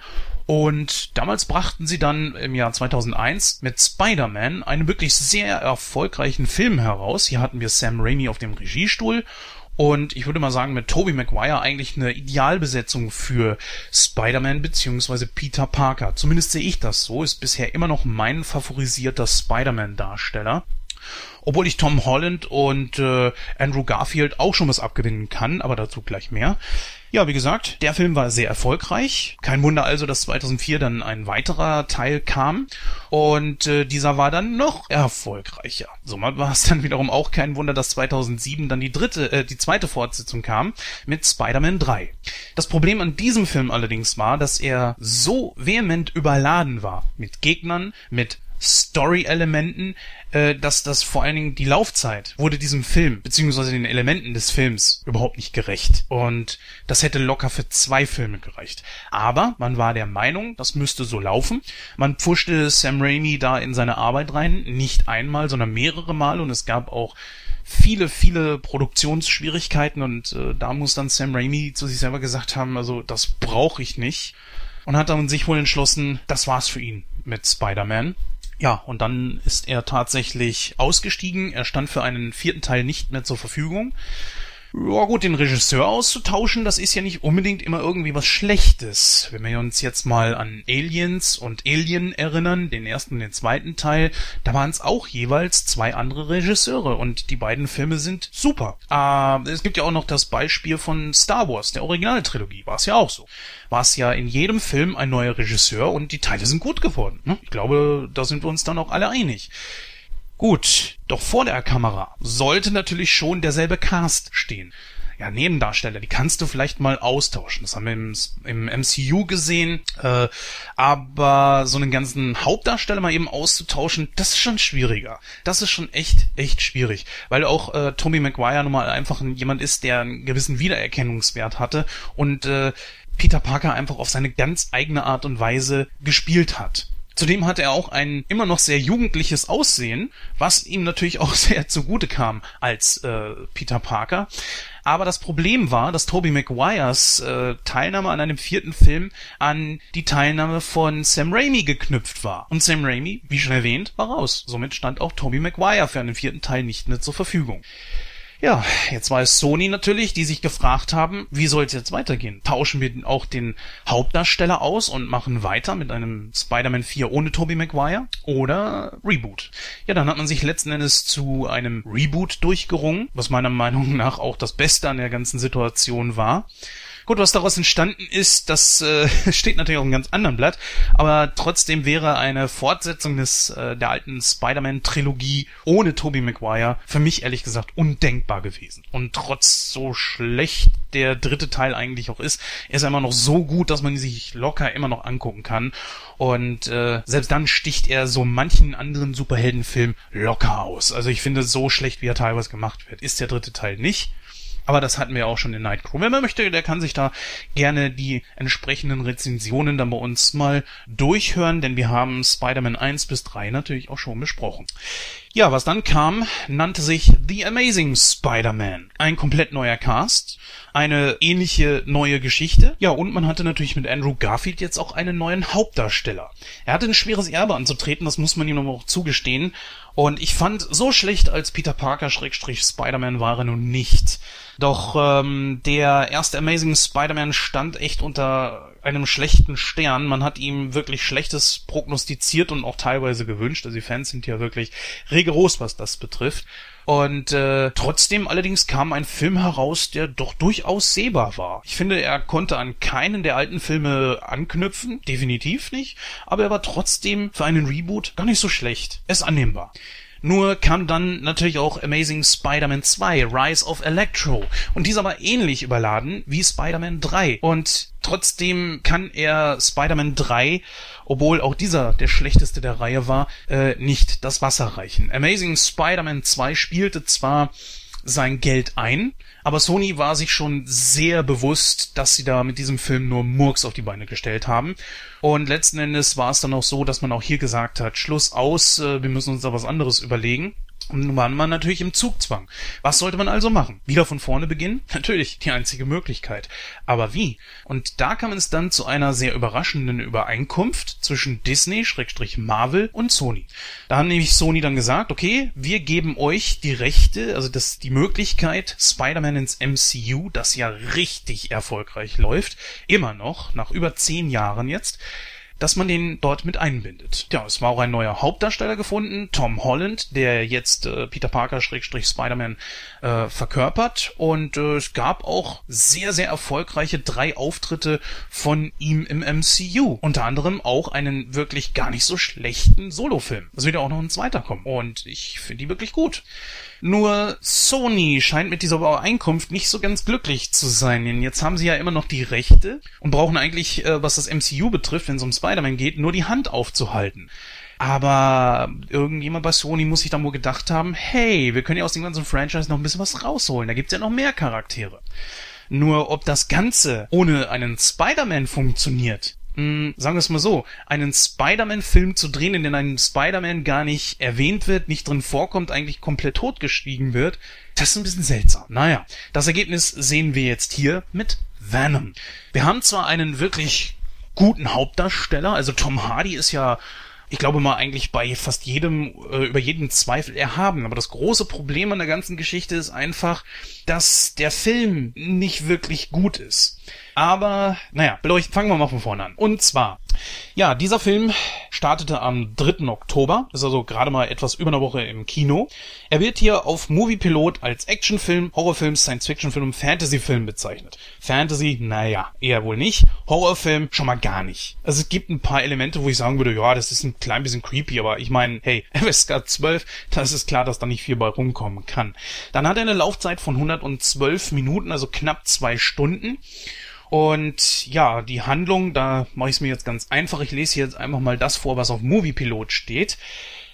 Und damals brachten sie dann im Jahr 2001 mit Spider-Man einen wirklich sehr erfolgreichen Film heraus. Hier hatten wir Sam Raimi auf dem Regiestuhl und ich würde mal sagen, mit Tobey Maguire eigentlich eine Idealbesetzung für Spider-Man beziehungsweise Peter Parker. Zumindest sehe ich das so. Ist bisher immer noch mein favorisierter Spider-Man-Darsteller. Obwohl ich Tom Holland und äh, Andrew Garfield auch schon was abgewinnen kann, aber dazu gleich mehr. Ja, wie gesagt, der Film war sehr erfolgreich. Kein Wunder also, dass 2004 dann ein weiterer Teil kam und äh, dieser war dann noch erfolgreicher. Somit war es dann wiederum auch kein Wunder, dass 2007 dann die dritte, äh, die zweite Fortsetzung kam mit Spider-Man 3. Das Problem an diesem Film allerdings war, dass er so vehement überladen war mit Gegnern, mit Story-Elementen, äh, dass das vor allen Dingen die Laufzeit wurde diesem Film beziehungsweise den Elementen des Films überhaupt nicht gerecht und das hätte locker für zwei Filme gereicht. Aber man war der Meinung, das müsste so laufen. Man pfuschte Sam Raimi da in seine Arbeit rein, nicht einmal, sondern mehrere Mal und es gab auch viele, viele Produktionsschwierigkeiten und äh, da muss dann Sam Raimi zu sich selber gesagt haben, also das brauche ich nicht und hat dann sich wohl entschlossen, das war's für ihn mit Spider-Man. Ja, und dann ist er tatsächlich ausgestiegen. Er stand für einen vierten Teil nicht mehr zur Verfügung. Ja gut, den Regisseur auszutauschen, das ist ja nicht unbedingt immer irgendwie was Schlechtes. Wenn wir uns jetzt mal an Aliens und Alien erinnern, den ersten und den zweiten Teil, da waren es auch jeweils zwei andere Regisseure und die beiden Filme sind super. Äh, es gibt ja auch noch das Beispiel von Star Wars, der Originaltrilogie, war es ja auch so. War es ja in jedem Film ein neuer Regisseur und die Teile sind gut geworden. Ne? Ich glaube, da sind wir uns dann auch alle einig. Gut, doch vor der Kamera sollte natürlich schon derselbe Cast stehen. Ja, Nebendarsteller, die kannst du vielleicht mal austauschen. Das haben wir im, im MCU gesehen. Äh, aber so einen ganzen Hauptdarsteller mal eben auszutauschen, das ist schon schwieriger. Das ist schon echt, echt schwierig. Weil auch äh, Tommy Maguire nun mal einfach jemand ist, der einen gewissen Wiedererkennungswert hatte und äh, Peter Parker einfach auf seine ganz eigene Art und Weise gespielt hat. Zudem hatte er auch ein immer noch sehr jugendliches Aussehen, was ihm natürlich auch sehr zugute kam als äh, Peter Parker. Aber das Problem war, dass Tobey Maguires äh, Teilnahme an einem vierten Film an die Teilnahme von Sam Raimi geknüpft war. Und Sam Raimi, wie schon erwähnt, war raus. Somit stand auch Tobey Maguire für einen vierten Teil nicht mehr zur Verfügung. Ja, jetzt war es Sony natürlich, die sich gefragt haben, wie soll es jetzt weitergehen? Tauschen wir auch den Hauptdarsteller aus und machen weiter mit einem Spider-Man 4 ohne Tobey Maguire? Oder Reboot? Ja, dann hat man sich letzten Endes zu einem Reboot durchgerungen, was meiner Meinung nach auch das Beste an der ganzen Situation war. Gut, was daraus entstanden ist, das äh, steht natürlich auf einem ganz anderen Blatt, aber trotzdem wäre eine Fortsetzung des äh, der alten Spider-Man-Trilogie ohne Tobey Maguire für mich ehrlich gesagt undenkbar gewesen. Und trotz so schlecht der dritte Teil eigentlich auch ist, ist er immer noch so gut, dass man sich locker immer noch angucken kann. Und äh, selbst dann sticht er so manchen anderen Superheldenfilm locker aus. Also ich finde, so schlecht wie er teilweise gemacht wird, ist der dritte Teil nicht. Aber das hatten wir auch schon in Nightcrow. Wenn man möchte, der kann sich da gerne die entsprechenden Rezensionen dann bei uns mal durchhören, denn wir haben Spider-Man 1 bis 3 natürlich auch schon besprochen. Ja, was dann kam, nannte sich The Amazing Spider-Man. Ein komplett neuer Cast, eine ähnliche neue Geschichte. Ja, und man hatte natürlich mit Andrew Garfield jetzt auch einen neuen Hauptdarsteller. Er hatte ein schweres Erbe anzutreten, das muss man ihm aber auch zugestehen. Und ich fand, so schlecht als Peter Parker Schrägstrich Spider-Man war er nun nicht. Doch ähm, der erste Amazing Spider-Man stand echt unter einem schlechten Stern. Man hat ihm wirklich Schlechtes prognostiziert und auch teilweise gewünscht. Also die Fans sind ja wirklich rigoros, was das betrifft. Und äh, trotzdem allerdings kam ein Film heraus, der doch durchaus sehbar war. Ich finde, er konnte an keinen der alten Filme anknüpfen, definitiv nicht, aber er war trotzdem für einen Reboot gar nicht so schlecht. Er ist annehmbar. Nur kam dann natürlich auch Amazing Spider-Man 2, Rise of Electro. Und dieser war ähnlich überladen wie Spider-Man 3. Und trotzdem kann er Spider-Man 3, obwohl auch dieser der schlechteste der Reihe war, äh, nicht das Wasser reichen. Amazing Spider-Man 2 spielte zwar sein Geld ein, aber Sony war sich schon sehr bewusst, dass sie da mit diesem Film nur Murks auf die Beine gestellt haben. Und letzten Endes war es dann auch so, dass man auch hier gesagt hat, Schluss aus, äh, wir müssen uns da was anderes überlegen. Und nun war man natürlich im Zugzwang. Was sollte man also machen? Wieder von vorne beginnen? Natürlich, die einzige Möglichkeit. Aber wie? Und da kam es dann zu einer sehr überraschenden Übereinkunft zwischen Disney, Schrägstrich Marvel und Sony. Da haben nämlich Sony dann gesagt, okay, wir geben euch die Rechte, also das, die Möglichkeit, Spider-Man ins MCU, das ja richtig erfolgreich läuft, immer noch, nach über zehn Jahren jetzt, dass man den dort mit einbindet. Ja, es war auch ein neuer Hauptdarsteller gefunden, Tom Holland, der jetzt äh, Peter Parker Schrägstrich Spider-Man äh, verkörpert und äh, es gab auch sehr sehr erfolgreiche drei Auftritte von ihm im MCU, unter anderem auch einen wirklich gar nicht so schlechten Solofilm. Es wird ja auch noch ein zweiter kommen und ich finde die wirklich gut. Nur Sony scheint mit dieser Übereinkunft nicht so ganz glücklich zu sein, denn jetzt haben sie ja immer noch die Rechte und brauchen eigentlich, äh, was das MCU betrifft, wenn es um Spider-Man geht, nur die Hand aufzuhalten. Aber irgendjemand bei Sony muss sich da wohl gedacht haben, hey, wir können ja aus dem ganzen Franchise noch ein bisschen was rausholen. Da gibt's ja noch mehr Charaktere. Nur ob das Ganze ohne einen Spider-Man funktioniert, mh, hm, sagen wir es mal so, einen Spider-Man-Film zu drehen, in dem ein Spider-Man gar nicht erwähnt wird, nicht drin vorkommt, eigentlich komplett totgeschwiegen wird, das ist ein bisschen seltsam. Naja, das Ergebnis sehen wir jetzt hier mit Venom. Wir haben zwar einen wirklich guten Hauptdarsteller, also Tom Hardy ist ja ich glaube mal eigentlich bei fast jedem, äh, über jeden Zweifel erhaben. Aber das große Problem an der ganzen Geschichte ist einfach, dass der Film nicht wirklich gut ist. Aber, naja, beleuchten, fangen wir mal von vorne an. Und zwar, ja, dieser Film startete am 3. Oktober, ist also gerade mal etwas über eine Woche im Kino. Er wird hier auf Moviepilot als Actionfilm, Horrorfilm, Science-Fiction-Film und Fantasy-Film bezeichnet. Fantasy, naja, eher wohl nicht. Horrorfilm schon mal gar nicht. Also es gibt ein paar Elemente, wo ich sagen würde, ja, das ist ein klein bisschen creepy, aber ich meine, hey, FSK 12, da ist klar, dass da nicht viel bei rumkommen kann. Dann hat er eine Laufzeit von 112 Minuten, also knapp zwei Stunden. Und ja, die Handlung, da mache ich es mir jetzt ganz einfach. Ich lese hier jetzt einfach mal das vor, was auf Moviepilot steht.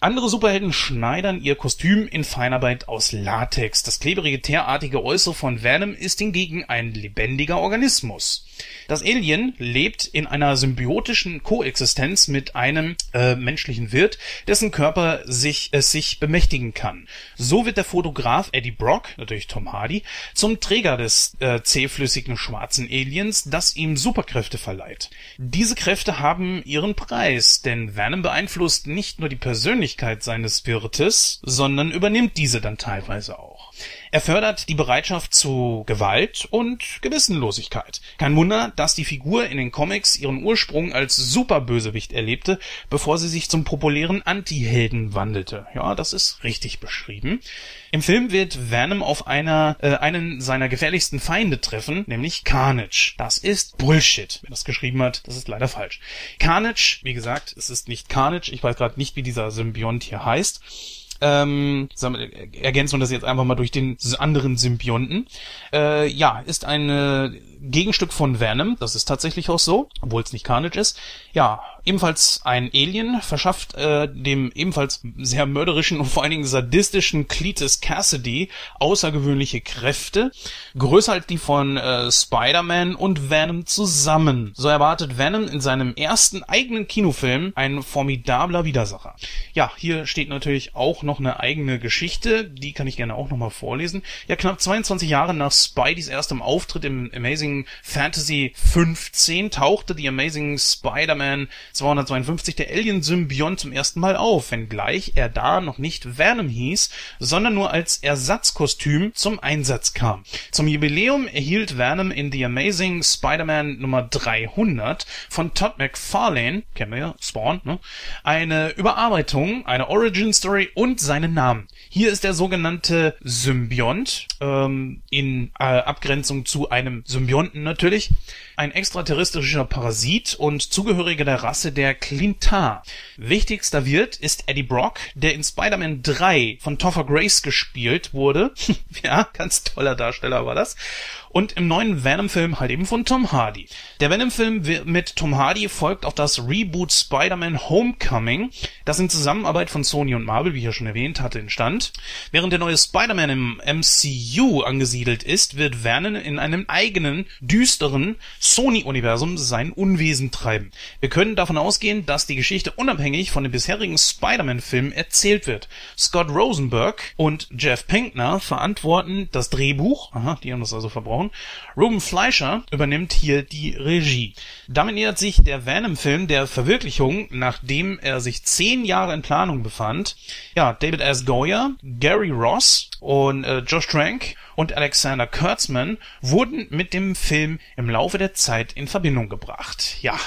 Andere Superhelden schneidern ihr Kostüm in Feinarbeit aus Latex. Das klebrige, teerartige Äußere von Venom ist hingegen ein lebendiger Organismus. Das Alien lebt in einer symbiotischen Koexistenz mit einem äh, menschlichen Wirt, dessen Körper sich es sich bemächtigen kann. So wird der Fotograf Eddie Brock, natürlich Tom Hardy, zum Träger des äh, zähflüssigen schwarzen Aliens, das ihm Superkräfte verleiht. Diese Kräfte haben ihren Preis, denn Venom beeinflusst nicht nur die Persönlichkeit seines Wirtes, sondern übernimmt diese dann teilweise auch. Er fördert die Bereitschaft zu Gewalt und Gewissenlosigkeit. Kein Wunder, dass die Figur in den Comics ihren Ursprung als Superbösewicht erlebte, bevor sie sich zum populären Anti-Helden wandelte. Ja, das ist richtig beschrieben. Im Film wird Venom auf einer, äh, einen seiner gefährlichsten Feinde treffen, nämlich Carnage. Das ist Bullshit. Wer das geschrieben hat, das ist leider falsch. Carnage, wie gesagt, es ist nicht Carnage. Ich weiß gerade nicht, wie dieser Symbiont hier heißt ähm, ergänzen wir das jetzt einfach mal durch den anderen Symbionten. Äh, ja, ist ein Gegenstück von Venom, das ist tatsächlich auch so, obwohl es nicht Carnage ist. Ja, ebenfalls ein Alien, verschafft äh, dem ebenfalls sehr mörderischen und vor allen Dingen sadistischen Cletus Cassidy außergewöhnliche Kräfte, größer als die von äh, Spider-Man und Venom zusammen. So erwartet Venom in seinem ersten eigenen Kinofilm ein formidabler Widersacher. Ja, hier steht natürlich auch noch eine eigene Geschichte, die kann ich gerne auch nochmal vorlesen. Ja, knapp 22 Jahre nach Spideys erstem Auftritt im Amazing Fantasy 15 tauchte die Amazing Spider-Man 252 der Alien-Symbiont zum ersten Mal auf, wenngleich er da noch nicht Venom hieß, sondern nur als Ersatzkostüm zum Einsatz kam. Zum Jubiläum erhielt Venom in The Amazing Spider-Man Nummer 300 von Todd McFarlane, kennen wir ja, Spawn, ne, eine Überarbeitung, eine Origin-Story und seinen Namen. Hier ist der sogenannte Symbiont, ähm, in äh, Abgrenzung zu einem Symbionten natürlich, ein extraterrestrischer Parasit und Zugehöriger der Rasse der Clintar. Wichtigster Wirt ist Eddie Brock, der in Spider-Man 3 von Topher Grace gespielt wurde. ja, ganz toller Darsteller war das. Und im neuen Venom-Film halt eben von Tom Hardy. Der Venom-Film mit Tom Hardy folgt auf das Reboot Spider-Man Homecoming, das in Zusammenarbeit von Sony und Marvel, wie ich ja schon erwähnt hatte, entstand. Während der neue Spider-Man im MCU angesiedelt ist, wird Venom in einem eigenen, düsteren Sony-Universum sein Unwesen treiben. Wir können davon ausgehen, dass die Geschichte unabhängig von den bisherigen Spider-Man-Filmen erzählt wird. Scott Rosenberg und Jeff Pinkner verantworten das Drehbuch, aha, die haben das also verbraucht, Frauen. Ruben Fleischer übernimmt hier die Regie. Damit nähert sich der Venom-Film der Verwirklichung, nachdem er sich zehn Jahre in Planung befand. Ja, David S. Goyer, Gary Ross und äh, Josh Trank und Alexander Kurtzman wurden mit dem Film im Laufe der Zeit in Verbindung gebracht. Ja,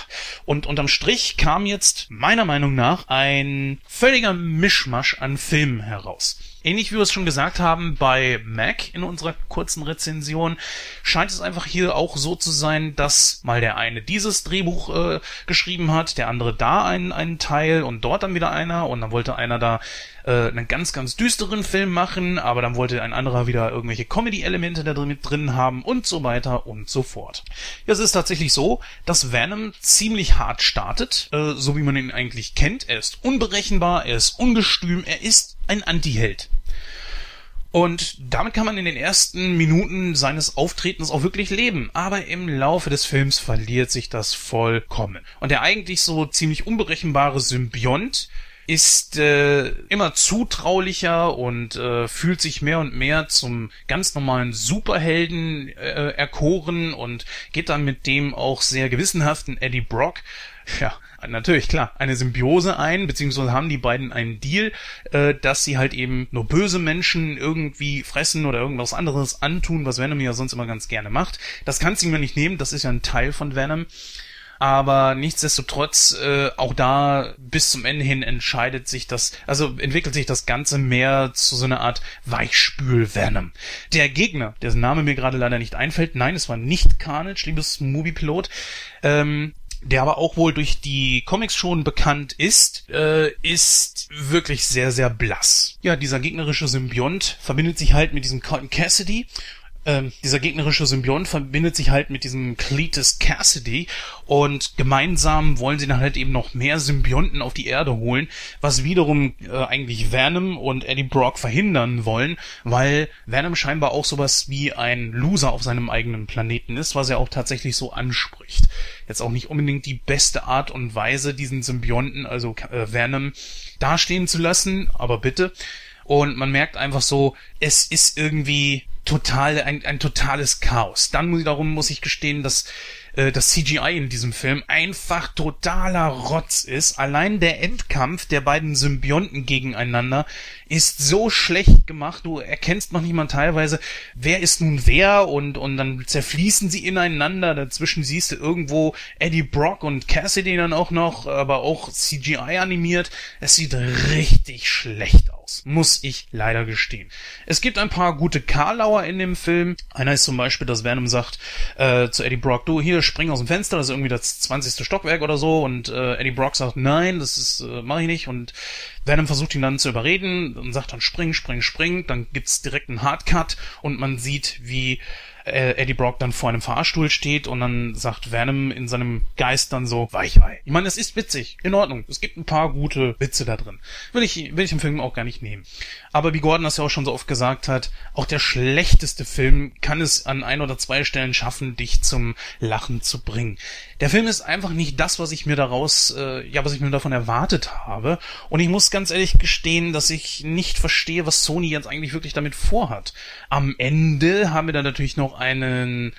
und unterm Strich kam jetzt meiner Meinung nach ein völliger Mischmasch an Filmen heraus. Ähnlich wie wir es schon gesagt haben bei Mac in unserer kurzen Rezension, scheint es einfach hier auch so zu sein, dass mal der eine dieses Drehbuch äh, geschrieben hat, der andere da einen, einen Teil und dort dann wieder einer und dann wollte einer da äh, einen ganz, ganz düsteren Film machen, aber dann wollte ein anderer wieder irgendwelche Comedy-Elemente da drin, mit drin haben und so weiter und so fort. Ja, es ist tatsächlich so, dass Venom ziemlich hart startet, äh, so wie man ihn eigentlich kennt. Er ist unberechenbar, er ist ungestüm, er ist ein Anti-Held. Und damit kann man in den ersten Minuten seines Auftretens auch wirklich leben. Aber im Laufe des Films verliert sich das vollkommen. Und der eigentlich so ziemlich unberechenbare Symbiont ist äh, immer zutraulicher und äh, fühlt sich mehr und mehr zum ganz normalen Superhelden äh, erkoren und geht dann mit dem auch sehr gewissenhaften Eddie Brock ja, natürlich, klar, eine Symbiose ein, beziehungsweise haben die beiden einen Deal, äh, dass sie halt eben nur böse Menschen irgendwie fressen oder irgendwas anderes antun, was Venom ja sonst immer ganz gerne macht. Das kann sie mir nicht nehmen, das ist ja ein Teil von Venom aber nichtsdestotrotz äh, auch da bis zum Ende hin entscheidet sich das, also entwickelt sich das Ganze mehr zu so einer Art Weichspül-Venom. Der Gegner, dessen Name mir gerade leider nicht einfällt, nein, es war nicht Carnage, liebes Moviepilot, ähm, der aber auch wohl durch die Comics schon bekannt ist, äh, ist wirklich sehr, sehr blass. Ja, dieser gegnerische Symbiont verbindet sich halt mit diesem Cotton Cassidy ähm, dieser gegnerische Symbiont verbindet sich halt mit diesem Cletus Cassidy und gemeinsam wollen sie dann halt eben noch mehr Symbionten auf die Erde holen, was wiederum äh, eigentlich Venom und Eddie Brock verhindern wollen, weil Venom scheinbar auch sowas wie ein Loser auf seinem eigenen Planeten ist, was er auch tatsächlich so anspricht. Jetzt auch nicht unbedingt die beste Art und Weise, diesen Symbionten, also äh, Venom, dastehen zu lassen, aber bitte. Und man merkt einfach so, es ist irgendwie total, ein, ein totales Chaos. Dann wiederum muss ich gestehen, dass äh, das CGI in diesem Film einfach totaler Rotz ist. Allein der Endkampf der beiden Symbionten gegeneinander ist so schlecht gemacht. Du erkennst noch nicht mal teilweise, wer ist nun wer und, und dann zerfließen sie ineinander. Dazwischen siehst du irgendwo Eddie Brock und Cassidy dann auch noch, aber auch CGI animiert. Es sieht richtig schlecht aus, muss ich leider gestehen. Es gibt ein paar gute Karlauer in dem Film. Einer ist zum Beispiel, dass Venom sagt äh, zu Eddie Brock, du hier spring aus dem Fenster, das ist irgendwie das 20. Stockwerk oder so und äh, Eddie Brock sagt, nein, das äh, mach ich nicht und Venom versucht ihn dann zu überreden und sagt dann spring, spring, spring, dann gibt's direkt einen Hardcut und man sieht, wie äh, Eddie Brock dann vor einem Fahrstuhl steht und dann sagt Venom in seinem Geist dann so, Weichei. Ich meine, es ist witzig, in Ordnung. Es gibt ein paar gute Witze da drin. Will ich, will ich im Film auch gar nicht nehmen. Aber wie Gordon das ja auch schon so oft gesagt hat, auch der schlechteste Film kann es an ein oder zwei Stellen schaffen, dich zum Lachen zu bringen. Der Film ist einfach nicht das, was ich mir daraus, äh, ja, was ich mir davon erwartet habe. Und ich muss ganz ehrlich gestehen, dass ich nicht verstehe, was Sony jetzt eigentlich wirklich damit vorhat. Am Ende haben wir dann natürlich noch einen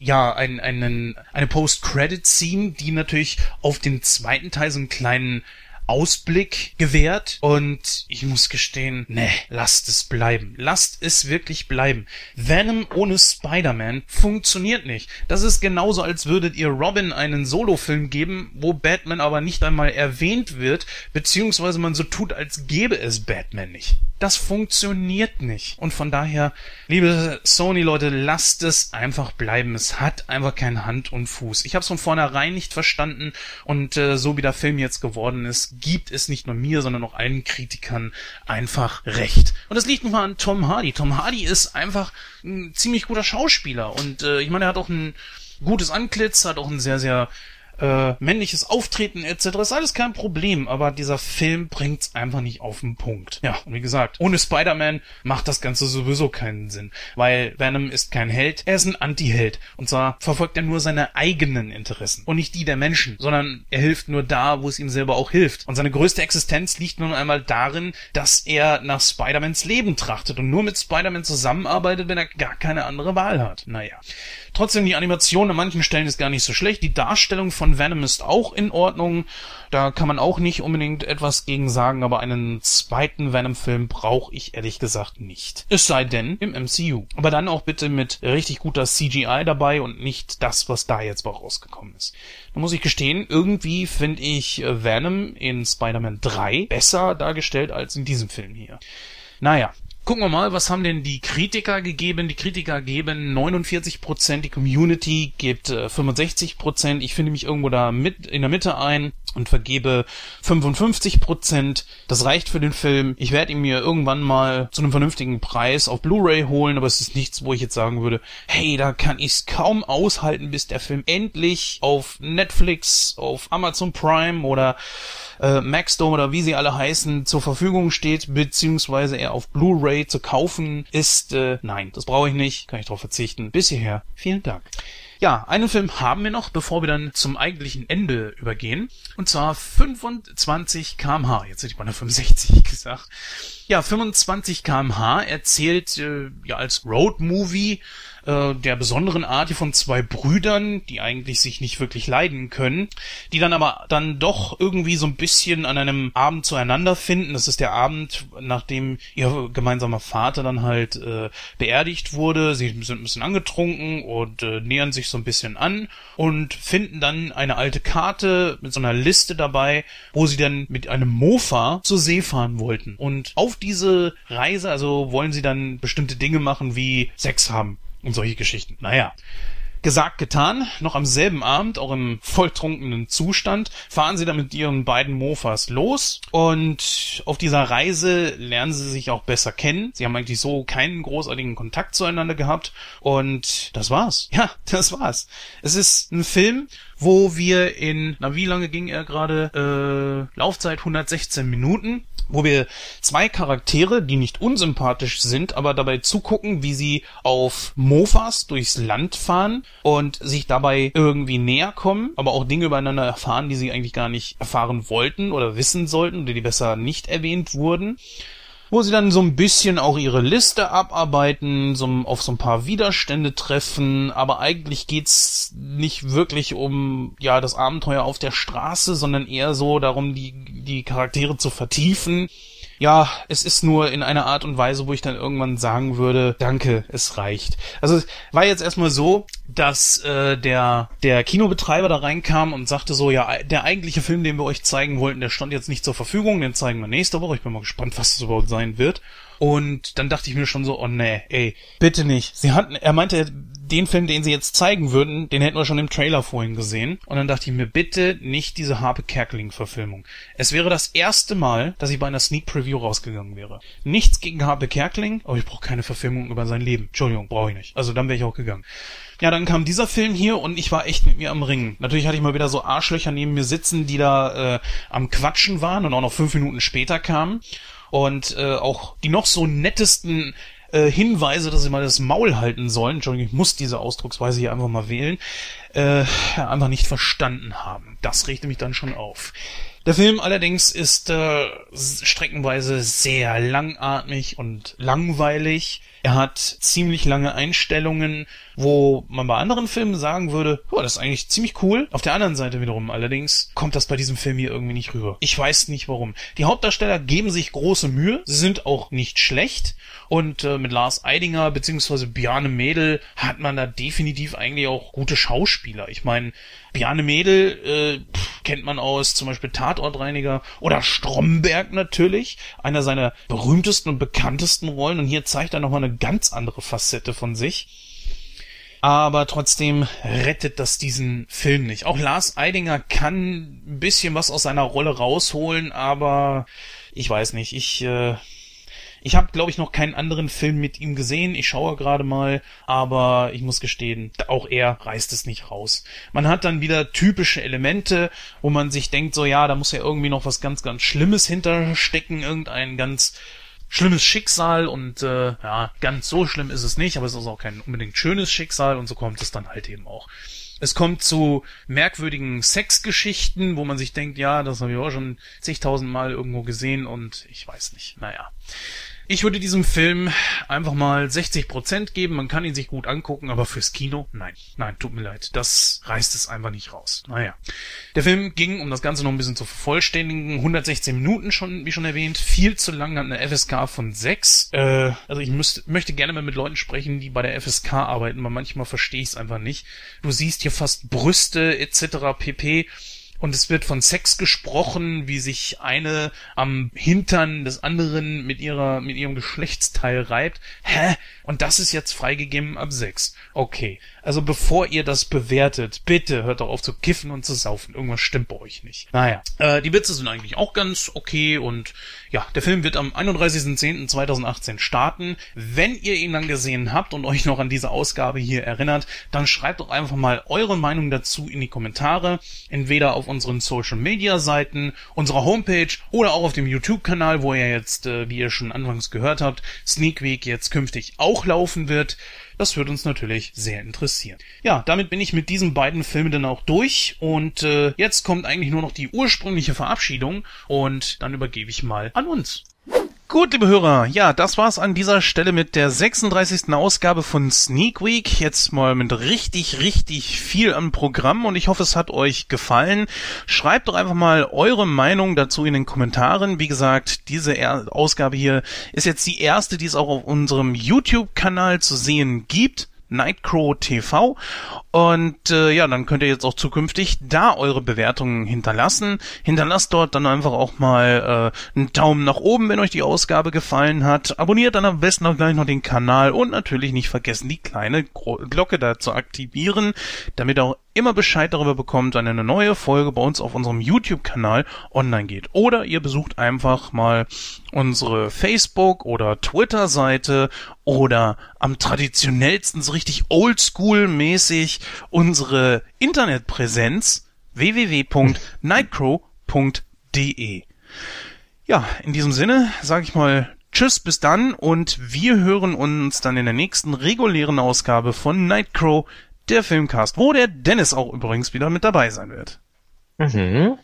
ja, einen, einen, eine Post-Credit-Scene, die natürlich auf den zweiten Teil so einen kleinen Ausblick gewährt und ich muss gestehen, ne, lasst es bleiben. Lasst es wirklich bleiben. Venom ohne Spider-Man funktioniert nicht. Das ist genauso, als würdet ihr Robin einen Solo-Film geben, wo Batman aber nicht einmal erwähnt wird, beziehungsweise man so tut, als gäbe es Batman nicht. Das funktioniert nicht. Und von daher, liebe Sony-Leute, lasst es einfach bleiben. Es hat einfach kein Hand und Fuß. Ich habe es von vornherein nicht verstanden und äh, so wie der Film jetzt geworden ist, gibt es nicht nur mir, sondern auch allen Kritikern einfach recht. Und das liegt nun mal an Tom Hardy. Tom Hardy ist einfach ein ziemlich guter Schauspieler und äh, ich meine, er hat auch ein gutes Antlitz, hat auch ein sehr, sehr äh, männliches Auftreten etc. ist alles kein Problem, aber dieser Film bringt's einfach nicht auf den Punkt. Ja, und wie gesagt, ohne Spider-Man macht das Ganze sowieso keinen Sinn, weil Venom ist kein Held, er ist ein Anti-Held und zwar verfolgt er nur seine eigenen Interessen und nicht die der Menschen, sondern er hilft nur da, wo es ihm selber auch hilft. Und seine größte Existenz liegt nun einmal darin, dass er nach Spider-Mans Leben trachtet und nur mit Spider-Man zusammenarbeitet, wenn er gar keine andere Wahl hat. Naja. Trotzdem, die Animation an manchen Stellen ist gar nicht so schlecht. Die Darstellung von Venom ist auch in Ordnung. Da kann man auch nicht unbedingt etwas gegen sagen, aber einen zweiten Venom-Film brauche ich ehrlich gesagt nicht. Es sei denn im MCU. Aber dann auch bitte mit richtig guter CGI dabei und nicht das, was da jetzt rausgekommen ist. Da muss ich gestehen, irgendwie finde ich äh, Venom in Spider-Man 3 besser dargestellt als in diesem Film hier. Naja, Gucken wir mal, was haben denn die Kritiker gegeben? Die Kritiker geben 49%, die Community gibt äh, 65%. Ich finde mich irgendwo da mit in der Mitte ein und vergebe 55%. Das reicht für den Film. Ich werde ihn mir irgendwann mal zu einem vernünftigen Preis auf Blu-ray holen, aber es ist nichts, wo ich jetzt sagen würde, hey, da kann ich es kaum aushalten, bis der Film endlich auf Netflix, auf Amazon Prime oder äh, Maxdome oder wie sie alle heißen zur Verfügung steht, beziehungsweise er auf Blu-ray zu kaufen ist, äh, nein, das brauche ich nicht, kann ich darauf verzichten. Bis hierher, vielen Dank. Ja, einen Film haben wir noch, bevor wir dann zum eigentlichen Ende übergehen. Und zwar 25 kmh. Jetzt hätte ich mal 65 gesagt. Ja, 25 kmh erzählt äh, ja als Road-Movie äh, der besonderen Art von zwei Brüdern, die eigentlich sich nicht wirklich leiden können, die dann aber dann doch irgendwie so ein bisschen an einem Abend zueinander finden. Das ist der Abend, nachdem ihr gemeinsamer Vater dann halt äh, beerdigt wurde. Sie sind ein bisschen angetrunken und äh, nähern sich so ein bisschen an und finden dann eine alte Karte mit so einer Liste dabei, wo sie dann mit einem Mofa zur See fahren wollten. Und auf diese Reise, also wollen sie dann bestimmte Dinge machen wie Sex haben und solche Geschichten. Naja. Gesagt, getan. Noch am selben Abend, auch im volltrunkenen Zustand, fahren sie dann mit ihren beiden Mofas los und auf dieser Reise lernen sie sich auch besser kennen. Sie haben eigentlich so keinen großartigen Kontakt zueinander gehabt und das war's. Ja, das war's. Es ist ein Film, wo wir in, na wie lange ging er gerade? Äh, Laufzeit 116 Minuten wo wir zwei Charaktere, die nicht unsympathisch sind, aber dabei zugucken, wie sie auf Mofas durchs Land fahren und sich dabei irgendwie näher kommen, aber auch Dinge übereinander erfahren, die sie eigentlich gar nicht erfahren wollten oder wissen sollten oder die besser nicht erwähnt wurden wo sie dann so ein bisschen auch ihre Liste abarbeiten, so auf so ein paar Widerstände treffen, aber eigentlich geht's nicht wirklich um ja das Abenteuer auf der Straße, sondern eher so darum, die die Charaktere zu vertiefen ja, es ist nur in einer Art und Weise, wo ich dann irgendwann sagen würde, danke, es reicht. Also es war jetzt erstmal so, dass äh, der der Kinobetreiber da reinkam und sagte so, ja, der eigentliche Film, den wir euch zeigen wollten, der stand jetzt nicht zur Verfügung, den zeigen wir nächste Woche. Ich bin mal gespannt, was das überhaupt sein wird. Und dann dachte ich mir schon so, oh nee, ey, bitte nicht. Sie hatten, er meinte, den Film, den sie jetzt zeigen würden, den hätten wir schon im Trailer vorhin gesehen. Und dann dachte ich mir, bitte nicht diese Harpe Kerkeling-Verfilmung. Es wäre das erste Mal, dass ich bei einer Sneak Preview rausgegangen wäre. Nichts gegen Harpe Kerkeling, aber ich brauche keine Verfilmung über sein Leben. Entschuldigung, brauche ich nicht. Also dann wäre ich auch gegangen. Ja, dann kam dieser Film hier und ich war echt mit mir am Ringen. Natürlich hatte ich mal wieder so Arschlöcher neben mir sitzen, die da äh, am Quatschen waren und auch noch fünf Minuten später kamen. Und äh, auch die noch so nettesten äh, Hinweise, dass sie mal das Maul halten sollen, Entschuldigung, ich muss diese Ausdrucksweise hier einfach mal wählen, äh, einfach nicht verstanden haben. Das regte mich dann schon auf. Der Film allerdings ist äh, streckenweise sehr langatmig und langweilig. Er hat ziemlich lange Einstellungen, wo man bei anderen Filmen sagen würde, oh, das ist eigentlich ziemlich cool. Auf der anderen Seite wiederum allerdings kommt das bei diesem Film hier irgendwie nicht rüber. Ich weiß nicht warum. Die Hauptdarsteller geben sich große Mühe, sie sind auch nicht schlecht und äh, mit Lars Eidinger beziehungsweise Bjarne Mädel hat man da definitiv eigentlich auch gute Schauspieler. Ich meine, Bjarne Mädel äh, kennt man aus zum Beispiel Tatortreiniger oder Stromberg natürlich, einer seiner berühmtesten und bekanntesten Rollen und hier zeigt er nochmal eine ganz andere Facette von sich aber trotzdem rettet das diesen Film nicht. Auch Lars Eidinger kann ein bisschen was aus seiner Rolle rausholen, aber ich weiß nicht, ich äh, ich habe, glaube ich, noch keinen anderen Film mit ihm gesehen. Ich schaue gerade mal, aber ich muss gestehen, auch er reißt es nicht raus. Man hat dann wieder typische Elemente, wo man sich denkt, so ja, da muss ja irgendwie noch was ganz, ganz Schlimmes hinterstecken, irgendein ganz schlimmes Schicksal und äh, ja, ganz so schlimm ist es nicht, aber es ist auch kein unbedingt schönes Schicksal und so kommt es dann halt eben auch. Es kommt zu merkwürdigen Sexgeschichten, wo man sich denkt, ja, das habe ich auch schon zigtausend Mal irgendwo gesehen und ich weiß nicht. Naja. Ich würde diesem Film einfach mal 60 Prozent geben. Man kann ihn sich gut angucken, aber fürs Kino, nein. Nein, tut mir leid. Das reißt es einfach nicht raus. Naja. Der Film ging, um das Ganze noch ein bisschen zu vervollständigen, 116 Minuten schon, wie schon erwähnt. Viel zu lang, hat eine FSK von 6. Äh, also ich müsste, möchte gerne mal mit Leuten sprechen, die bei der FSK arbeiten, weil manchmal verstehe ich es einfach nicht. Du siehst hier fast Brüste etc. pp und es wird von Sex gesprochen, wie sich eine am Hintern des anderen mit ihrer mit ihrem Geschlechtsteil reibt. Hä? Und das ist jetzt freigegeben ab sechs. Okay. Also bevor ihr das bewertet, bitte hört doch auf zu kiffen und zu saufen. Irgendwas stimmt bei euch nicht. Naja. Äh, die Witze sind eigentlich auch ganz okay und ja, der Film wird am 31.10.2018 starten. Wenn ihr ihn dann gesehen habt und euch noch an diese Ausgabe hier erinnert, dann schreibt doch einfach mal eure Meinung dazu in die Kommentare. Entweder auf unseren Social Media Seiten, unserer Homepage oder auch auf dem YouTube Kanal, wo ihr jetzt, äh, wie ihr schon anfangs gehört habt, Sneak Week jetzt künftig auch laufen wird. Das würde uns natürlich sehr interessieren. Ja, damit bin ich mit diesen beiden Filmen dann auch durch und äh, jetzt kommt eigentlich nur noch die ursprüngliche Verabschiedung und dann übergebe ich mal an uns. Gut, liebe Hörer, ja, das war's an dieser Stelle mit der 36. Ausgabe von Sneak Week. Jetzt mal mit richtig, richtig viel am Programm und ich hoffe, es hat euch gefallen. Schreibt doch einfach mal eure Meinung dazu in den Kommentaren. Wie gesagt, diese Ausgabe hier ist jetzt die erste, die es auch auf unserem YouTube-Kanal zu sehen gibt. Nightcrow TV. Und äh, ja, dann könnt ihr jetzt auch zukünftig da eure Bewertungen hinterlassen. Hinterlasst dort dann einfach auch mal äh, einen Daumen nach oben, wenn euch die Ausgabe gefallen hat. Abonniert dann am besten auch gleich noch den Kanal und natürlich nicht vergessen, die kleine Glocke da zu aktivieren, damit auch immer Bescheid darüber bekommt, wenn eine neue Folge bei uns auf unserem YouTube-Kanal online geht. Oder ihr besucht einfach mal unsere Facebook- oder Twitter-Seite oder am traditionellsten so richtig oldschool-mäßig unsere Internetpräsenz www.nightcrow.de. Ja, in diesem Sinne sage ich mal Tschüss, bis dann und wir hören uns dann in der nächsten regulären Ausgabe von Nightcrow, der Filmcast, wo der Dennis auch übrigens wieder mit dabei sein wird. Mhm.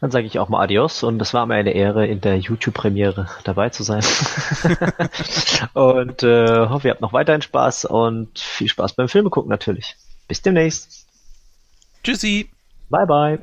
Dann sage ich auch mal Adios und es war mir eine Ehre, in der YouTube-Premiere dabei zu sein. und äh, hoffe, ihr habt noch weiterhin Spaß und viel Spaß beim Filme gucken natürlich. Bis demnächst. Tschüssi. Bye bye.